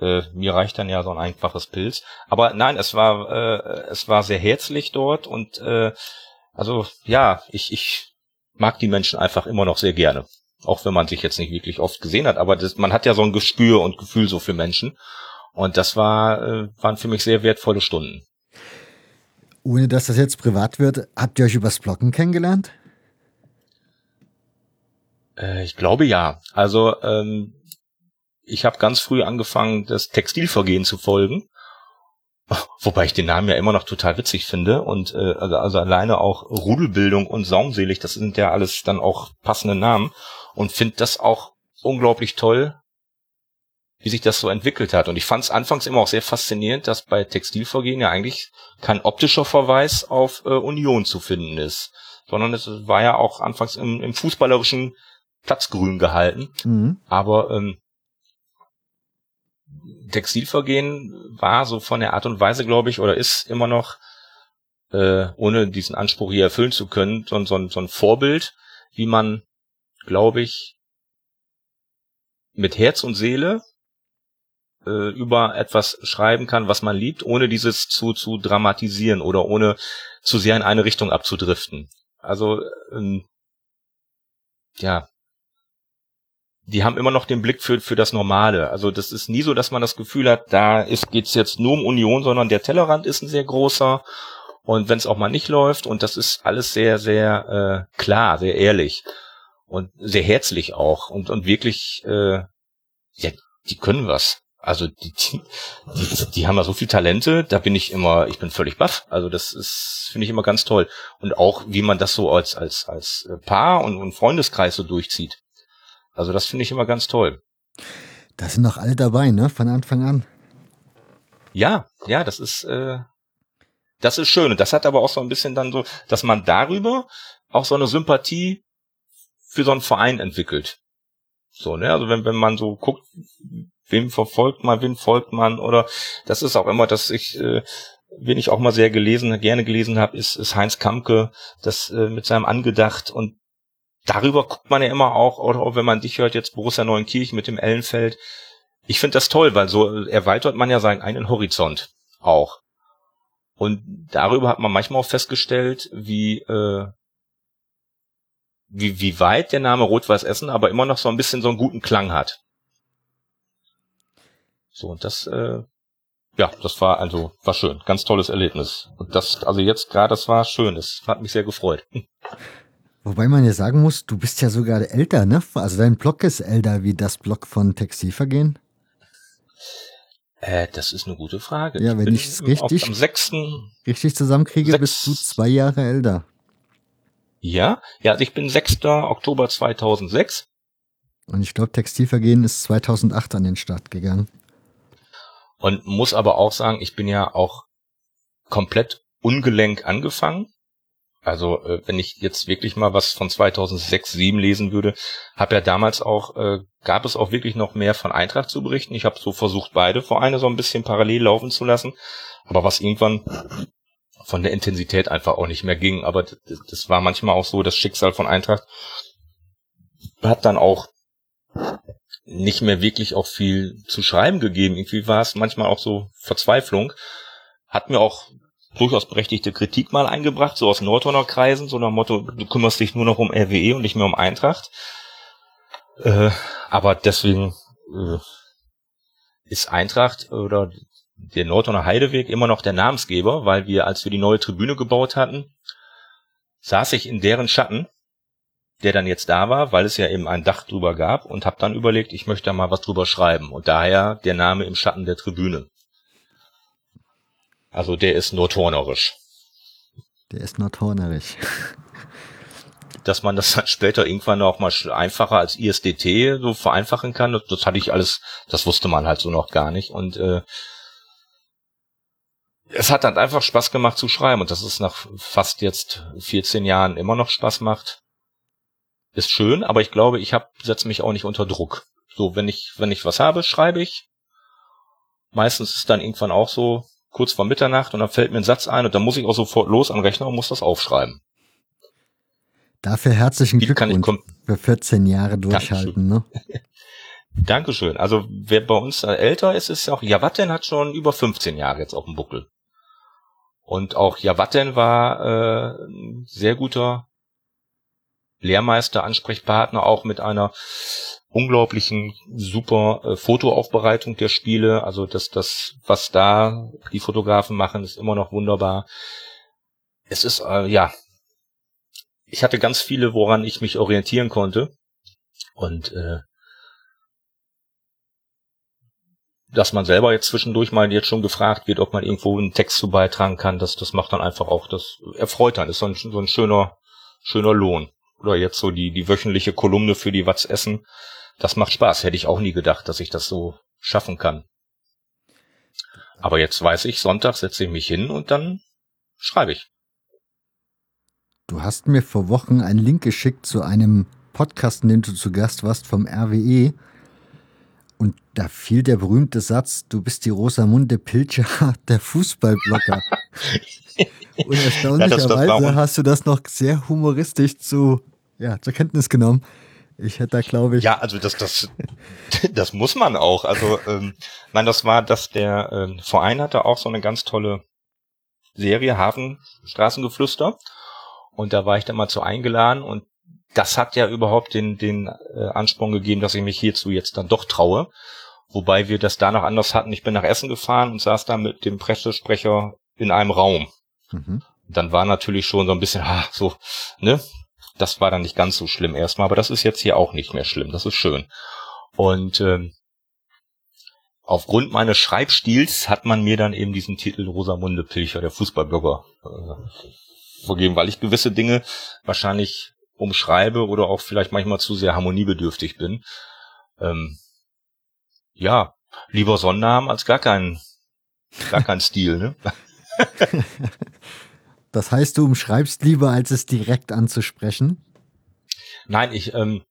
Äh, mir reicht dann ja so ein einfaches Pilz. Aber nein, es war äh, es war sehr herzlich dort und äh, also ja, ich ich mag die Menschen einfach immer noch sehr gerne, auch wenn man sich jetzt nicht wirklich oft gesehen hat. Aber das, man hat ja so ein Gespür und Gefühl so für Menschen und das war äh, waren für mich sehr wertvolle Stunden. Ohne dass das jetzt privat wird, habt ihr euch übers Blocken kennengelernt? Äh, ich glaube ja. Also ähm, ich habe ganz früh angefangen, das Textilvergehen zu folgen. Wobei ich den Namen ja immer noch total witzig finde und äh, also, also alleine auch Rudelbildung und Saumselig, das sind ja alles dann auch passende Namen und finde das auch unglaublich toll, wie sich das so entwickelt hat. Und ich fand es anfangs immer auch sehr faszinierend, dass bei Textilvergehen ja eigentlich kein optischer Verweis auf äh, Union zu finden ist, sondern es war ja auch anfangs im, im fußballerischen Platzgrün gehalten. Mhm. Aber ähm, Textilvergehen war so von der Art und Weise, glaube ich, oder ist immer noch, äh, ohne diesen Anspruch hier erfüllen zu können, so, so, ein- so ein Vorbild, wie man, glaube ich, mit Herz und Seele äh, über etwas schreiben kann, was man liebt, ohne dieses zu, zu dramatisieren oder ohne zu sehr in eine Richtung abzudriften. Also, ähm, ja, die haben immer noch den Blick für, für das Normale. Also das ist nie so, dass man das Gefühl hat, da ist, geht's jetzt nur um Union, sondern der Tellerrand ist ein sehr großer. Und wenn es auch mal nicht läuft, und das ist alles sehr, sehr äh, klar, sehr ehrlich und sehr herzlich auch und, und wirklich, äh, ja, die können was. Also die, die, die, die haben ja so viel Talente, da bin ich immer, ich bin völlig baff. Also das ist, finde ich immer ganz toll. Und auch, wie man das so als, als, als Paar und, und Freundeskreis so durchzieht. Also das finde ich immer ganz toll. Da sind noch alle dabei, ne? Von Anfang an. Ja, ja, das ist, äh, das ist schön. Und das hat aber auch so ein bisschen dann so, dass man darüber auch so eine Sympathie für so einen Verein entwickelt. So, ne? Also wenn, wenn man so guckt, wem verfolgt man, wen folgt man, oder das ist auch immer, dass ich, äh, wen ich auch mal sehr gelesen, gerne gelesen habe, ist, ist Heinz Kamke, das äh, mit seinem Angedacht und darüber guckt man ja immer auch, oder wenn man dich hört, jetzt Borussia Neuenkirchen mit dem Ellenfeld. Ich finde das toll, weil so erweitert man ja seinen eigenen Horizont auch. Und darüber hat man manchmal auch festgestellt, wie, äh, wie, wie weit der Name Rot-Weiß Essen aber immer noch so ein bisschen so einen guten Klang hat. So, und das äh, ja, das war also war schön, ganz tolles Erlebnis. Und das, also jetzt gerade, das war schön, das hat mich sehr gefreut. Wobei man ja sagen muss, du bist ja sogar älter, ne? Also dein Blog ist älter wie das Blog von Textilvergehen. Äh, das ist eine gute Frage. Ja, wenn ich es richtig, am 6. richtig zusammenkriege, Sechs- bist du zwei Jahre älter. Ja, ja, also ich bin 6. Oktober 2006. Und ich glaube, Textilvergehen ist 2008 an den Start gegangen. und muss aber auch sagen, ich bin ja auch komplett ungelenk angefangen. Also äh, wenn ich jetzt wirklich mal was von 2006, 7 lesen würde, habe ja damals auch, äh, gab es auch wirklich noch mehr von Eintracht zu berichten. Ich habe so versucht, beide Vereine so ein bisschen parallel laufen zu lassen, aber was irgendwann von der Intensität einfach auch nicht mehr ging. Aber das war manchmal auch so, das Schicksal von Eintracht hat dann auch nicht mehr wirklich auch viel zu schreiben gegeben. Irgendwie war es manchmal auch so Verzweiflung. Hat mir auch durchaus berechtigte Kritik mal eingebracht, so aus Nordhorner Kreisen, so nach Motto, du kümmerst dich nur noch um RWE und nicht mehr um Eintracht. Äh, aber deswegen äh, ist Eintracht oder der Nordhorner Heideweg immer noch der Namensgeber, weil wir, als wir die neue Tribüne gebaut hatten, saß ich in deren Schatten der dann jetzt da war, weil es ja eben ein Dach drüber gab und habe dann überlegt, ich möchte da mal was drüber schreiben und daher der Name im Schatten der Tribüne. Also der ist nordhornerisch. Der ist nordhornerisch. Dass man das dann später irgendwann auch mal einfacher als ISDT so vereinfachen kann, das, das hatte ich alles, das wusste man halt so noch gar nicht und äh, es hat dann einfach Spaß gemacht zu schreiben und dass es nach fast jetzt 14 Jahren immer noch Spaß macht, ist schön, aber ich glaube, ich setze mich auch nicht unter Druck. So, wenn ich, wenn ich was habe, schreibe ich. Meistens ist dann irgendwann auch so kurz vor Mitternacht und dann fällt mir ein Satz ein und dann muss ich auch sofort los am Rechner und muss das aufschreiben. Dafür herzlichen Wie kann ich Glückwunsch für 14 Jahre durchhalten, ne? Dankeschön. Also wer bei uns älter ist, ist auch Javatten hat schon über 15 Jahre jetzt auf dem Buckel. Und auch Javatten war äh, ein sehr guter Lehrmeister, Ansprechpartner, auch mit einer unglaublichen super äh, Fotoaufbereitung der Spiele. Also das, das, was da die Fotografen machen, ist immer noch wunderbar. Es ist, äh, ja, ich hatte ganz viele, woran ich mich orientieren konnte. Und äh, dass man selber jetzt zwischendurch mal jetzt schon gefragt wird, ob man irgendwo einen Text zu beitragen kann, das, das macht dann einfach auch, das erfreut dann, ist so ein, so ein schöner, schöner Lohn. Oder jetzt so die, die wöchentliche Kolumne für die Watz Essen. Das macht Spaß. Hätte ich auch nie gedacht, dass ich das so schaffen kann. Aber jetzt weiß ich, Sonntag setze ich mich hin und dann schreibe ich. Du hast mir vor Wochen einen Link geschickt zu einem Podcast, in dem du zu Gast warst vom RWE. Und da fiel der berühmte Satz, du bist die Rosamunde Pilcher der Fußballblogger. Und erstaunlicherweise Ja, hast du das noch sehr humoristisch zu, ja, zur Kenntnis genommen. Ich hätte da, glaube ich, Ja, also das, das, das muss man auch. Also, ähm, nein, das war, dass der ähm, Verein hatte auch so eine ganz tolle Serie, Hafenstraßengeflüster. Und da war ich dann mal zu eingeladen und das hat ja überhaupt den, den äh, Ansporn gegeben, dass ich mich hierzu jetzt dann doch traue. Wobei wir das da noch anders hatten. Ich bin nach Essen gefahren und saß da mit dem Pressesprecher in einem Raum. Mhm. Dann war natürlich schon so ein bisschen, ah, so, ne? Das war dann nicht ganz so schlimm erstmal, aber das ist jetzt hier auch nicht mehr schlimm. Das ist schön. Und ähm, aufgrund meines Schreibstils hat man mir dann eben diesen Titel Rosamunde Pilcher, der Fußballblogger, äh, vergeben, weil ich gewisse Dinge wahrscheinlich umschreibe oder auch vielleicht manchmal zu sehr harmoniebedürftig bin. Ähm, ja, lieber Sonnennamen als gar kein, gar kein Stil, ne? das heißt, du umschreibst lieber, als es direkt anzusprechen. Nein, ich, ähm,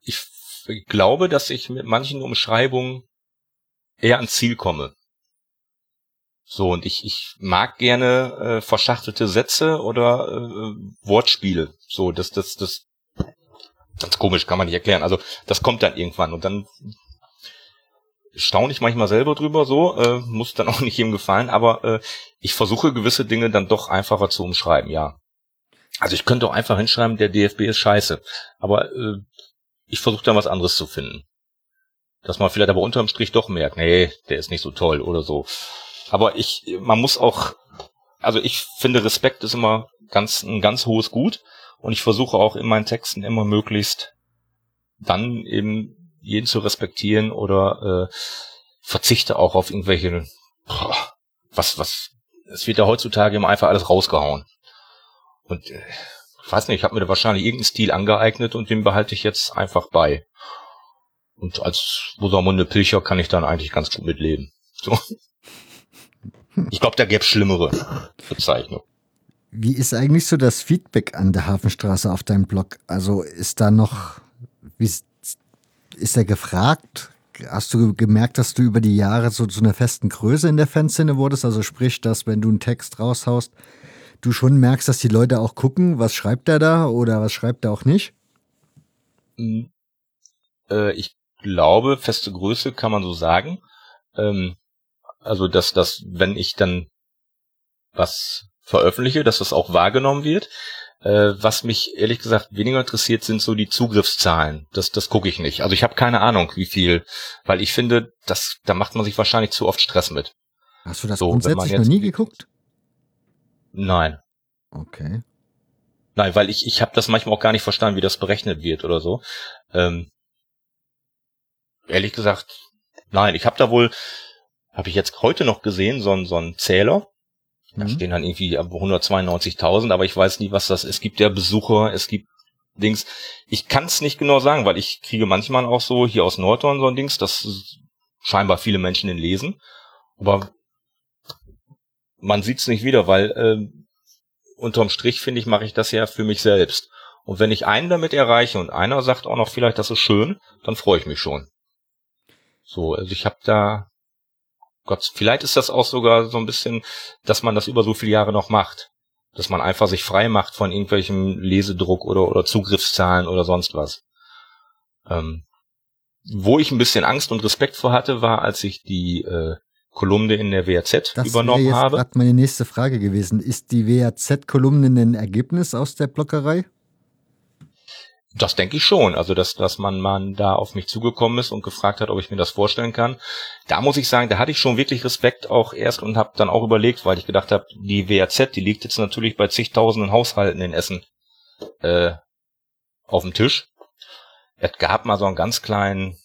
ich glaube, dass ich mit manchen Umschreibungen eher ans Ziel komme. So, und ich, ich mag gerne äh, verschachtelte Sätze oder äh, Wortspiele. So, das, das, das, ganz komisch, kann man nicht erklären. Also, das kommt dann irgendwann und dann staune ich manchmal selber drüber, so, äh, muss dann auch nicht jedem gefallen, aber äh, ich versuche gewisse Dinge dann doch einfacher zu umschreiben, ja. Also ich könnte auch einfach hinschreiben, der DFB ist scheiße, aber äh, ich versuche dann was anderes zu finden. dass man vielleicht aber unterm Strich doch merkt, nee, der ist nicht so toll oder so. Aber ich, man muss auch, also ich finde Respekt ist immer ganz, ein ganz hohes Gut und ich versuche auch in meinen Texten immer möglichst dann eben jeden zu respektieren oder äh, verzichte auch auf irgendwelche, boah, was, was, es wird ja heutzutage immer einfach alles rausgehauen. Und äh, ich weiß nicht, ich habe mir da wahrscheinlich irgendeinen Stil angeeignet und den behalte ich jetzt einfach bei. Und als Rosamunde Pilcher kann ich dann eigentlich ganz gut mitleben. So. Ich glaube, da gäbe schlimmere Bezeichnungen. Wie ist eigentlich so das Feedback an der Hafenstraße auf deinem Blog? Also ist da noch, wie ist, er gefragt? Hast du gemerkt, dass du über die Jahre so zu einer festen Größe in der Fanszene wurdest? Also sprich, dass wenn du einen Text raushaust, du schon merkst, dass die Leute auch gucken, was schreibt er da oder was schreibt er auch nicht? Hm. Äh, ich glaube, feste Größe kann man so sagen. Ähm, also, dass, dass, wenn ich dann was veröffentliche, dass das auch wahrgenommen wird. Äh, was mich ehrlich gesagt weniger interessiert, sind so die Zugriffszahlen. Das, das gucke ich nicht. Also ich habe keine Ahnung, wie viel, weil ich finde, das, da macht man sich wahrscheinlich zu oft Stress mit. Hast du das so, grundsätzlich noch nie geguckt? Nein. Okay. Nein, weil ich, ich habe das manchmal auch gar nicht verstanden, wie das berechnet wird oder so. Ähm, ehrlich gesagt, nein, ich habe da wohl, habe ich jetzt heute noch gesehen, so, ein so ein Zähler. Da mhm. stehen dann irgendwie 192.000, aber ich weiß nie, was das ist. Es gibt ja Besucher, es gibt Dings. Ich kann es nicht genau sagen, weil ich kriege manchmal auch so hier aus Nordhorn so ein Dings, das scheinbar viele Menschen den lesen. Aber man sieht's nicht wieder, weil äh, unterm Strich finde ich, mache ich das ja für mich selbst. Und wenn ich einen damit erreiche und einer sagt auch noch vielleicht, das ist schön, dann freue ich mich schon. So, also ich habe da, Gott, vielleicht ist das auch sogar so ein bisschen, dass man das über so viele Jahre noch macht. Dass man einfach sich frei macht von irgendwelchem Lesedruck oder, oder Zugriffszahlen oder sonst was. Ähm, wo ich ein bisschen Angst und Respekt vor hatte, war, als ich die äh, Kolumne in der WAZ das übernommen jetzt habe. Das meine nächste Frage gewesen. Ist die WAZ-Kolumne ein Ergebnis aus der Blockerei? Das denke ich schon. Also, dass, dass man, man da auf mich zugekommen ist und gefragt hat, ob ich mir das vorstellen kann. Da muss ich sagen, da hatte ich schon wirklich Respekt auch erst und habe dann auch überlegt, weil ich gedacht habe, die WAZ, die liegt jetzt natürlich bei zigtausenden Haushalten in Essen äh, auf dem Tisch. Es gab mal so einen ganz kleinen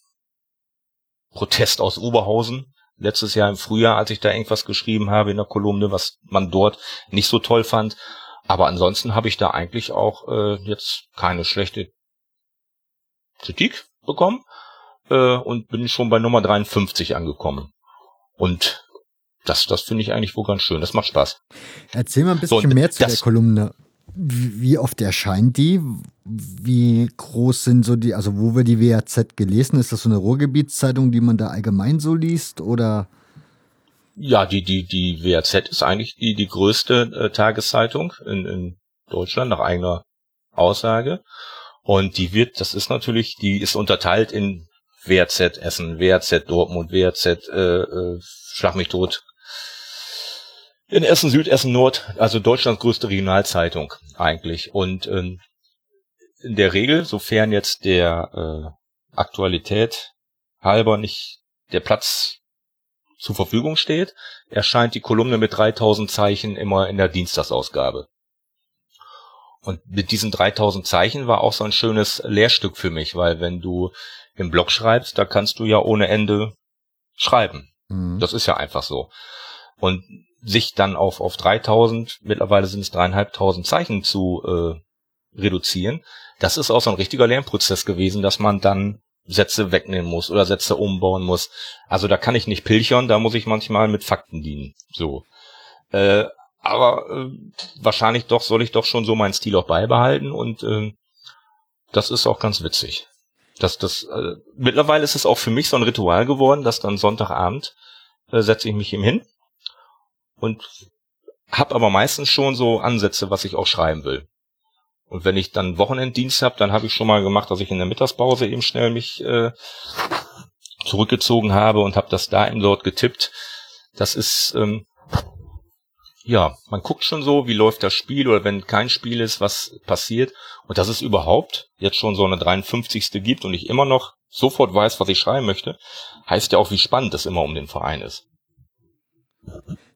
Protest aus Oberhausen, letztes Jahr im Frühjahr, als ich da irgendwas geschrieben habe in der Kolumne, was man dort nicht so toll fand. Aber ansonsten habe ich da eigentlich auch äh, jetzt keine schlechte Kritik bekommen äh, und bin schon bei Nummer 53 angekommen. Und das, das finde ich eigentlich wohl ganz schön. Das macht Spaß. Erzähl mal ein bisschen so, mehr zu der Kolumne. Wie oft erscheint die? Wie groß sind so die, also wo wird die WAZ gelesen? Ist das so eine Ruhrgebietszeitung, die man da allgemein so liest oder? Ja, die, die, die WAZ ist eigentlich die, die größte äh, Tageszeitung in, in Deutschland nach eigener Aussage. Und die wird, das ist natürlich, die ist unterteilt in WAZ Essen, WAZ Dortmund, WAZ äh, äh, Schlag mich tot, in Essen Süd, Essen Nord, also Deutschlands größte Regionalzeitung eigentlich. Und ähm, in der Regel, sofern jetzt der äh, Aktualität halber nicht der Platz zur Verfügung steht, erscheint die Kolumne mit 3000 Zeichen immer in der Dienstagsausgabe. Und mit diesen 3000 Zeichen war auch so ein schönes Lehrstück für mich, weil wenn du im Blog schreibst, da kannst du ja ohne Ende schreiben. Mhm. Das ist ja einfach so. Und sich dann auf, auf 3000, mittlerweile sind es dreieinhalbtausend Zeichen zu äh, reduzieren, das ist auch so ein richtiger Lernprozess gewesen, dass man dann Sätze wegnehmen muss oder Sätze umbauen muss. Also da kann ich nicht pilchern, da muss ich manchmal mit Fakten dienen. So. Äh, aber äh, wahrscheinlich doch soll ich doch schon so meinen Stil auch beibehalten und äh, das ist auch ganz witzig. Das, das, äh, mittlerweile ist es auch für mich so ein Ritual geworden, dass dann Sonntagabend äh, setze ich mich ihm hin und habe aber meistens schon so Ansätze, was ich auch schreiben will. Und wenn ich dann Wochenenddienst habe, dann habe ich schon mal gemacht, dass ich in der Mittagspause eben schnell mich äh, zurückgezogen habe und habe das da eben dort getippt. Das ist ähm, ja, man guckt schon so, wie läuft das Spiel oder wenn kein Spiel ist, was passiert. Und dass es überhaupt jetzt schon so eine 53. gibt und ich immer noch sofort weiß, was ich schreiben möchte, heißt ja auch, wie spannend es immer um den Verein ist.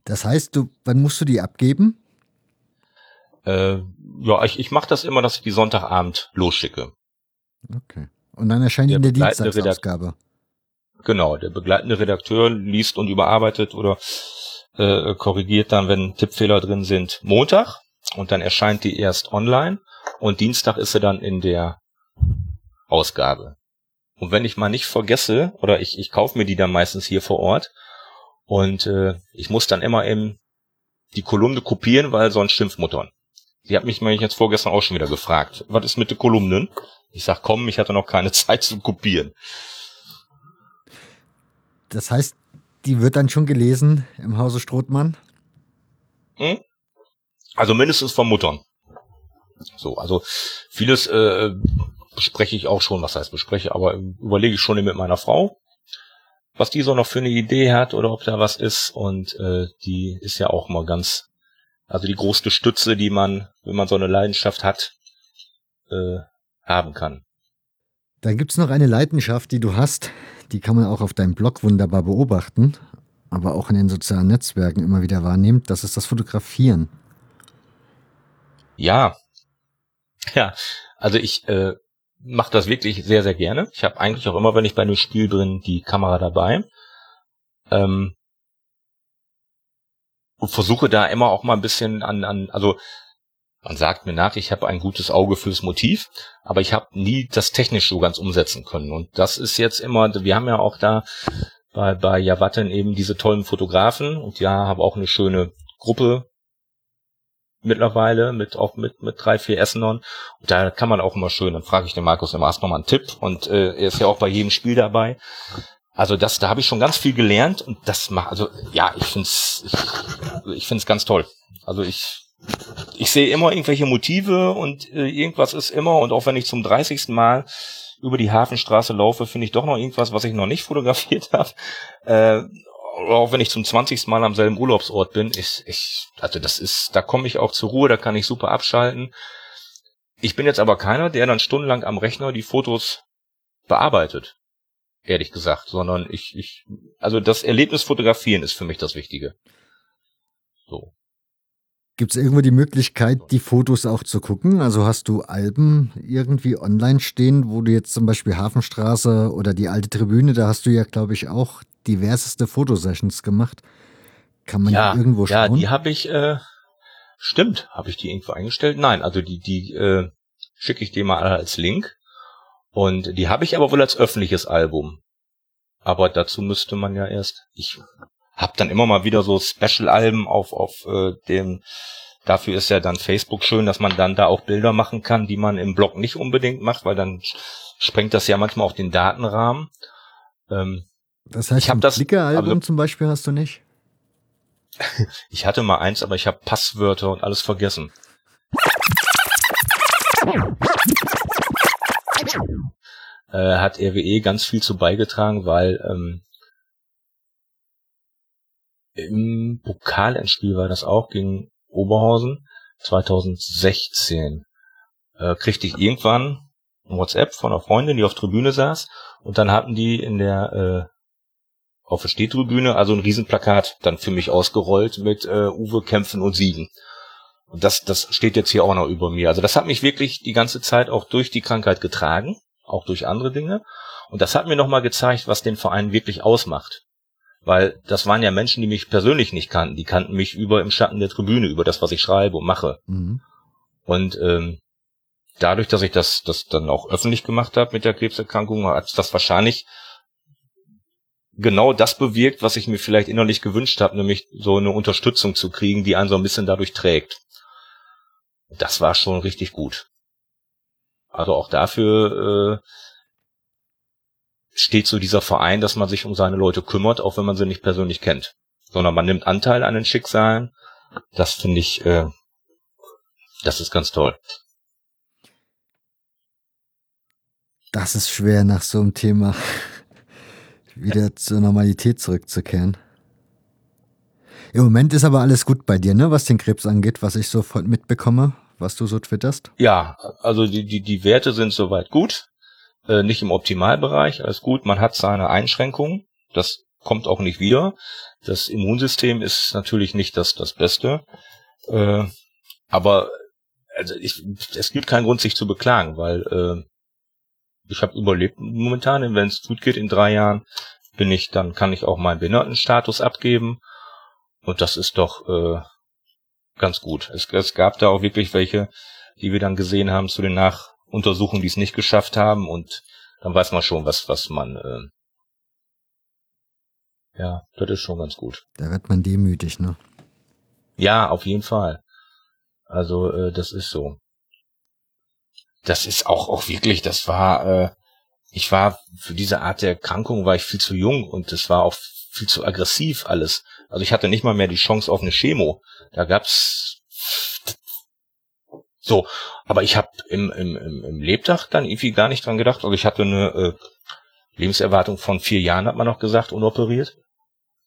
Das heißt, du, wann musst du die abgeben? Äh, ja, ich, ich mache das immer, dass ich die Sonntagabend losschicke. Okay. Und dann erscheint Der in der Dienstagsausgabe. Genau, der begleitende Redakteur liest und überarbeitet oder äh, korrigiert dann, wenn Tippfehler drin sind, Montag und dann erscheint die erst online und Dienstag ist sie dann in der Ausgabe. Und wenn ich mal nicht vergesse, oder ich, ich kaufe mir die dann meistens hier vor Ort und äh, ich muss dann immer eben die Kolumne kopieren, weil sonst schimpft Muttern. Die hat mich nämlich jetzt vorgestern auch schon wieder gefragt, was ist mit den Kolumnen? Ich sag, komm, ich hatte noch keine Zeit zu kopieren. Das heißt, die wird dann schon gelesen im Hause Strothmann? Hm? Also mindestens von Muttern. So, also vieles äh, bespreche ich auch schon, was heißt bespreche, aber überlege ich schon mit meiner Frau, was die so noch für eine Idee hat oder ob da was ist. Und äh, die ist ja auch mal ganz, also die größte Stütze, die man, wenn man so eine Leidenschaft hat, äh, haben kann. Dann gibt's noch eine Leidenschaft, die du hast, die kann man auch auf deinem Blog wunderbar beobachten, aber auch in den sozialen Netzwerken immer wieder wahrnehmen. Das ist das Fotografieren. Ja. Ja, also ich äh, mache das wirklich sehr, sehr gerne. Ich habe eigentlich auch immer, wenn ich bei einem Spiel bin, die Kamera dabei. Ähm, und versuche da immer auch mal ein bisschen an, an also man sagt mir nach, ich habe ein gutes Auge fürs Motiv, aber ich habe nie das technisch so ganz umsetzen können. Und das ist jetzt immer, wir haben ja auch da bei, bei Javatten eben diese tollen Fotografen und ja, habe auch eine schöne Gruppe mittlerweile mit auch mit mit drei vier Essenern und da kann man auch immer schön dann frage ich den Markus immer erst nochmal einen Tipp? Und äh, er ist ja auch bei jedem Spiel dabei. Also das da habe ich schon ganz viel gelernt und das macht also ja ich find's ich, ich find's ganz toll. Also ich ich sehe immer irgendwelche Motive und äh, irgendwas ist immer und auch wenn ich zum 30. Mal über die Hafenstraße laufe, finde ich doch noch irgendwas, was ich noch nicht fotografiert habe. Äh, auch wenn ich zum 20. Mal am selben Urlaubsort bin, ich, ich, also das ist, da komme ich auch zur Ruhe, da kann ich super abschalten. Ich bin jetzt aber keiner, der dann stundenlang am Rechner die Fotos bearbeitet. Ehrlich gesagt, sondern ich, ich, also das Erlebnis fotografieren ist für mich das Wichtige. So. Gibt es irgendwo die Möglichkeit, die Fotos auch zu gucken? Also hast du Alben irgendwie online stehen, wo du jetzt zum Beispiel Hafenstraße oder die alte Tribüne, da hast du ja, glaube ich, auch diverseste Fotosessions gemacht. Kann man ja, irgendwo schauen? Ja, die habe ich, äh, stimmt, habe ich die irgendwo eingestellt? Nein, also die, die äh, schicke ich dir mal als Link. Und die habe ich aber wohl als öffentliches Album. Aber dazu müsste man ja erst, ich hab dann immer mal wieder so Special-Alben auf, auf äh, dem, dafür ist ja dann Facebook schön, dass man dann da auch Bilder machen kann, die man im Blog nicht unbedingt macht, weil dann sprengt das ja manchmal auch den Datenrahmen. Ähm, das heißt, ich habe ein das Flickr-Album also- zum Beispiel hast du nicht? Ich hatte mal eins, aber ich habe Passwörter und alles vergessen. Äh, hat RWE ganz viel zu beigetragen, weil ähm, im Pokalendspiel war das auch gegen Oberhausen 2016. Äh, kriegte ich irgendwann ein WhatsApp von einer Freundin, die auf Tribüne saß und dann hatten die in der äh, auf der Stehtribüne also ein Riesenplakat dann für mich ausgerollt mit äh, Uwe kämpfen und siegen. Und das, das steht jetzt hier auch noch über mir. Also das hat mich wirklich die ganze Zeit auch durch die Krankheit getragen, auch durch andere Dinge. Und das hat mir nochmal gezeigt, was den Verein wirklich ausmacht. Weil das waren ja Menschen, die mich persönlich nicht kannten. Die kannten mich über im Schatten der Tribüne, über das, was ich schreibe und mache. Mhm. Und ähm, dadurch, dass ich das, das dann auch öffentlich gemacht habe mit der Krebserkrankung, hat das wahrscheinlich genau das bewirkt, was ich mir vielleicht innerlich gewünscht habe, nämlich so eine Unterstützung zu kriegen, die einen so ein bisschen dadurch trägt. Das war schon richtig gut. Also auch dafür äh, steht so dieser Verein, dass man sich um seine Leute kümmert, auch wenn man sie nicht persönlich kennt. Sondern man nimmt Anteil an den Schicksalen. Das finde ich, äh, das ist ganz toll. Das ist schwer nach so einem Thema wieder zur Normalität zurückzukehren. Im Moment ist aber alles gut bei dir, ne, was den Krebs angeht, was ich so mitbekomme, was du so twitterst. Ja, also die, die, die Werte sind soweit gut. Äh, nicht im Optimalbereich, alles gut. Man hat seine Einschränkungen. Das kommt auch nicht wieder. Das Immunsystem ist natürlich nicht das, das Beste. Äh, aber also ich, es gibt keinen Grund, sich zu beklagen, weil äh, ich habe überlebt momentan, wenn es gut geht in drei Jahren, bin ich, dann kann ich auch meinen Behindertenstatus abgeben. Und das ist doch äh, ganz gut. Es, es gab da auch wirklich welche, die wir dann gesehen haben zu den Nachuntersuchungen, die es nicht geschafft haben. Und dann weiß man schon, was, was man. Äh, ja, das ist schon ganz gut. Da wird man demütig, ne? Ja, auf jeden Fall. Also äh, das ist so. Das ist auch auch wirklich, das war, äh, ich war für diese Art der Erkrankung war ich viel zu jung und es war auch viel zu aggressiv alles. Also ich hatte nicht mal mehr die Chance auf eine Chemo. Da gab's so, aber ich habe im, im, im, im Lebdach dann irgendwie gar nicht dran gedacht. Also ich hatte eine äh, Lebenserwartung von vier Jahren, hat man noch gesagt, unoperiert.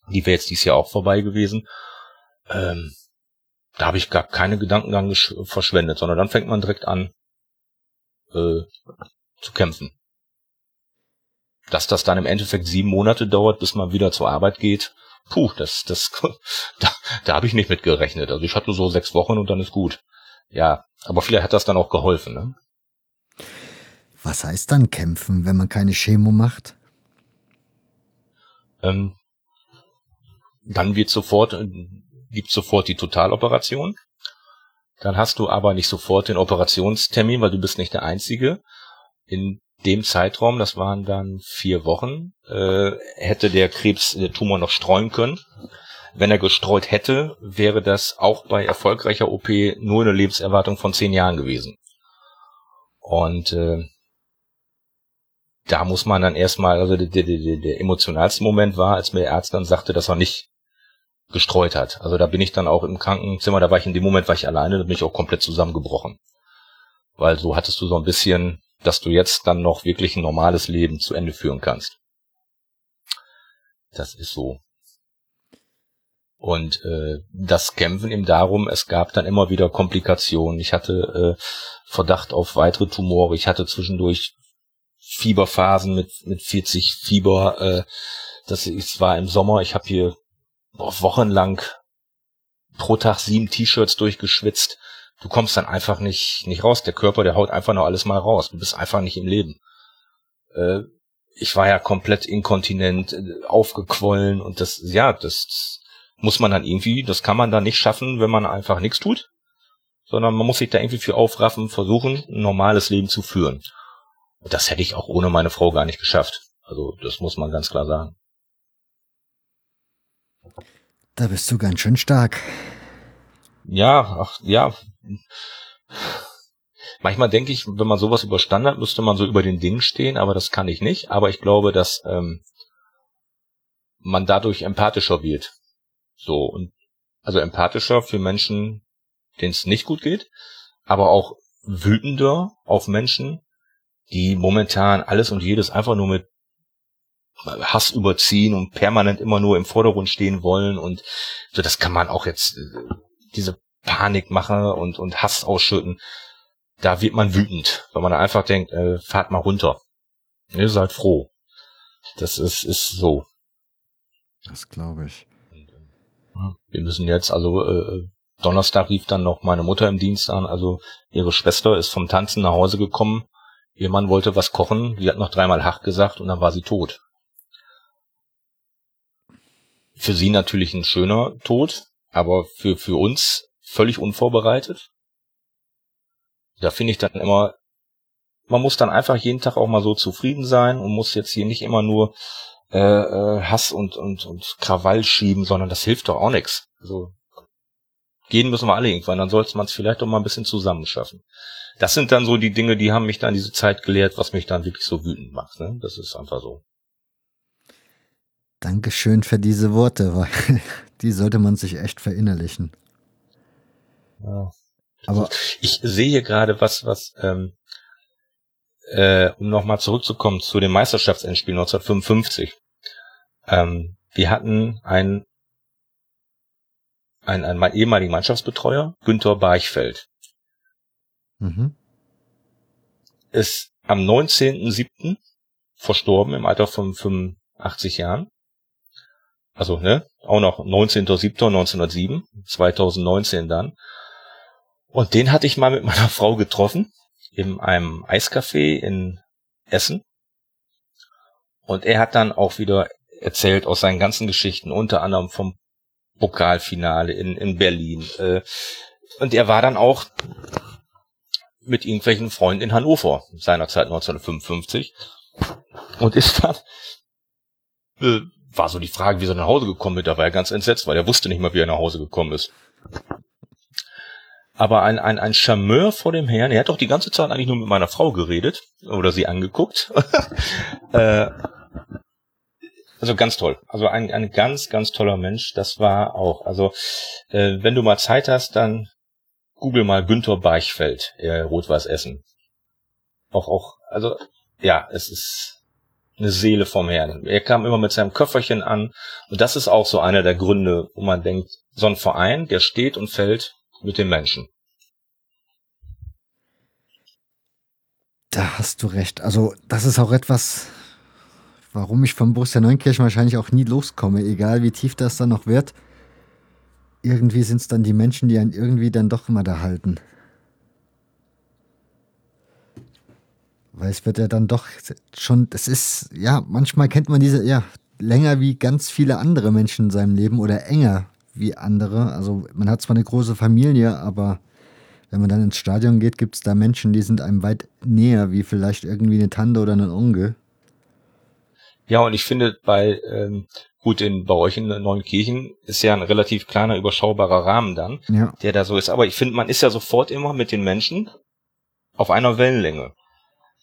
Die wäre jetzt dieses Jahr auch vorbei gewesen. Ähm, da habe ich gar keine Gedanken dran verschwendet, sondern dann fängt man direkt an äh, zu kämpfen. Dass das dann im Endeffekt sieben Monate dauert, bis man wieder zur Arbeit geht, puh, das, das, da, da habe ich nicht mit gerechnet. Also ich hatte so sechs Wochen und dann ist gut. Ja, aber vielleicht hat das dann auch geholfen, ne? Was heißt dann kämpfen, wenn man keine Chemo macht? Ähm, dann wird sofort gibt sofort die Totaloperation. Dann hast du aber nicht sofort den Operationstermin, weil du bist nicht der Einzige. In dem Zeitraum, das waren dann vier Wochen, äh, hätte der Krebs, der Tumor noch streuen können. Wenn er gestreut hätte, wäre das auch bei erfolgreicher OP nur eine Lebenserwartung von zehn Jahren gewesen. Und äh, da muss man dann erstmal, also der, der, der, der emotionalste Moment war, als mir der Arzt dann sagte, dass er nicht gestreut hat. Also da bin ich dann auch im Krankenzimmer, da war ich in dem Moment, war ich alleine, da bin ich auch komplett zusammengebrochen. Weil so hattest du so ein bisschen, dass du jetzt dann noch wirklich ein normales Leben zu Ende führen kannst. Das ist so. Und äh, das Kämpfen eben darum, es gab dann immer wieder Komplikationen. Ich hatte äh, Verdacht auf weitere Tumore. Ich hatte zwischendurch Fieberphasen mit mit 40 Fieber. Äh, das ist, war im Sommer. Ich habe hier wochenlang pro Tag sieben T-Shirts durchgeschwitzt. Du kommst dann einfach nicht, nicht raus. Der Körper, der haut einfach noch alles mal raus. Du bist einfach nicht im Leben. Äh, ich war ja komplett inkontinent, äh, aufgequollen und das, ja, das muss man dann irgendwie, das kann man dann nicht schaffen, wenn man einfach nichts tut, sondern man muss sich da irgendwie für aufraffen, versuchen, ein normales Leben zu führen. Und das hätte ich auch ohne meine Frau gar nicht geschafft. Also, das muss man ganz klar sagen. Da bist du ganz schön stark. Ja, ach, ja. Manchmal denke ich, wenn man sowas überstanden hat, müsste man so über den Dingen stehen, aber das kann ich nicht. Aber ich glaube, dass ähm, man dadurch empathischer wird. So und also empathischer für Menschen, denen es nicht gut geht, aber auch wütender auf Menschen, die momentan alles und jedes einfach nur mit Hass überziehen und permanent immer nur im Vordergrund stehen wollen und so, das kann man auch jetzt, äh, diese Panik machen und, und Hass ausschütten. Da wird man wütend, weil man einfach denkt, äh, fahrt mal runter. Ihr seid froh. Das ist, ist so. Das glaube ich. Wir müssen jetzt, also äh, Donnerstag rief dann noch meine Mutter im Dienst an, also ihre Schwester ist vom Tanzen nach Hause gekommen, ihr Mann wollte was kochen, sie hat noch dreimal Hach gesagt und dann war sie tot. Für sie natürlich ein schöner Tod, aber für, für uns völlig unvorbereitet. Da finde ich dann immer, man muss dann einfach jeden Tag auch mal so zufrieden sein und muss jetzt hier nicht immer nur äh, äh, Hass und, und, und Krawall schieben, sondern das hilft doch auch nichts. Also gehen müssen wir alle irgendwann, dann sollte man es vielleicht doch mal ein bisschen zusammenschaffen. Das sind dann so die Dinge, die haben mich dann diese Zeit gelehrt, was mich dann wirklich so wütend macht. Ne? Das ist einfach so. Dankeschön für diese Worte, weil die sollte man sich echt verinnerlichen. Ja. Aber ich sehe gerade was, was, ähm, äh, um nochmal zurückzukommen zu dem Meisterschaftsendspiel 1955. Ähm, wir hatten ein ein, ein ehemaliger Mannschaftsbetreuer, Günther Barchfeld. Mhm. Ist am 19.07. verstorben im Alter von 85 Jahren. Also, ne, auch noch 19.07.1907, 2019 dann. Und den hatte ich mal mit meiner Frau getroffen in einem Eiscafé in Essen. Und er hat dann auch wieder erzählt aus seinen ganzen Geschichten, unter anderem vom Pokalfinale in, in Berlin. Äh, und er war dann auch mit irgendwelchen Freunden in Hannover, seinerzeit 1955. Und ist dann, äh, war so die Frage, wie er nach Hause gekommen ist. Da war er ganz entsetzt, weil er wusste nicht mal, wie er nach Hause gekommen ist. Aber ein, ein, ein Charmeur vor dem Herrn, er hat doch die ganze Zeit eigentlich nur mit meiner Frau geredet oder sie angeguckt. äh, also ganz toll. Also ein, ein ganz, ganz toller Mensch. Das war auch. Also äh, wenn du mal Zeit hast, dann google mal Günther Beichfeld, äh, Rot-Weiß Essen. Auch, auch, also ja, es ist eine Seele vom Herrn. Er kam immer mit seinem Köfferchen an und das ist auch so einer der Gründe, wo man denkt, so ein Verein, der steht und fällt mit den Menschen. Da hast du recht. Also das ist auch etwas, warum ich von Borussia Neunkirchen wahrscheinlich auch nie loskomme, egal wie tief das dann noch wird. Irgendwie sind es dann die Menschen, die einen irgendwie dann doch immer da halten. Weil es wird ja dann doch schon, das ist, ja, manchmal kennt man diese, ja, länger wie ganz viele andere Menschen in seinem Leben oder enger wie andere. Also man hat zwar eine große Familie, aber wenn man dann ins Stadion geht, gibt es da Menschen, die sind einem weit näher, wie vielleicht irgendwie eine Tante oder ein Onkel. Ja, und ich finde bei, ähm, gut, in, bei euch in Neunkirchen ist ja ein relativ kleiner, überschaubarer Rahmen dann, ja. der da so ist. Aber ich finde, man ist ja sofort immer mit den Menschen auf einer Wellenlänge.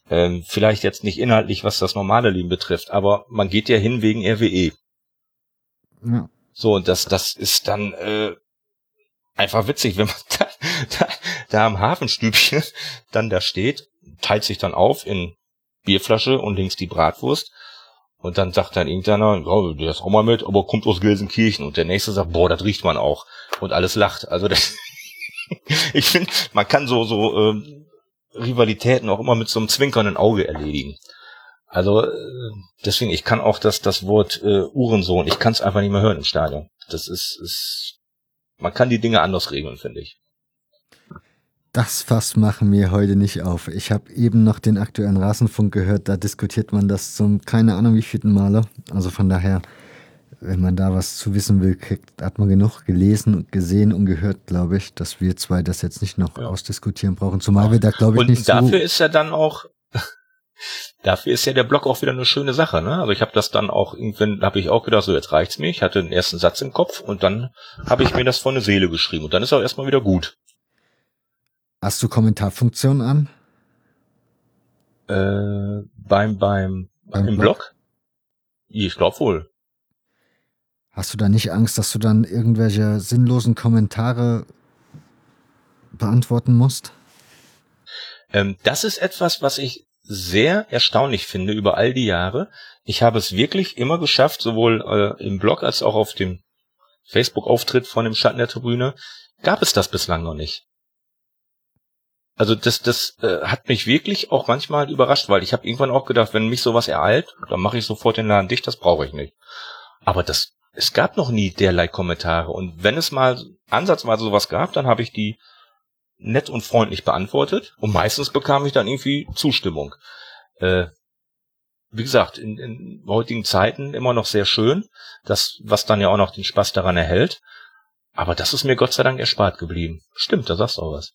Ähm, vielleicht jetzt nicht inhaltlich, was das normale Leben betrifft, aber man geht ja hin wegen RWE. Ja. So, und das, das ist dann äh, einfach witzig, wenn man da, da, da am Hafenstübchen dann da steht, teilt sich dann auf in Bierflasche und links die Bratwurst und dann sagt dann irgendeiner, ja, der ist auch mal mit, aber kommt aus Gelsenkirchen. Und der nächste sagt, boah, das riecht man auch. Und alles lacht. Also das, ich finde, man kann so, so ähm, Rivalitäten auch immer mit so einem zwinkernden Auge erledigen. Also äh, deswegen, ich kann auch das, das Wort äh, Uhrensohn, ich kann es einfach nicht mehr hören im Stadion. Das ist, ist, man kann die Dinge anders regeln, finde ich. Das Fass machen wir heute nicht auf. Ich habe eben noch den aktuellen Rasenfunk gehört, da diskutiert man das zum keine Ahnung wie vierten Male. Also von daher, wenn man da was zu wissen will, kriegt, hat man genug gelesen und gesehen und gehört, glaube ich, dass wir zwei das jetzt nicht noch ja. ausdiskutieren brauchen. Zumal wir da, glaube ich, und nicht dafür so ist ja dann auch, dafür ist ja der Blog auch wieder eine schöne Sache. Ne? Also ich habe das dann auch irgendwann, habe ich auch gedacht, so jetzt reicht's mir. Ich hatte den ersten Satz im Kopf und dann habe ich mir das von der Seele geschrieben und dann ist auch erstmal wieder gut. Hast du Kommentarfunktion an? Äh, beim, beim, beim im Blog? Blog? Ich glaube wohl. Hast du da nicht Angst, dass du dann irgendwelche sinnlosen Kommentare beantworten musst? Ähm, das ist etwas, was ich sehr erstaunlich finde über all die Jahre. Ich habe es wirklich immer geschafft, sowohl äh, im Blog als auch auf dem Facebook-Auftritt von dem Schatten der Tribüne, gab es das bislang noch nicht. Also das, das äh, hat mich wirklich auch manchmal überrascht, weil ich habe irgendwann auch gedacht, wenn mich sowas ereilt, dann mache ich sofort den Laden dicht, das brauche ich nicht. Aber das, es gab noch nie derlei Kommentare. Und wenn es mal ansatzweise sowas gab, dann habe ich die nett und freundlich beantwortet. Und meistens bekam ich dann irgendwie Zustimmung. Äh, wie gesagt, in, in heutigen Zeiten immer noch sehr schön, das, was dann ja auch noch den Spaß daran erhält. Aber das ist mir Gott sei Dank erspart geblieben. Stimmt, da sagst du auch was.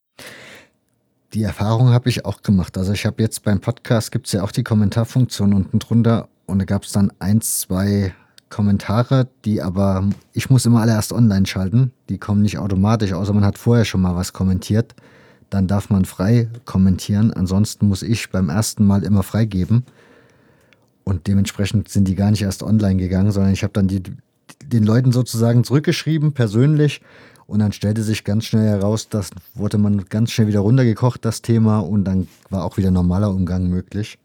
Die Erfahrung habe ich auch gemacht. Also ich habe jetzt beim Podcast gibt es ja auch die Kommentarfunktion unten drunter und da gab es dann eins, zwei Kommentare, die aber ich muss immer alle erst online schalten. Die kommen nicht automatisch, außer man hat vorher schon mal was kommentiert. Dann darf man frei kommentieren. Ansonsten muss ich beim ersten Mal immer freigeben. Und dementsprechend sind die gar nicht erst online gegangen, sondern ich habe dann die, den Leuten sozusagen zurückgeschrieben, persönlich, und dann stellte sich ganz schnell heraus, das wurde man ganz schnell wieder runtergekocht, das Thema, und dann war auch wieder normaler Umgang möglich.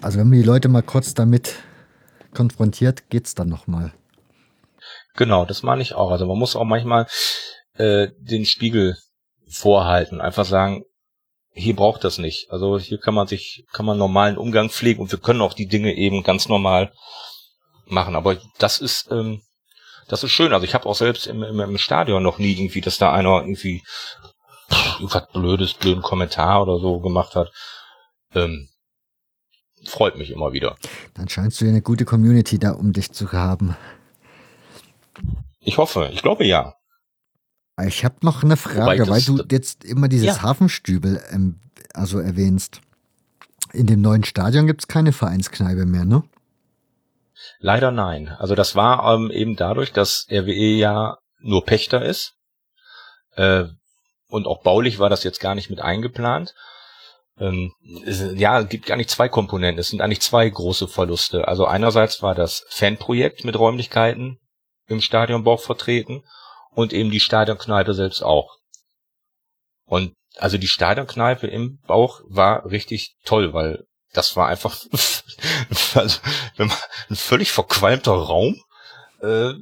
Also wenn man die Leute mal kurz damit konfrontiert, geht's dann nochmal. Genau, das meine ich auch. Also man muss auch manchmal äh, den Spiegel vorhalten, einfach sagen, hier braucht das nicht. Also hier kann man sich, kann man normalen Umgang pflegen und wir können auch die Dinge eben ganz normal machen. Aber das ist, ähm, das ist schön. Also ich habe auch selbst im, im, im Stadion noch nie irgendwie, dass da einer irgendwie was blödes, blöden Kommentar oder so gemacht hat. Ähm, freut mich immer wieder. Dann scheinst du ja eine gute Community da um dich zu haben. Ich hoffe, ich glaube ja. Ich habe noch eine Frage, weil du jetzt immer dieses ja. Hafenstübel ähm, also erwähnst. In dem neuen Stadion gibt's keine Vereinskneipe mehr, ne? Leider nein. Also das war ähm, eben dadurch, dass RWE ja nur Pächter ist. Äh, und auch baulich war das jetzt gar nicht mit eingeplant. Ähm, es, ja, es gibt gar nicht zwei Komponenten. Es sind eigentlich zwei große Verluste. Also einerseits war das Fanprojekt mit Räumlichkeiten im Stadionbau vertreten und eben die Stadionkneipe selbst auch. Und also die Stadionkneipe im Bauch war richtig toll, weil das war einfach also, ein völlig verqualmter Raum, äh,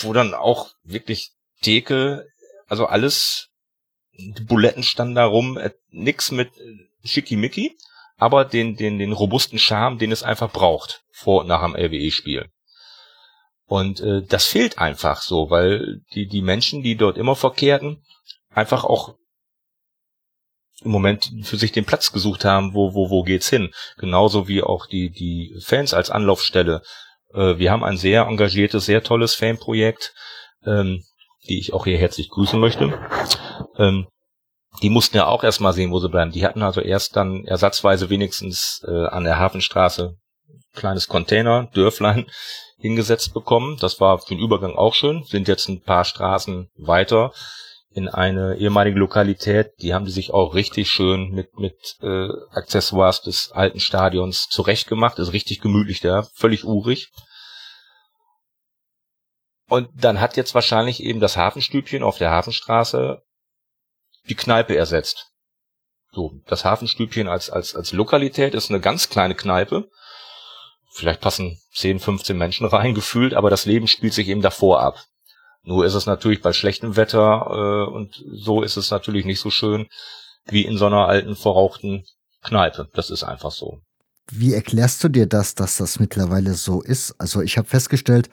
wo dann auch wirklich Theke, also alles, die Buletten standen da rum, äh, nix mit Schickimicki, aber den, den, den robusten Charme, den es einfach braucht, vor und nach dem LWE-Spiel. Und äh, das fehlt einfach so, weil die, die Menschen, die dort immer verkehrten, einfach auch im Moment für sich den Platz gesucht haben, wo, wo, wo geht's hin. Genauso wie auch die, die Fans als Anlaufstelle. Äh, wir haben ein sehr engagiertes, sehr tolles Fanprojekt, ähm, die ich auch hier herzlich grüßen möchte. Ähm, die mussten ja auch erstmal sehen, wo sie bleiben. Die hatten also erst dann ersatzweise wenigstens äh, an der Hafenstraße kleines Container, Dörflein hingesetzt bekommen. Das war für den Übergang auch schön. Sind jetzt ein paar Straßen weiter in eine ehemalige Lokalität. Die haben die sich auch richtig schön mit mit äh, Accessoires des alten Stadions zurechtgemacht. Ist richtig gemütlich da, völlig urig. Und dann hat jetzt wahrscheinlich eben das Hafenstübchen auf der Hafenstraße die Kneipe ersetzt. So, das Hafenstübchen als, als, als Lokalität ist eine ganz kleine Kneipe vielleicht passen 10, 15 Menschen rein gefühlt, aber das Leben spielt sich eben davor ab. Nur ist es natürlich bei schlechtem Wetter äh, und so ist es natürlich nicht so schön wie in so einer alten verrauchten Kneipe. Das ist einfach so. Wie erklärst du dir das, dass das mittlerweile so ist? Also ich habe festgestellt,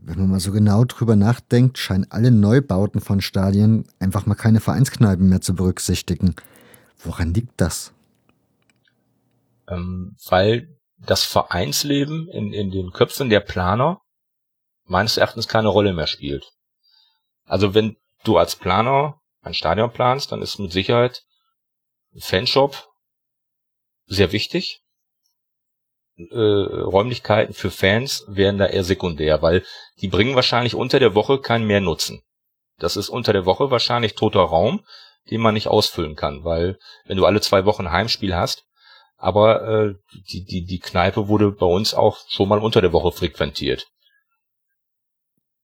wenn man mal so genau drüber nachdenkt, scheinen alle Neubauten von Stadien einfach mal keine Vereinskneipen mehr zu berücksichtigen. Woran liegt das? Ähm, weil das Vereinsleben in, in den Köpfen der Planer meines Erachtens keine Rolle mehr spielt. Also wenn du als Planer ein Stadion planst, dann ist mit Sicherheit ein Fanshop sehr wichtig. Äh, Räumlichkeiten für Fans werden da eher sekundär, weil die bringen wahrscheinlich unter der Woche keinen mehr Nutzen. Das ist unter der Woche wahrscheinlich toter Raum, den man nicht ausfüllen kann, weil wenn du alle zwei Wochen Heimspiel hast, aber äh, die, die, die Kneipe wurde bei uns auch schon mal unter der Woche frequentiert.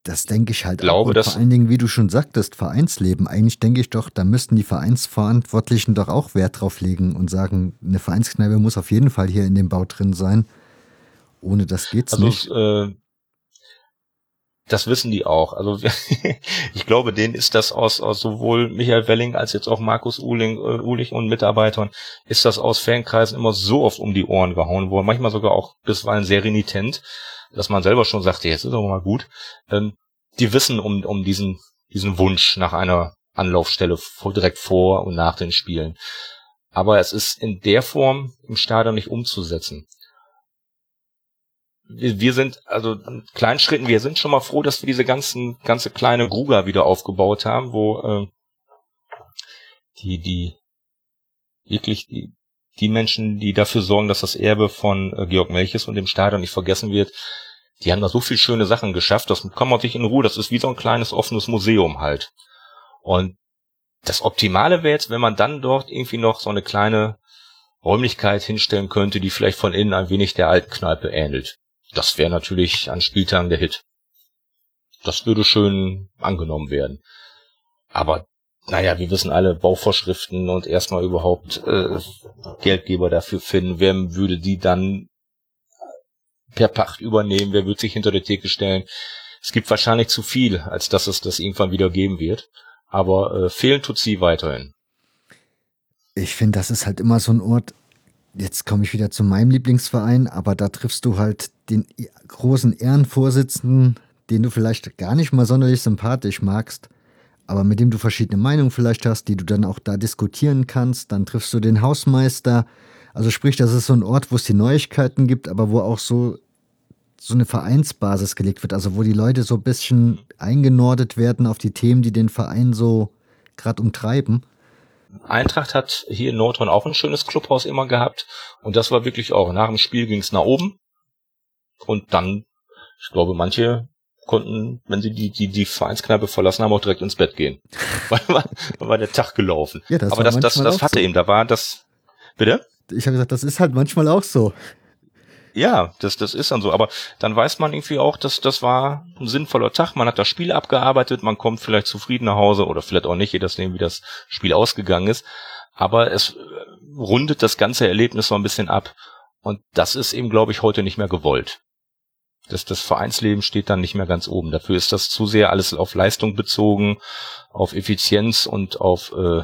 Das denke ich halt glaube, auch. Und vor allen Dingen, wie du schon sagtest, Vereinsleben. Eigentlich denke ich doch, da müssten die Vereinsverantwortlichen doch auch Wert drauf legen und sagen, eine Vereinskneipe muss auf jeden Fall hier in dem Bau drin sein. Ohne das geht's also, nicht. Äh, das wissen die auch. Also ich glaube, denen ist das aus, aus sowohl Michael Welling als jetzt auch Markus Uhling, äh, Uhlich und Mitarbeitern, ist das aus Fankreisen immer so oft um die Ohren gehauen worden, manchmal sogar auch bisweilen sehr renitent, dass man selber schon sagte, jetzt ist doch mal gut. Ähm, die wissen um, um diesen, diesen Wunsch nach einer Anlaufstelle vor, direkt vor und nach den Spielen. Aber es ist in der Form im Stadion nicht umzusetzen wir, wir sind, also in kleinen Schritten, wir sind schon mal froh, dass wir diese ganzen, ganze kleine Gruga wieder aufgebaut haben, wo äh, die, die wirklich die, die Menschen, die dafür sorgen, dass das Erbe von äh, Georg Melches und dem Stadion nicht vergessen wird, die haben da so viel schöne Sachen geschafft, das kann man sich in Ruhe, das ist wie so ein kleines offenes Museum halt. Und das Optimale wäre jetzt, wenn man dann dort irgendwie noch so eine kleine Räumlichkeit hinstellen könnte, die vielleicht von innen ein wenig der alten Kneipe ähnelt das wäre natürlich an Spieltagen der Hit. Das würde schön angenommen werden. Aber naja, wir wissen alle Bauvorschriften und erstmal überhaupt äh, Geldgeber dafür finden. Wer würde die dann per Pacht übernehmen? Wer würde sich hinter der Theke stellen? es gibt wahrscheinlich zu viel, als dass es das irgendwann wieder geben wird. Aber äh, fehlen tut sie weiterhin. Ich finde, das ist halt immer so ein Ort, jetzt komme ich wieder zu meinem Lieblingsverein, aber da triffst du halt den großen Ehrenvorsitzenden, den du vielleicht gar nicht mal sonderlich sympathisch magst, aber mit dem du verschiedene Meinungen vielleicht hast, die du dann auch da diskutieren kannst. Dann triffst du den Hausmeister. Also sprich, das ist so ein Ort, wo es die Neuigkeiten gibt, aber wo auch so so eine Vereinsbasis gelegt wird, also wo die Leute so ein bisschen eingenordet werden auf die Themen, die den Verein so gerade umtreiben. Eintracht hat hier in Nordhorn auch ein schönes Clubhaus immer gehabt und das war wirklich auch, nach dem Spiel ging es nach oben und dann, ich glaube, manche konnten, wenn sie die, die, die Vereinskneipe verlassen haben, auch direkt ins Bett gehen. weil war, war der Tag gelaufen. Ja, das Aber das, das, das hatte so. eben, da war das, bitte? Ich habe gesagt, das ist halt manchmal auch so. Ja, das, das ist dann so. Aber dann weiß man irgendwie auch, dass das war ein sinnvoller Tag. Man hat das Spiel abgearbeitet, man kommt vielleicht zufrieden nach Hause oder vielleicht auch nicht, je nachdem, wie das Spiel ausgegangen ist. Aber es rundet das ganze Erlebnis so ein bisschen ab. Und das ist eben, glaube ich, heute nicht mehr gewollt. Das, das Vereinsleben steht dann nicht mehr ganz oben. Dafür ist das zu sehr alles auf Leistung bezogen, auf Effizienz und auf äh,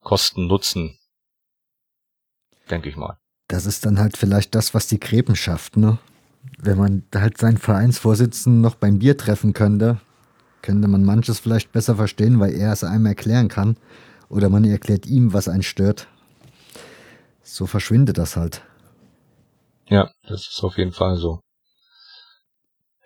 Kosten, Nutzen. Denke ich mal das ist dann halt vielleicht das, was die Gräben schafft, ne? Wenn man halt seinen Vereinsvorsitzenden noch beim Bier treffen könnte, könnte man manches vielleicht besser verstehen, weil er es einem erklären kann. Oder man erklärt ihm, was einen stört. So verschwindet das halt. Ja, das ist auf jeden Fall so.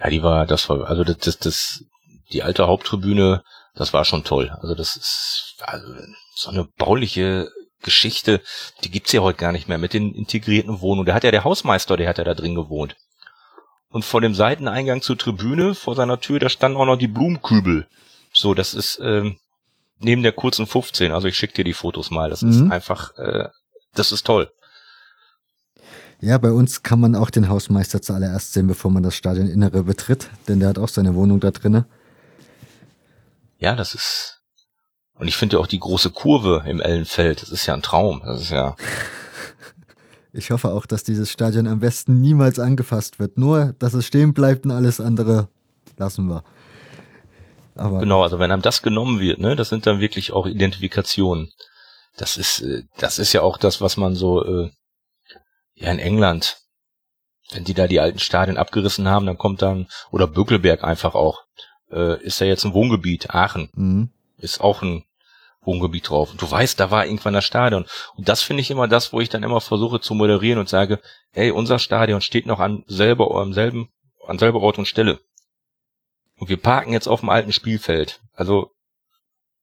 Ja, die war, das war, also das, das, das, die alte Haupttribüne, das war schon toll. Also das ist also so eine bauliche Geschichte, die gibt's ja heute gar nicht mehr mit den integrierten Wohnungen. Da hat ja der Hausmeister, der hat ja da drin gewohnt. Und vor dem Seiteneingang zur Tribüne, vor seiner Tür, da standen auch noch die Blumenkübel. So, das ist ähm, neben der kurzen 15. Also ich schicke dir die Fotos mal. Das mhm. ist einfach, äh, das ist toll. Ja, bei uns kann man auch den Hausmeister zuallererst sehen, bevor man das Stadioninnere betritt, denn der hat auch seine Wohnung da drinnen. Ja, das ist und ich finde ja auch die große Kurve im Ellenfeld, das ist ja ein Traum. Das ist ja. Ich hoffe auch, dass dieses Stadion am besten niemals angefasst wird. Nur, dass es stehen bleibt und alles andere lassen wir. Aber genau, also wenn einem das genommen wird, ne, das sind dann wirklich auch Identifikationen. Das ist, äh, das ist ja auch das, was man so, äh, ja in England, wenn die da die alten Stadien abgerissen haben, dann kommt dann, oder Bökelberg einfach auch, äh, ist ja jetzt ein Wohngebiet, Aachen. Mhm. Ist auch ein Wohngebiet drauf. Und du weißt, da war irgendwann das Stadion. Und das finde ich immer das, wo ich dann immer versuche zu moderieren und sage, hey, unser Stadion steht noch an selber, am selben, an selber Ort und Stelle. Und wir parken jetzt auf dem alten Spielfeld. Also,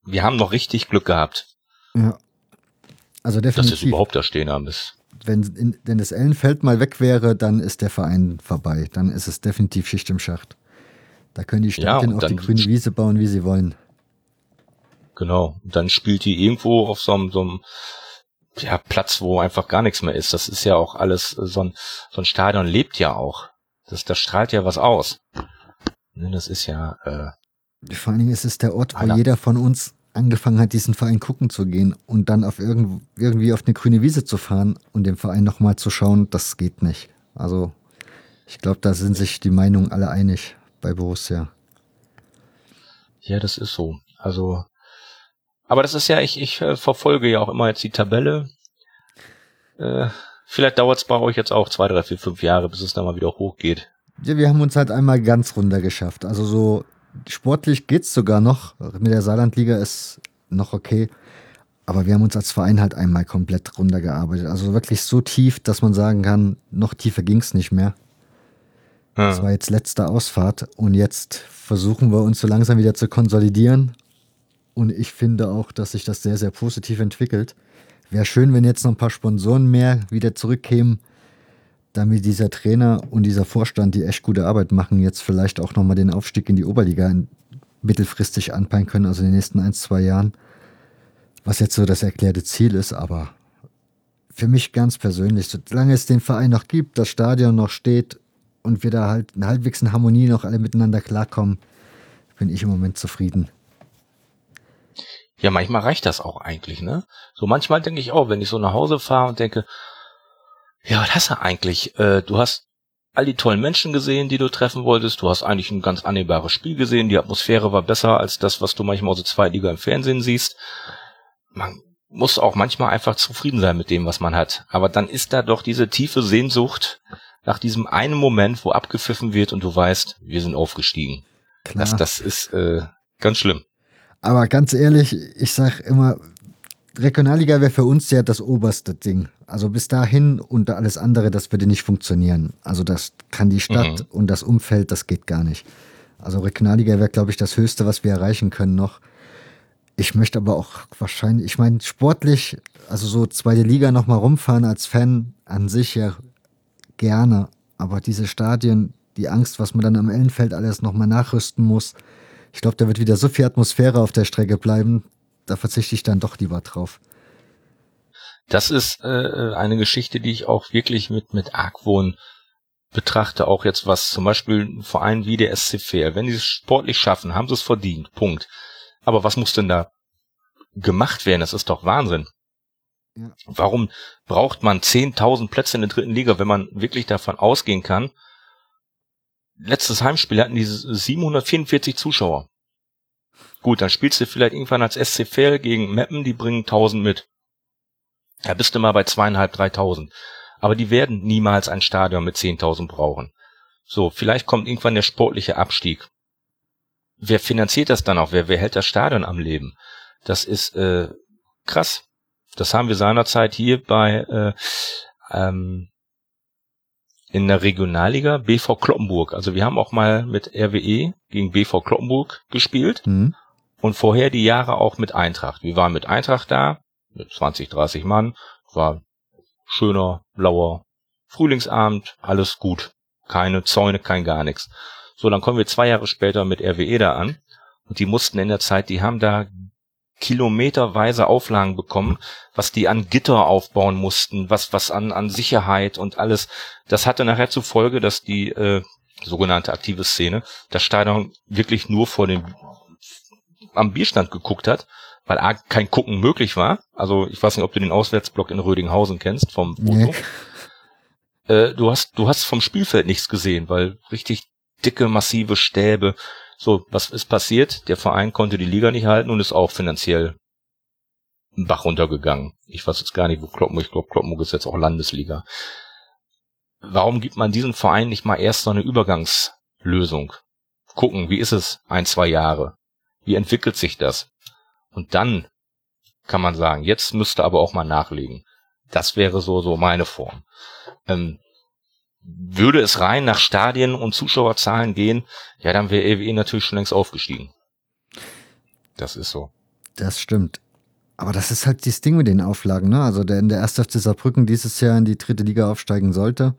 wir haben noch richtig Glück gehabt. Ja. Also definitiv. Dass wir überhaupt da stehen haben, ist. Wenn, in, wenn das Ellenfeld mal weg wäre, dann ist der Verein vorbei. Dann ist es definitiv Schicht im Schacht. Da können die Stadien ja, auf die grüne Wiese bauen, wie sie wollen. Genau. Und dann spielt die irgendwo auf so einem, so einem ja, Platz, wo einfach gar nichts mehr ist. Das ist ja auch alles, so ein, so ein Stadion lebt ja auch. Das, das strahlt ja was aus. Ne, das ist ja. Äh, Vor allen Dingen ist es der Ort, wo jeder von uns angefangen hat, diesen Verein gucken zu gehen und dann auf irgend, irgendwie auf eine grüne Wiese zu fahren und dem Verein nochmal zu schauen, das geht nicht. Also ich glaube, da sind sich die Meinungen alle einig bei Borussia. Ja, das ist so. Also aber das ist ja, ich, ich äh, verfolge ja auch immer jetzt die Tabelle. Äh, vielleicht dauert es bei euch jetzt auch zwei, drei, vier, fünf Jahre, bis es da mal wieder hochgeht. Ja, wir haben uns halt einmal ganz runter geschafft. Also so sportlich geht's sogar noch. Mit der Saarlandliga ist noch okay. Aber wir haben uns als Verein halt einmal komplett runtergearbeitet. Also wirklich so tief, dass man sagen kann, noch tiefer ging's nicht mehr. Ja. Das war jetzt letzte Ausfahrt und jetzt versuchen wir uns so langsam wieder zu konsolidieren und ich finde auch, dass sich das sehr, sehr positiv entwickelt. Wäre schön, wenn jetzt noch ein paar Sponsoren mehr wieder zurückkämen, damit dieser Trainer und dieser Vorstand, die echt gute Arbeit machen, jetzt vielleicht auch nochmal den Aufstieg in die Oberliga mittelfristig anpeilen können, also in den nächsten ein, zwei Jahren. Was jetzt so das erklärte Ziel ist, aber für mich ganz persönlich, solange es den Verein noch gibt, das Stadion noch steht und wir da halt halbwegs in Harmonie noch alle miteinander klarkommen, bin ich im Moment zufrieden. Ja, manchmal reicht das auch eigentlich, ne? So manchmal denke ich auch, wenn ich so nach Hause fahre und denke, ja, was hast du eigentlich? Äh, du hast all die tollen Menschen gesehen, die du treffen wolltest. Du hast eigentlich ein ganz annehmbares Spiel gesehen. Die Atmosphäre war besser als das, was du manchmal aus der Zweitliga im Fernsehen siehst. Man muss auch manchmal einfach zufrieden sein mit dem, was man hat. Aber dann ist da doch diese tiefe Sehnsucht nach diesem einen Moment, wo abgepfiffen wird und du weißt, wir sind aufgestiegen. Klar. Das, das ist äh, ganz schlimm. Aber ganz ehrlich, ich sag immer, Regionalliga wäre für uns ja das oberste Ding. Also bis dahin und alles andere, das würde nicht funktionieren. Also das kann die Stadt mhm. und das Umfeld, das geht gar nicht. Also Regionalliga wäre, glaube ich, das Höchste, was wir erreichen können noch. Ich möchte aber auch wahrscheinlich, ich meine, sportlich, also so zweite Liga nochmal rumfahren als Fan an sich ja gerne. Aber diese Stadien, die Angst, was man dann am Ellenfeld alles nochmal nachrüsten muss, ich glaube, da wird wieder so viel Atmosphäre auf der Strecke bleiben, da verzichte ich dann doch lieber drauf. Das ist äh, eine Geschichte, die ich auch wirklich mit, mit Argwohn betrachte, auch jetzt was zum Beispiel ein Verein wie der SC Fair, wenn die es sportlich schaffen, haben sie es verdient, Punkt. Aber was muss denn da gemacht werden? Das ist doch Wahnsinn. Ja. Warum braucht man 10.000 Plätze in der dritten Liga, wenn man wirklich davon ausgehen kann? Letztes Heimspiel hatten die 744 Zuschauer. Gut, dann spielst du vielleicht irgendwann als SC Fair gegen Meppen, die bringen 1000 mit. Da bist du mal bei zweieinhalb, dreitausend. Aber die werden niemals ein Stadion mit 10.000 brauchen. So, vielleicht kommt irgendwann der sportliche Abstieg. Wer finanziert das dann auch? Wer, wer hält das Stadion am Leben? Das ist äh, krass. Das haben wir seinerzeit hier bei äh, ähm, in der Regionalliga BV Kloppenburg. Also wir haben auch mal mit RWE gegen BV Kloppenburg gespielt mhm. und vorher die Jahre auch mit Eintracht. Wir waren mit Eintracht da, mit 20, 30 Mann. War schöner, blauer Frühlingsabend, alles gut. Keine Zäune, kein gar nichts. So, dann kommen wir zwei Jahre später mit RWE da an. Und die mussten in der Zeit, die haben da kilometerweise Auflagen bekommen, was die an Gitter aufbauen mussten, was was an an Sicherheit und alles. Das hatte nachher zur Folge, dass die äh, sogenannte aktive Szene das Stadion wirklich nur vor dem am Bierstand geguckt hat weil A, kein Gucken möglich war. Also ich weiß nicht, ob du den Auswärtsblock in Rödinghausen kennst vom Foto. Nee. Äh, du hast, du hast vom Spielfeld nichts gesehen, weil richtig dicke, massive Stäbe. So, was ist passiert? Der Verein konnte die Liga nicht halten und ist auch finanziell einen Bach runtergegangen. Ich weiß jetzt gar nicht, wo Kloppenburg, ich glaube, Kloppenburg ist jetzt auch Landesliga. Warum gibt man diesem Verein nicht mal erst so eine Übergangslösung? Gucken, wie ist es ein, zwei Jahre? Wie entwickelt sich das? Und dann kann man sagen, jetzt müsste aber auch mal nachlegen. Das wäre so, so meine Form. Ähm, würde es rein nach Stadien und Zuschauerzahlen gehen, ja, dann wäre EWE natürlich schon längst aufgestiegen. Das ist so. Das stimmt. Aber das ist halt das Ding mit den Auflagen, ne? Also der in der 1. FC Saarbrücken dieses Jahr in die dritte Liga aufsteigen sollte.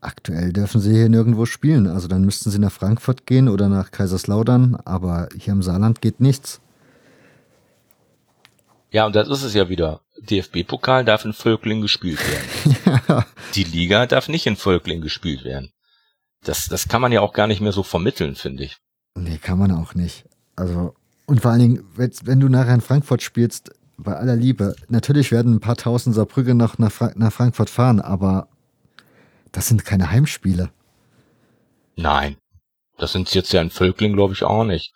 Aktuell dürfen sie hier nirgendwo spielen. Also dann müssten sie nach Frankfurt gehen oder nach Kaiserslautern, aber hier im Saarland geht nichts. Ja, und das ist es ja wieder. DFB-Pokal darf in Völkling gespielt werden. ja. Die Liga darf nicht in Völkling gespielt werden. Das, das kann man ja auch gar nicht mehr so vermitteln, finde ich. Nee, kann man auch nicht. Also, und vor allen Dingen, wenn du nachher in Frankfurt spielst, bei aller Liebe, natürlich werden ein paar tausend Saarbrücke noch nach, Fra nach Frankfurt fahren, aber das sind keine Heimspiele. Nein. Das sind jetzt ja in Völkling, glaube ich, auch nicht.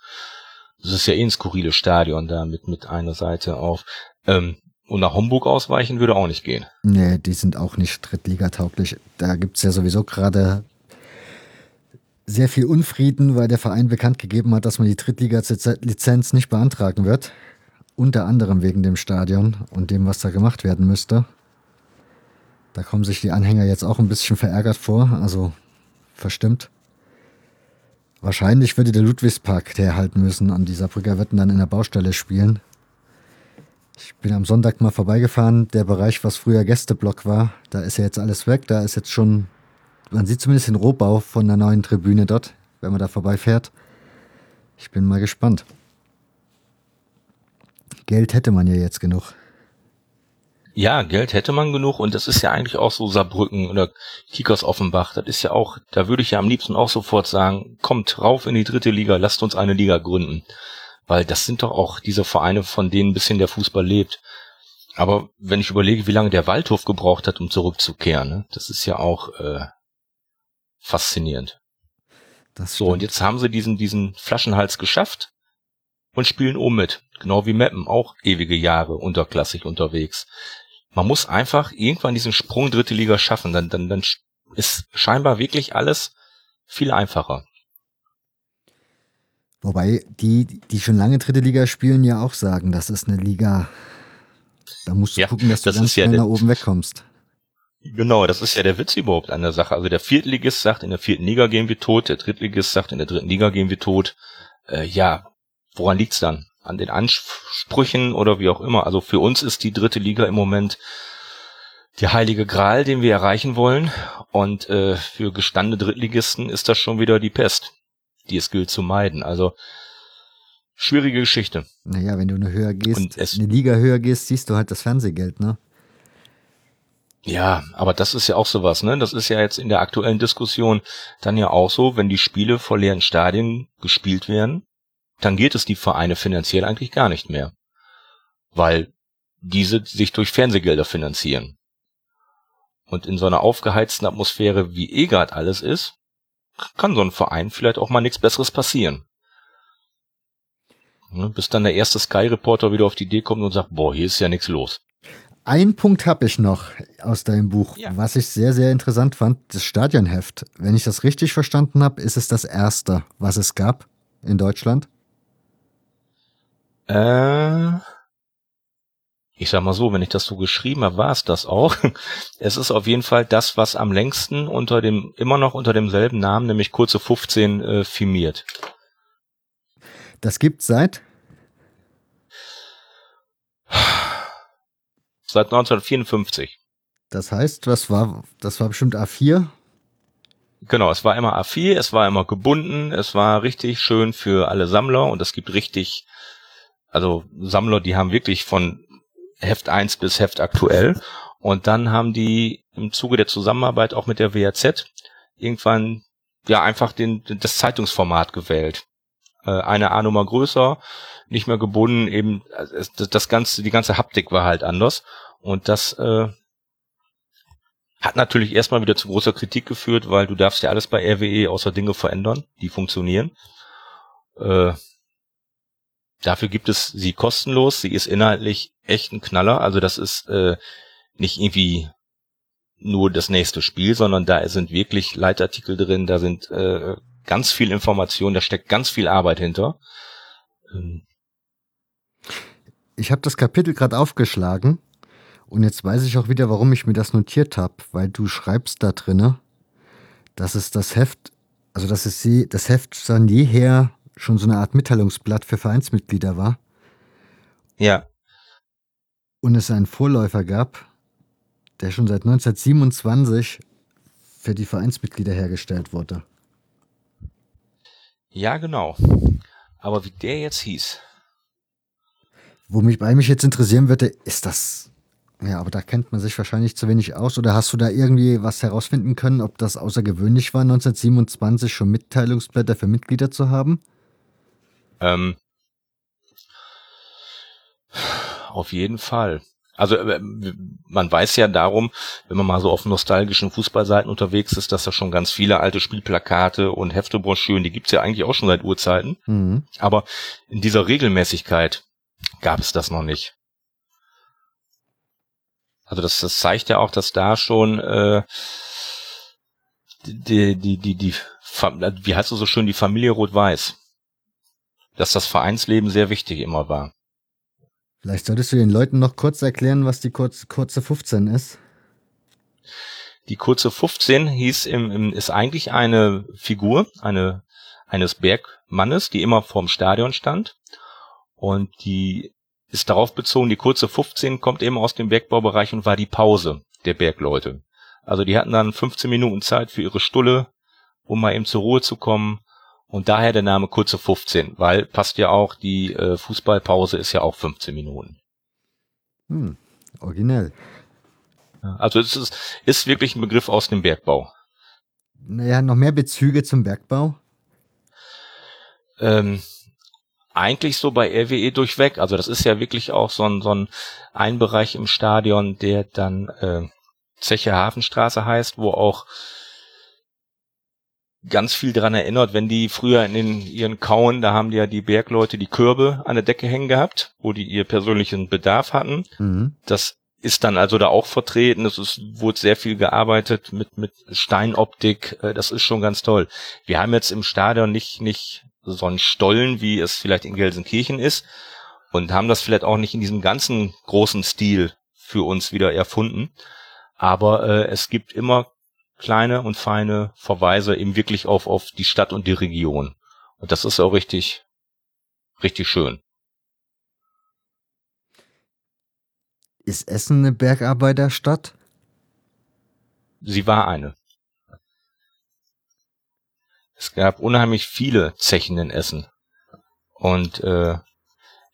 Das ist ja eh ein skurriles Stadion da mit, mit einer Seite auf. Ähm, und nach Homburg ausweichen würde auch nicht gehen. Nee, die sind auch nicht drittligatauglich. Da gibt's ja sowieso gerade sehr viel Unfrieden, weil der Verein bekannt gegeben hat, dass man die Drittliga-Lizenz nicht beantragen wird. Unter anderem wegen dem Stadion und dem, was da gemacht werden müsste. Da kommen sich die Anhänger jetzt auch ein bisschen verärgert vor, also verstimmt. Wahrscheinlich würde der Ludwigspark der halten müssen und die Saarbrücker würden dann in der Baustelle spielen. Ich bin am Sonntag mal vorbeigefahren. Der Bereich, was früher Gästeblock war, da ist ja jetzt alles weg. Da ist jetzt schon, man sieht zumindest den Rohbau von der neuen Tribüne dort, wenn man da vorbeifährt. Ich bin mal gespannt. Geld hätte man ja jetzt genug. Ja, Geld hätte man genug und das ist ja eigentlich auch so Saarbrücken oder Kickers Offenbach. Das ist ja auch, da würde ich ja am liebsten auch sofort sagen, kommt rauf in die dritte Liga, lasst uns eine Liga gründen. Weil das sind doch auch diese Vereine, von denen ein bisschen der Fußball lebt. Aber wenn ich überlege, wie lange der Waldhof gebraucht hat, um zurückzukehren, ne, das ist ja auch äh, faszinierend. so, und jetzt haben sie diesen, diesen Flaschenhals geschafft und spielen oben mit. Genau wie Meppen, auch ewige Jahre unterklassig unterwegs. Man muss einfach irgendwann diesen Sprung dritte Liga schaffen, dann, dann, dann ist scheinbar wirklich alles viel einfacher. Wobei die, die schon lange dritte Liga spielen, ja auch sagen, das ist eine Liga. Da musst du ja, gucken, dass du das ganz schnell ja nach oben wegkommst. Genau, das ist ja der Witz überhaupt an der Sache. Also der Viertligist sagt, in der vierten Liga gehen wir tot, der Drittligist sagt, in der dritten Liga gehen wir tot. Äh, ja, woran liegt's dann? An den Ansprüchen oder wie auch immer. Also für uns ist die dritte Liga im Moment die heilige Gral, den wir erreichen wollen. Und äh, für gestandene Drittligisten ist das schon wieder die Pest, die es gilt zu meiden. Also schwierige Geschichte. Naja, wenn du eine höher gehst, eine Liga höher gehst, siehst du halt das Fernsehgeld, ne? Ja, aber das ist ja auch sowas, ne? Das ist ja jetzt in der aktuellen Diskussion dann ja auch so, wenn die Spiele vor leeren Stadien gespielt werden, dann geht es die Vereine finanziell eigentlich gar nicht mehr. Weil diese sich durch Fernsehgelder finanzieren. Und in so einer aufgeheizten Atmosphäre, wie eh grad alles ist, kann so ein Verein vielleicht auch mal nichts Besseres passieren. Ne, bis dann der erste Sky-Reporter wieder auf die Idee kommt und sagt, boah, hier ist ja nichts los. Ein Punkt habe ich noch aus deinem Buch, ja. was ich sehr, sehr interessant fand, das Stadionheft. Wenn ich das richtig verstanden habe, ist es das erste, was es gab in Deutschland? Äh, ich sag mal so, wenn ich das so geschrieben habe, war es das auch. Es ist auf jeden Fall das, was am längsten unter dem, immer noch unter demselben Namen, nämlich kurze 15, äh, firmiert. Das gibt seit Seit 1954. Das heißt, was war, das war bestimmt A4? Genau, es war immer A4, es war immer gebunden, es war richtig schön für alle Sammler und es gibt richtig, also Sammler, die haben wirklich von Heft 1 bis Heft aktuell und dann haben die im Zuge der Zusammenarbeit auch mit der WAZ irgendwann ja einfach den, das Zeitungsformat gewählt. Äh, eine A-Nummer größer, nicht mehr gebunden, eben das, das ganze, die ganze Haptik war halt anders. Und das äh, hat natürlich erstmal wieder zu großer Kritik geführt, weil du darfst ja alles bei RWE außer Dinge verändern, die funktionieren. Äh, dafür gibt es sie kostenlos. Sie ist inhaltlich echt ein Knaller. Also das ist äh, nicht irgendwie nur das nächste Spiel, sondern da sind wirklich Leitartikel drin, da sind äh, ganz viel Information, da steckt ganz viel Arbeit hinter. Ähm, ich habe das Kapitel gerade aufgeschlagen und jetzt weiß ich auch wieder, warum ich mir das notiert habe, weil du schreibst da drinne, dass es das Heft, also dass es sie, das Heft von jeher schon so eine Art Mitteilungsblatt für Vereinsmitglieder war. Ja. Und es einen Vorläufer gab, der schon seit 1927 für die Vereinsmitglieder hergestellt wurde. Ja, genau. Aber wie der jetzt hieß. Wo mich bei mich jetzt interessieren würde, ist das. Ja, aber da kennt man sich wahrscheinlich zu wenig aus. Oder hast du da irgendwie was herausfinden können, ob das außergewöhnlich war, 1927 schon Mitteilungsblätter für Mitglieder zu haben? Ähm, auf jeden Fall. Also äh, man weiß ja darum, wenn man mal so auf nostalgischen Fußballseiten unterwegs ist, dass da schon ganz viele alte Spielplakate und Heftebroschüren, die gibt's ja eigentlich auch schon seit Urzeiten. Mhm. Aber in dieser Regelmäßigkeit gab es das noch nicht. Also das, das zeigt ja auch, dass da schon äh, die, die, die, die, wie heißt du so schön, die Familie Rot-Weiß. Dass das Vereinsleben sehr wichtig immer war. Vielleicht solltest du den Leuten noch kurz erklären, was die kurz, kurze 15 ist. Die kurze 15 hieß im, im, ist eigentlich eine Figur, eine, eines Bergmannes, die immer vorm Stadion stand. Und die ist darauf bezogen, die kurze 15 kommt eben aus dem Bergbaubereich und war die Pause der Bergleute. Also die hatten dann 15 Minuten Zeit für ihre Stulle, um mal eben zur Ruhe zu kommen. Und daher der Name kurze 15, weil passt ja auch, die äh, Fußballpause ist ja auch 15 Minuten. Hm, originell. Also es ist, ist wirklich ein Begriff aus dem Bergbau. Naja, noch mehr Bezüge zum Bergbau? Ähm, eigentlich so bei RWE durchweg. Also das ist ja wirklich auch so ein, so ein, ein Bereich im Stadion, der dann äh, Zeche Hafenstraße heißt, wo auch ganz viel dran erinnert, wenn die früher in den, ihren Kauen, da haben die ja die Bergleute die Körbe an der Decke hängen gehabt, wo die ihr persönlichen Bedarf hatten. Mhm. Das ist dann also da auch vertreten. Es ist, wurde sehr viel gearbeitet mit, mit Steinoptik. Äh, Das ist schon ganz toll. Wir haben jetzt im Stadion nicht, nicht so einen Stollen, wie es vielleicht in Gelsenkirchen ist und haben das vielleicht auch nicht in diesem ganzen großen Stil für uns wieder erfunden. Aber äh, es gibt immer kleine und feine Verweise eben wirklich auf, auf die Stadt und die Region. Und das ist auch richtig, richtig schön. Ist Essen eine Bergarbeiterstadt? Sie war eine. Es gab unheimlich viele Zechen in Essen. Und äh,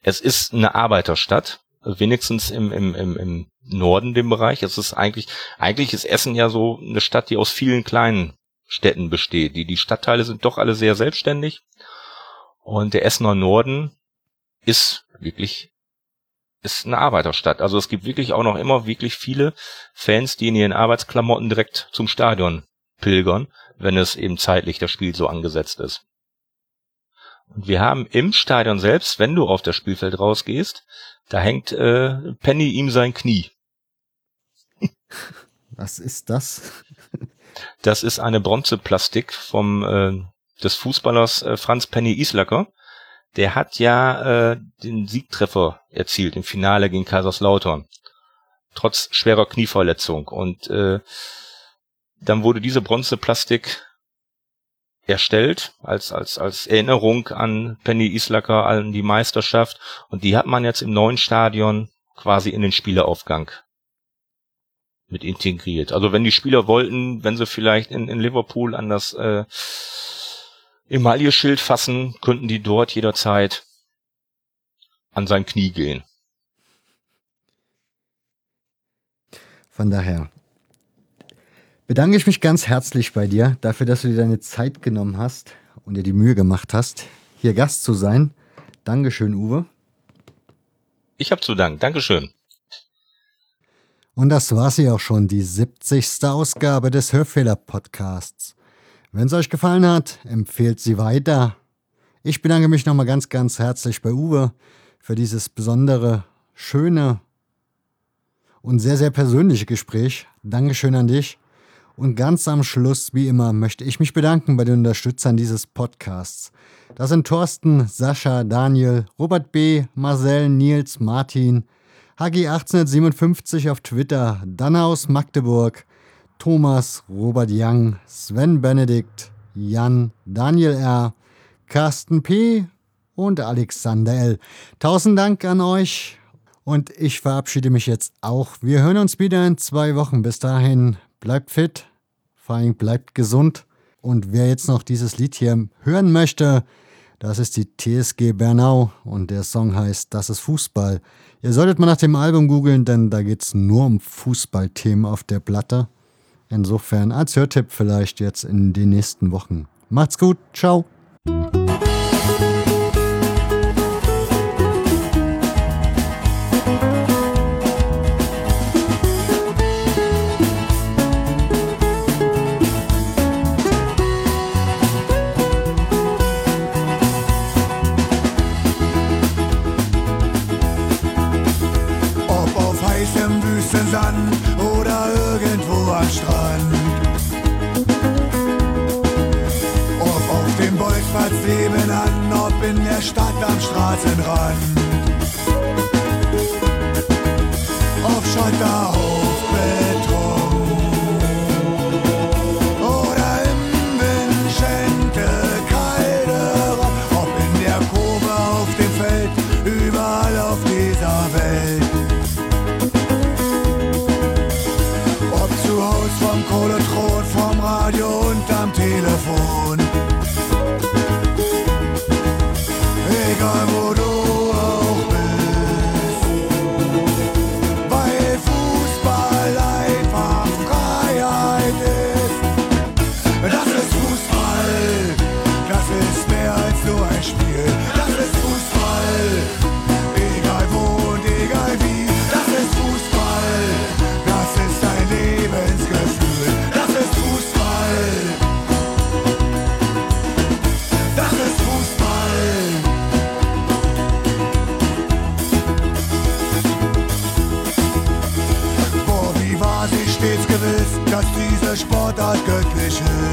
es ist eine Arbeiterstadt, wenigstens im, im, im, im Norden dem Bereich. Es ist eigentlich, eigentlich ist Essen ja so eine Stadt, die aus vielen kleinen Städten besteht. Die, die Stadtteile sind doch alle sehr selbstständig. Und der Essener Norden ist wirklich ist eine Arbeiterstadt. Also es gibt wirklich auch noch immer wirklich viele Fans, die in ihren Arbeitsklamotten direkt zum Stadion pilgern, wenn es eben zeitlich das Spiel so angesetzt ist. Und wir haben im Stadion selbst, wenn du auf das Spielfeld rausgehst, da hängt äh, Penny ihm sein Knie. Was ist das? Das ist eine Bronzeplastik vom äh, des Fußballers äh, Franz Penny Islacker. Der hat ja äh, den Siegtreffer erzielt im Finale gegen Kaiserslautern. Trotz schwerer Knieverletzung. Und äh, dann wurde diese Bronzeplastik erstellt als als als Erinnerung an Penny Islacker an die Meisterschaft und die hat man jetzt im neuen Stadion quasi in den Spieleraufgang mit integriert. Also wenn die Spieler wollten, wenn sie vielleicht in, in Liverpool an das äh, Emaille-Schild fassen, könnten die dort jederzeit an sein Knie gehen. Von daher bedanke ich mich ganz herzlich bei dir dafür, dass du dir deine Zeit genommen hast und dir die Mühe gemacht hast, hier Gast zu sein. Dankeschön, Uwe. Ich habe zu danken. Dankeschön. Und das war sie auch schon, die 70. Ausgabe des Hörfehler-Podcasts. Wenn es euch gefallen hat, empfehlt sie weiter. Ich bedanke mich nochmal ganz, ganz herzlich bei Uwe für dieses besondere, schöne und sehr, sehr persönliche Gespräch. Dankeschön an dich. Und ganz am Schluss, wie immer, möchte ich mich bedanken bei den Unterstützern dieses Podcasts. Das sind Thorsten, Sascha, Daniel, Robert B., Marcel, Nils, Martin, HG1857 auf Twitter, Danne aus Magdeburg, Thomas, Robert Young, Sven Benedikt, Jan, Daniel R., Carsten P. und Alexander L. Tausend Dank an euch und ich verabschiede mich jetzt auch. Wir hören uns wieder in zwei Wochen. Bis dahin, bleibt fit, vor allem bleibt gesund. Und wer jetzt noch dieses Lied hier hören möchte, das ist die TSG Bernau und der Song heißt Das ist Fußball. Ihr solltet mal nach dem Album googeln, denn da geht es nur um Fußballthemen auf der Platte. Insofern als Hörtipp vielleicht jetzt in den nächsten Wochen. Macht's gut, ciao. Der Stadt am Straßenrand. Auf Schotter, auf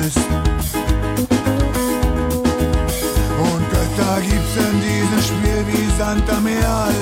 Christen. Und Götter gibt's in diesem Spiel wie Santa Meal.